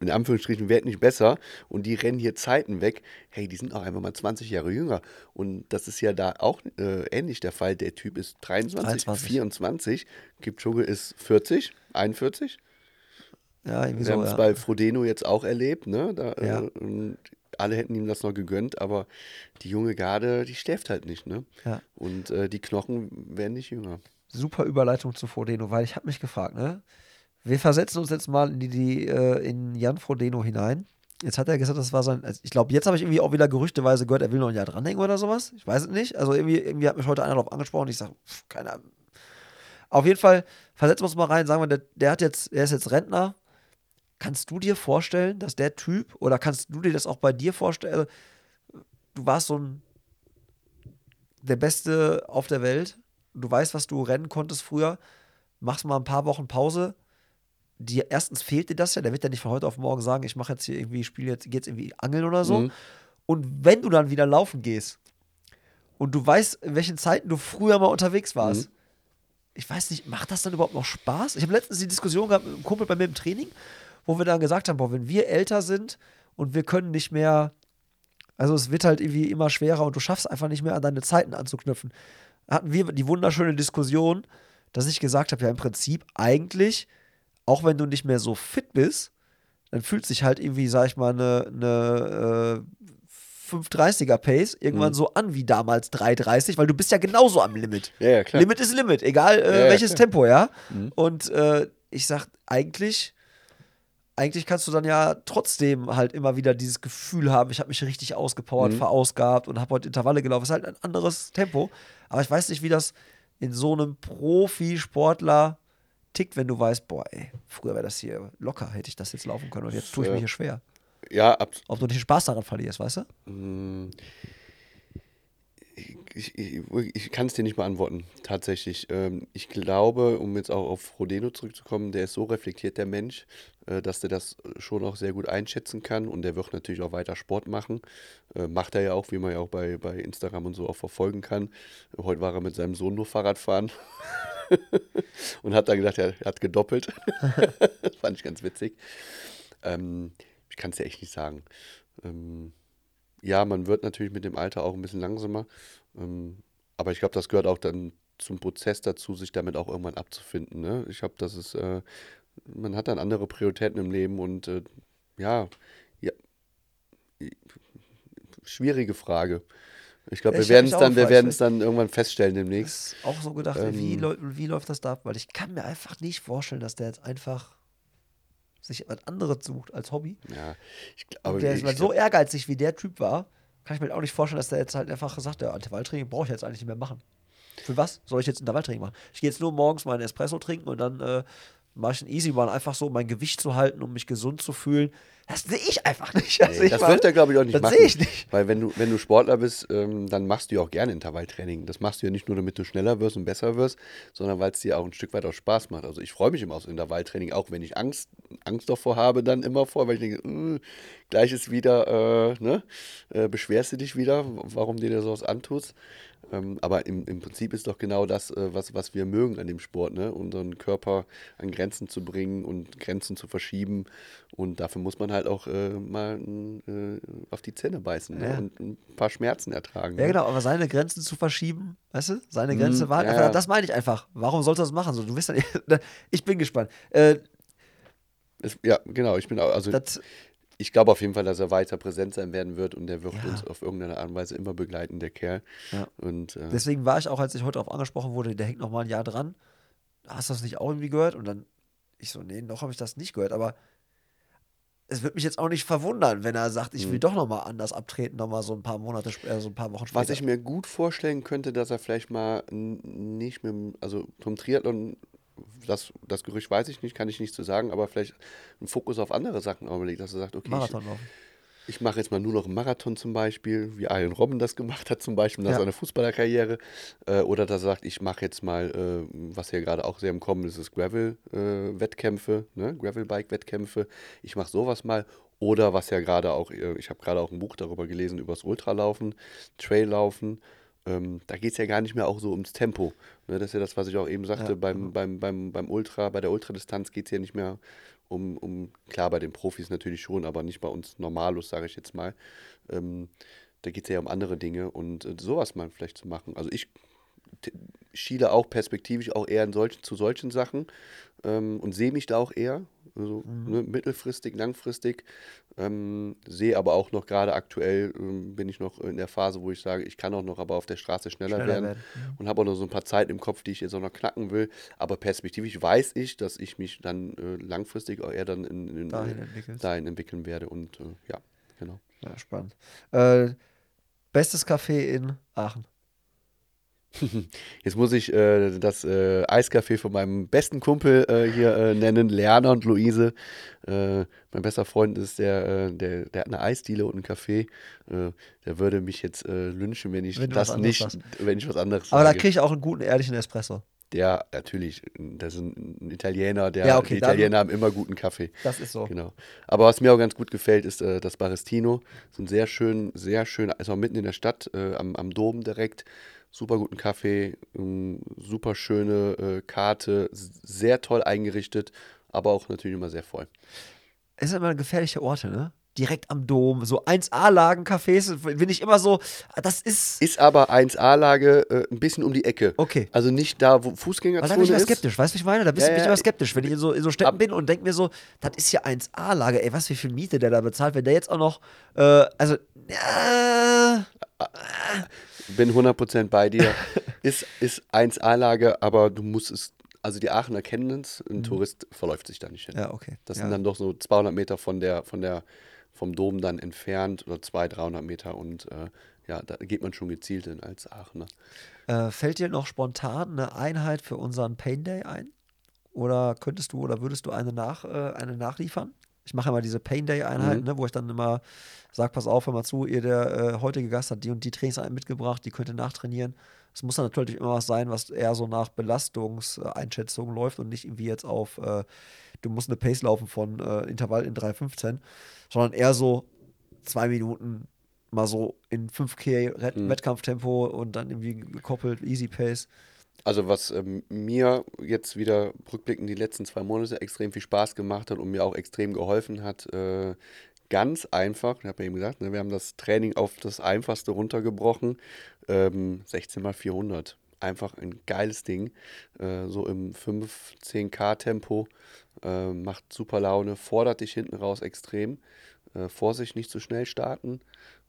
in Anführungsstrichen, werde nicht besser und die rennen hier Zeiten weg. Hey, die sind auch einfach mal 20 Jahre jünger und das ist ja da auch äh, ähnlich der Fall. Der Typ ist 23, 23. 24, Kipchoge ist 40, 41. Ja, irgendwie Wir so. haben es Ja. bei Frodeno jetzt auch erlebt, ne? Da, Ja. äh, alle hätten ihm das noch gegönnt, aber die junge Garde, die schläft halt nicht, ne? Ja. Und äh, die Knochen werden nicht jünger. Super Überleitung zu Frodeno, weil ich habe mich gefragt, ne? Wir versetzen uns jetzt mal in die, die äh, in Jan Frodeno hinein. Jetzt hat er gesagt, das war sein. Also ich glaube, jetzt habe ich irgendwie auch wieder gerüchteweise gehört, er will noch ein Jahr dranhängen oder sowas. Ich weiß es nicht. Also irgendwie, irgendwie hat mich heute einer darauf angesprochen. Ich sage, keine Ahnung. Auf jeden Fall versetzen wir uns mal rein. Sagen wir, der, der hat jetzt, er ist jetzt Rentner. Kannst du dir vorstellen, dass der Typ oder kannst du dir das auch bei dir vorstellen? Also, du warst so ein der Beste auf der Welt. Du weißt, was du rennen konntest früher. Machst mal ein paar Wochen Pause. Die, erstens fehlt dir das ja. Der wird ja nicht von heute auf morgen sagen, ich mache jetzt hier irgendwie, spiele jetzt, jetzt irgendwie angeln oder so. Mhm. Und wenn du dann wieder laufen gehst und du weißt, in welchen Zeiten du früher mal unterwegs warst, Mhm. ich weiß nicht, macht das dann überhaupt noch Spaß? Ich habe letztens die Diskussion gehabt mit einem Kumpel bei mir im Training, wo wir dann gesagt haben, boah, wenn wir älter sind und wir können nicht mehr, also es wird halt irgendwie immer schwerer und du schaffst einfach nicht mehr an deine Zeiten anzuknüpfen, hatten wir die wunderschöne Diskussion, dass ich gesagt habe, ja im Prinzip eigentlich, auch wenn du nicht mehr so fit bist, dann fühlt sich halt irgendwie, sag ich mal, eine, eine äh, 530er Pace irgendwann Mhm. so an wie damals 330, weil du bist ja genauso am Limit. Ja, ja, klar. Limit ist Limit, egal äh, Ja, ja, welches klar. Tempo, ja. Mhm. Und äh, ich sag, eigentlich, eigentlich kannst du dann ja trotzdem halt immer wieder dieses Gefühl haben, ich habe mich richtig ausgepowert, Mhm. verausgabt und habe heute Intervalle gelaufen. Ist halt ein anderes Tempo. Aber ich weiß nicht, wie das in so einem Profisportler tickt, wenn du weißt, boah, ey, früher wäre das hier locker, hätte ich das jetzt laufen können und jetzt tue ich Ja. mir hier schwer. Ja, ab, Ob du nicht den Spaß daran verlierst, weißt du? Ich, ich, ich kann es dir nicht beantworten, tatsächlich. Ähm, ich glaube, um jetzt auch auf Rodeno zurückzukommen, der ist so reflektiert, der Mensch, äh, dass der das schon auch sehr gut einschätzen kann und der wird natürlich auch weiter Sport machen. Äh, macht er ja auch, wie man ja auch bei, bei Instagram und so auch verfolgen kann. Heute war er mit seinem Sohn nur Fahrrad fahren *laughs* und hat dann gedacht, er hat gedoppelt. das *laughs* fand ich ganz witzig. Ähm, ich kann es dir echt nicht sagen. Ähm, ja, man wird natürlich mit dem Alter auch ein bisschen langsamer. Ähm, aber ich glaube, das gehört auch dann zum Prozess dazu, sich damit auch irgendwann abzufinden. Ne? Ich glaube, das ist, äh, man hat dann andere Prioritäten im Leben und äh, ja, ja, schwierige Frage. Ich glaube, wir werden es dann, wir werden es dann irgendwann feststellen demnächst. auch so gedacht, wie, Ähm. läu- wie läuft das da ab? Weil ich kann mir einfach nicht vorstellen, dass der jetzt einfach sich was anderes sucht als Hobby. Ja, ich, gl- Aber aber der ist so ehrgeizig, wie der Typ war, kann ich mir auch nicht vorstellen, dass der jetzt halt einfach gesagt hat, ja, Intervalltraining brauche ich jetzt eigentlich nicht mehr machen. Für was soll ich jetzt Intervalltraining machen? Ich gehe jetzt nur morgens meinen Espresso trinken und dann äh, mache ich einen Easy Run, einfach so, um mein Gewicht zu halten, um mich gesund zu fühlen. Das sehe ich einfach nicht. Also Nee, ich das meine, wird er, glaube ich, auch nicht das machen. sehe ich nicht. Weil wenn du, wenn du Sportler bist, ähm, dann machst du ja auch gerne Intervalltraining. Das machst du ja nicht nur, damit du schneller wirst und besser wirst, sondern weil es dir auch ein Stück weit auch Spaß macht. Also ich freue mich immer aufs Intervalltraining, auch wenn ich Angst, Angst davor habe, dann immer vor, weil ich denke, äh, gleich ist wieder, äh, ne, äh, beschwerst du dich wieder, warum dir das sowas antust. Ähm, aber im, im Prinzip ist doch genau das, äh, was, was wir mögen an dem Sport, ne? unseren Körper an Grenzen zu bringen und Grenzen zu verschieben. Und dafür muss man halt auch äh, mal äh, auf die Zähne beißen ne? Ja. und ein paar Schmerzen ertragen. Ja, ne? genau, aber seine Grenzen zu verschieben, weißt du? Seine Mhm, Grenze war halt ja, das meine ich einfach. Warum sollst du das machen? So, du bist dann, *laughs* ich bin gespannt. Äh, Es, ja, genau. Ich bin auch, also das, ich glaube auf jeden Fall, dass er weiter präsent sein werden wird und der wird Ja. uns auf irgendeine Art und Weise immer begleiten, der Kerl. Ja. Und äh, Deswegen war ich auch, als ich heute darauf angesprochen wurde, der hängt noch mal ein Jahr dran. Hast du das nicht auch irgendwie gehört? Und dann, ich so, nee, noch habe ich das nicht gehört. Aber es wird mich jetzt auch nicht verwundern, wenn er sagt, Mhm. ich will doch noch mal anders abtreten, noch mal so ein paar Monate, äh, so ein paar Wochen später. was ich mir gut vorstellen könnte, dass er vielleicht mal nicht mit also vom Triathlon, das, das Gerücht weiß ich nicht, kann ich nicht so sagen, aber vielleicht einen Fokus auf andere Sachen auch legt, dass er sagt, okay, ich, Marathon laufen. ich mache jetzt mal nur noch einen Marathon zum Beispiel, wie Ian Robben das gemacht hat zum Beispiel nach Ja. seiner Fußballerkarriere. Äh, oder dass er sagt, ich mache jetzt mal, äh, was ja gerade auch sehr im Kommen ist, ist Gravel-Wettkämpfe, ne? Gravel-Bike-Wettkämpfe. Ich mache sowas mal. Oder was ja gerade auch, äh, ich habe gerade auch ein Buch darüber gelesen, über das Ultralaufen, Traillaufen. Ähm, da geht es ja gar nicht mehr auch so ums Tempo. Ne? Das ist ja das, was ich auch eben sagte, Ja, beim, beim, beim, beim Ultra, bei der Ultradistanz geht es ja nicht mehr um, um, klar, bei den Profis natürlich schon, aber nicht bei uns Normalos, sage ich jetzt mal. Ähm, da geht es ja um andere Dinge und äh, sowas mal vielleicht zu machen. Also ich schiele auch perspektivisch auch eher in solchen, zu solchen Sachen ähm, und sehe mich da auch eher, also ne, mittelfristig, langfristig. Ähm, sehe aber auch noch gerade aktuell, ähm, bin ich noch in der Phase, wo ich sage, ich kann auch noch aber auf der Straße schneller, Schneller werden, werden, und habe auch noch so ein paar Zeiten im Kopf, die ich jetzt auch noch knacken will. Aber perspektivisch weiß ich, dass ich mich dann äh, langfristig auch eher dann in, in, Dahin äh, dahin entwickeln werde und äh, ja, genau. Ja, spannend. Äh, bestes Café in Aachen. *laughs* Jetzt muss ich äh, das äh, Eiscafé von meinem besten Kumpel äh, hier äh, nennen, Leana und Luise. Äh, mein bester Freund ist der, äh, der, der hat eine Eisdiele und ein Café. Der würde mich jetzt lynchen, wenn ich Wenn das nicht, sagst. wenn ich was anderes Aber da sage. kriege ich auch einen guten, ehrlichen Espresso. Ja, natürlich. Das ist ein Italiener, der, Ja, okay, die Italiener haben immer guten Kaffee. Das ist so. Genau. Aber was mir auch ganz gut gefällt, ist äh, das Baristino. So ein sehr schön, sehr schön, ist auch mitten in der Stadt, äh, am, am Dom direkt. Super guten Kaffee, ähm, super schöne äh, Karte, sehr toll eingerichtet, aber auch natürlich immer sehr voll. Es sind immer gefährliche Orte, ne? Direkt am Dom, so 1A-Lagen-Cafés, bin ich immer so, das ist. Ist aber 1A-Lage äh, ein bisschen um die Ecke. Okay. Also nicht da, wo Fußgängerzone da bin ich immer ist. skeptisch, weißt du, ich meine? Da bist Ja, bin ich ja, immer skeptisch, wenn ich in so, in so Städten Ab- bin und denke mir so, das ist ja 1A-Lage, ey, was wie viel Miete der da bezahlt, wenn der jetzt auch noch, äh, also, ja, Bin 100% bei dir. *laughs* ist, ist 1A-Lage, aber du musst es, also die Aachener kennen es, ein Tourist verläuft sich da nicht hin. Mhm. ja, okay. Das ja. sind dann doch so 200 Meter von der, von der, vom Dom dann entfernt oder 200, 300 Meter und äh, ja, da geht man schon gezielt hin als Aachener. Äh, fällt dir noch spontan eine Einheit für unseren Pain Day ein? Oder könntest du oder würdest du eine, nach, äh, eine nachliefern? Ich mache immer diese Pain Day Einheiten, Mhm. ne, wo ich dann immer sage, pass auf, hör mal zu, ihr der äh, heutige Gast hat die und die Trainingseinheit mitgebracht, die könnt ihr nachtrainieren. Es muss dann natürlich immer was sein, was eher so nach Belastungseinschätzung läuft und nicht irgendwie jetzt auf, äh, du musst eine Pace laufen von äh, Intervall in 3,15, sondern eher so zwei Minuten mal so in 5K Red Mhm. Wettkampftempo und dann irgendwie gekoppelt, Easy Pace. Also was ähm, mir jetzt wieder rückblickend die letzten zwei Monate extrem viel Spaß gemacht hat und mir auch extrem geholfen hat, äh, ganz einfach, ich habe ja eben gesagt, ne, wir haben das Training auf das Einfachste runtergebrochen, ähm, 16 mal 400. Einfach ein geiles Ding, äh, so im 5-10k Tempo, äh, macht super Laune, fordert dich hinten raus extrem. Äh, Vorsicht, nicht zu schnell starten.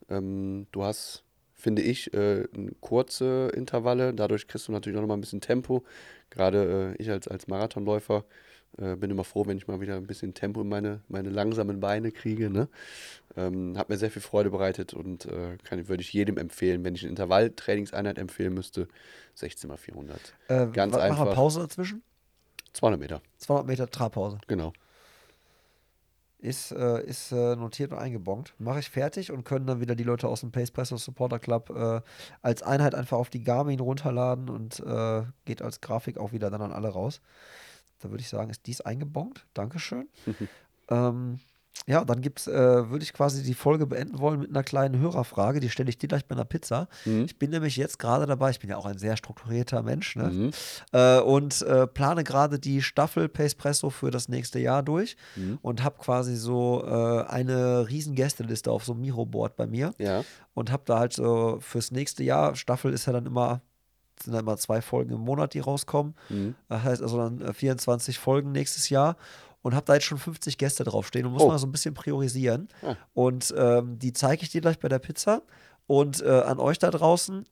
Ähm, du hast finde ich, äh, kurze Intervalle. Dadurch kriegst du natürlich auch noch mal ein bisschen Tempo. Gerade äh, ich als, als Marathonläufer äh, bin immer froh, wenn ich mal wieder ein bisschen Tempo in meine, meine langsamen Beine kriege. Ne? Ähm, hat mir sehr viel Freude bereitet und äh, kann, würde ich jedem empfehlen, wenn ich eine Intervalltrainingseinheit empfehlen müsste, 16 mal 400. Äh, Ganz wa- Machen einfach. wir Pause dazwischen? 200 Meter, 200 Meter Trabpause. genau. Ist, äh, ist äh, notiert und eingebongt. Mache ich fertig und können dann wieder die Leute aus dem Pace Presso Supporter Club äh, als Einheit einfach auf die Garmin runterladen und geht als Grafik auch wieder dann an alle raus. Da würde ich sagen, ist dies eingebongt. Dankeschön. *laughs* ähm, ja, dann gibt's, äh, würde ich quasi die Folge beenden wollen mit einer kleinen Hörerfrage. Die stelle ich dir gleich bei einer Pizza. Ich bin nämlich jetzt gerade dabei, ich bin ja auch ein sehr strukturierter Mensch, ne? Mhm. äh, und äh, plane gerade die Staffel Pace Presso für das nächste Jahr durch und habe quasi so äh, eine riesen Gästeliste auf so einem Miro-Board bei mir Ja, und habe da halt so fürs nächste Jahr, Staffel ist ja dann immer, sind dann immer zwei Folgen im Monat, die rauskommen. Mhm. Das heißt also dann äh, 24 Folgen nächstes Jahr. und habe da jetzt schon 50 Gäste draufstehen und muss Oh. mal so ein bisschen priorisieren. Ah. Und ähm, die zeige ich dir gleich bei der Pizza. Und äh, an euch da draußen,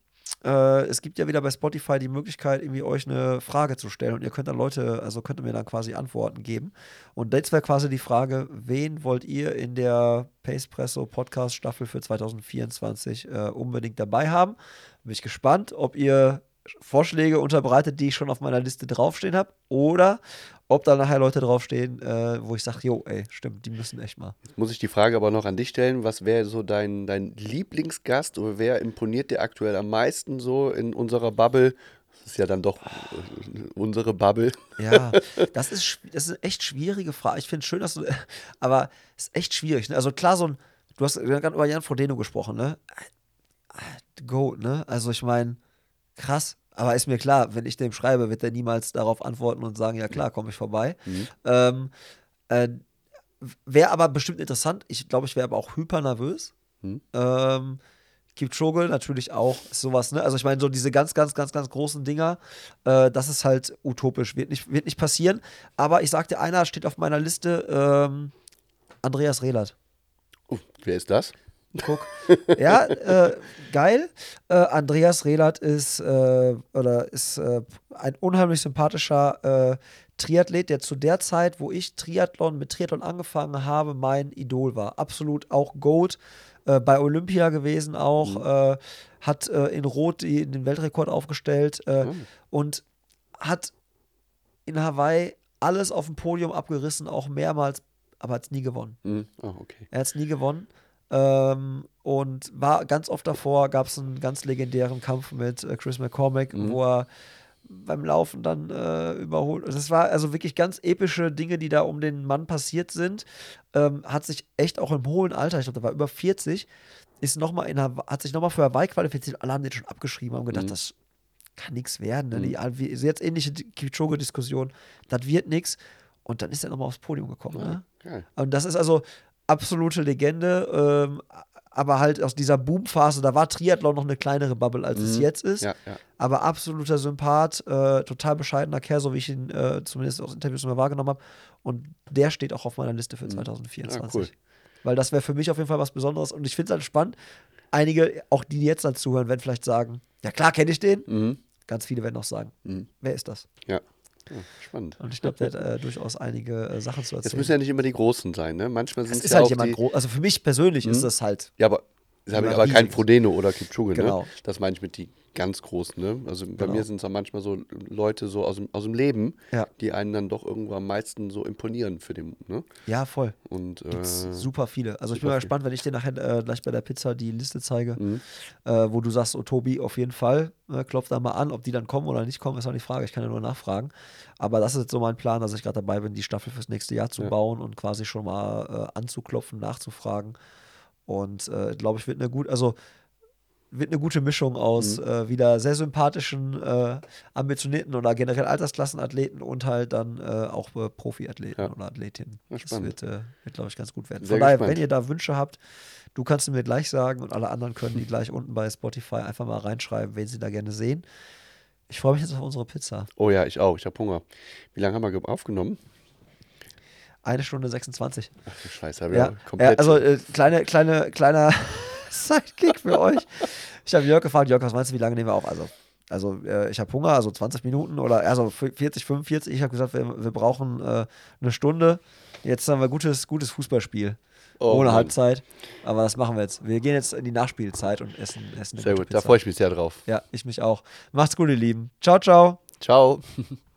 äh, es gibt ja wieder bei Spotify die Möglichkeit, irgendwie euch eine Frage zu stellen und ihr könnt dann Leute, also könnt ihr mir dann quasi Antworten geben. Und jetzt wäre quasi die Frage, wen wollt ihr in der Pacepresso Podcast Staffel für 2024 äh, unbedingt dabei haben? Bin ich gespannt, ob ihr Vorschläge unterbreitet, die ich schon auf meiner Liste draufstehen habe, oder ob da nachher Leute draufstehen, äh, wo ich sage, jo, ey, stimmt, die müssen echt mal. Jetzt muss ich die Frage aber noch an dich stellen. Was wäre so dein, dein Lieblingsgast oder wer imponiert dir aktuell am meisten so in unserer Bubble? Das ist ja dann doch äh, unsere Bubble. Ja, das ist, das ist eine echt schwierige Frage. Ich finde es schön, dass du, *laughs* aber es ist echt schwierig. Ne? Also klar, so ein, du hast gerade über Jan Frodeno gesprochen, ne? Go, ne? Also ich meine, krass. Aber ist mir klar, wenn ich dem schreibe, wird er niemals darauf antworten und sagen, ja klar, komme ich vorbei. Ähm, äh, wäre aber bestimmt interessant. Ich glaube, ich wäre aber auch hyper nervös. Ähm, Kipchoge natürlich auch sowas, ne? Also ich meine, so diese ganz, ganz, ganz, ganz großen Dinger, äh, das ist halt utopisch, wird nicht, wird nicht passieren. Aber ich sagte, einer steht auf meiner Liste, ähm, Andreas Rehlert. Uh, wer ist das? Guck. Ja, äh, geil. Äh, Andreas Rehlert ist, äh, oder ist äh, ein unheimlich sympathischer äh, Triathlet, der zu der Zeit, wo ich Triathlon mit Triathlon angefangen habe, mein Idol war. Absolut auch Goat. Äh, bei Olympia gewesen auch. Äh, hat in Rot die, den Weltrekord aufgestellt äh, und hat in Hawaii alles auf dem Podium abgerissen, auch mehrmals, aber hat es nie gewonnen. Hm, Oh, okay. Er hat es nie gewonnen. Ähm, und war ganz oft davor, gab es einen ganz legendären Kampf mit äh, Chris McCormack, Mhm. wo er beim Laufen dann äh, überholt. Das war also wirklich ganz epische Dinge, die da um den Mann passiert sind. Ähm, hat sich echt auch im hohen Alter, ich glaube, der war über 40, ist noch mal in hat sich nochmal für Hawaii qualifiziert. Alle haben den schon abgeschrieben, haben Mhm. gedacht, das kann nichts werden. Ne? Die, wie, jetzt ähnliche Kipchoge-Diskussion, das wird nichts. Und dann ist er nochmal aufs Podium gekommen. Ne? Geil. Und das ist also absolute Legende, ähm, aber halt aus dieser Boomphase, da war Triathlon noch eine kleinere Bubble, als es jetzt ist. Ja, ja. Aber absoluter Sympath, äh, total bescheidener Kerl, so wie ich ihn äh, zumindest aus Interviews immer wahrgenommen habe. Und der steht auch auf meiner Liste für 2024. Ah, cool. Weil das wäre für mich auf jeden Fall was Besonderes. Und ich finde es halt spannend. Einige, auch die, die jetzt dann zuhören, werden vielleicht sagen: Ja, klar, kenne ich den. Mhm. Ganz viele werden auch sagen: Wer ist das? Ja. Ja. Spannend. Und ich glaube, der hat äh, durchaus einige äh, Sachen zu Es erzählen. müssen ja nicht immer die Großen sein, ne? Manchmal sind Es es ist ja halt auch jemand die, groß. Also für mich persönlich ist das halt. Ja, aber, das habe ich Jemand aber kein Riesiges. Frodeno oder Kipchoge, Genau. ne? Das meine ich mit die ganz Großen, ne? Also bei Genau. mir sind es dann manchmal so Leute so aus dem, aus dem Leben, Ja. die einen dann doch irgendwo am meisten so imponieren für den, ne? Ja, voll. Und äh, super viele. Also ich bin super mal gespannt, wenn ich dir nachher äh, gleich bei der Pizza die Liste zeige, Mhm. äh, wo du sagst, oh Tobi, auf jeden Fall, äh, klopf da mal an, ob die dann kommen oder nicht kommen, ist auch die Frage. Ich kann ja nur nachfragen. Aber das ist jetzt so mein Plan, dass ich gerade dabei bin, die Staffel fürs nächste Jahr zu Ja. bauen und quasi schon mal äh, anzuklopfen, nachzufragen. Und äh, glaube ich, wird eine gut, also wird eine gute Mischung aus Mhm. äh, wieder sehr sympathischen, äh, ambitionierten oder generell Altersklassenathleten und halt dann äh, auch äh, Profiathleten Ja. oder Athletinnen. Ja, das wird, äh, wird glaube ich, ganz gut werden. Sehr Von daher, gespannt. wenn ihr da Wünsche habt, du kannst mir gleich sagen und alle anderen können die gleich unten bei Spotify einfach mal reinschreiben, wen sie da gerne sehen. Ich freue mich jetzt auf unsere Pizza. Oh ja, ich auch, ich habe Hunger. Wie lange haben wir ge- aufgenommen? Eine Stunde 26. Ach du Scheiße, habe Ja, ja, komplett. also äh, kleine, kleine, kleiner *laughs* Sidekick für euch. Ich habe Jörg gefragt, Jörg, was meinst du, wie lange nehmen wir auf? Also, also äh, ich habe Hunger, also 20 Minuten oder also 40, 45. Ich habe gesagt, wir, wir brauchen äh, eine Stunde. Jetzt haben wir gutes, gutes Fußballspiel. Oh ohne Mann. Halbzeit. Aber das machen wir jetzt. Wir gehen jetzt in die Nachspielzeit und essen, essen Sehr gut, da Pizza. freue ich mich sehr drauf. Ja, ich mich auch. Macht's gut, ihr Lieben. Ciao, ciao. Ciao. *laughs*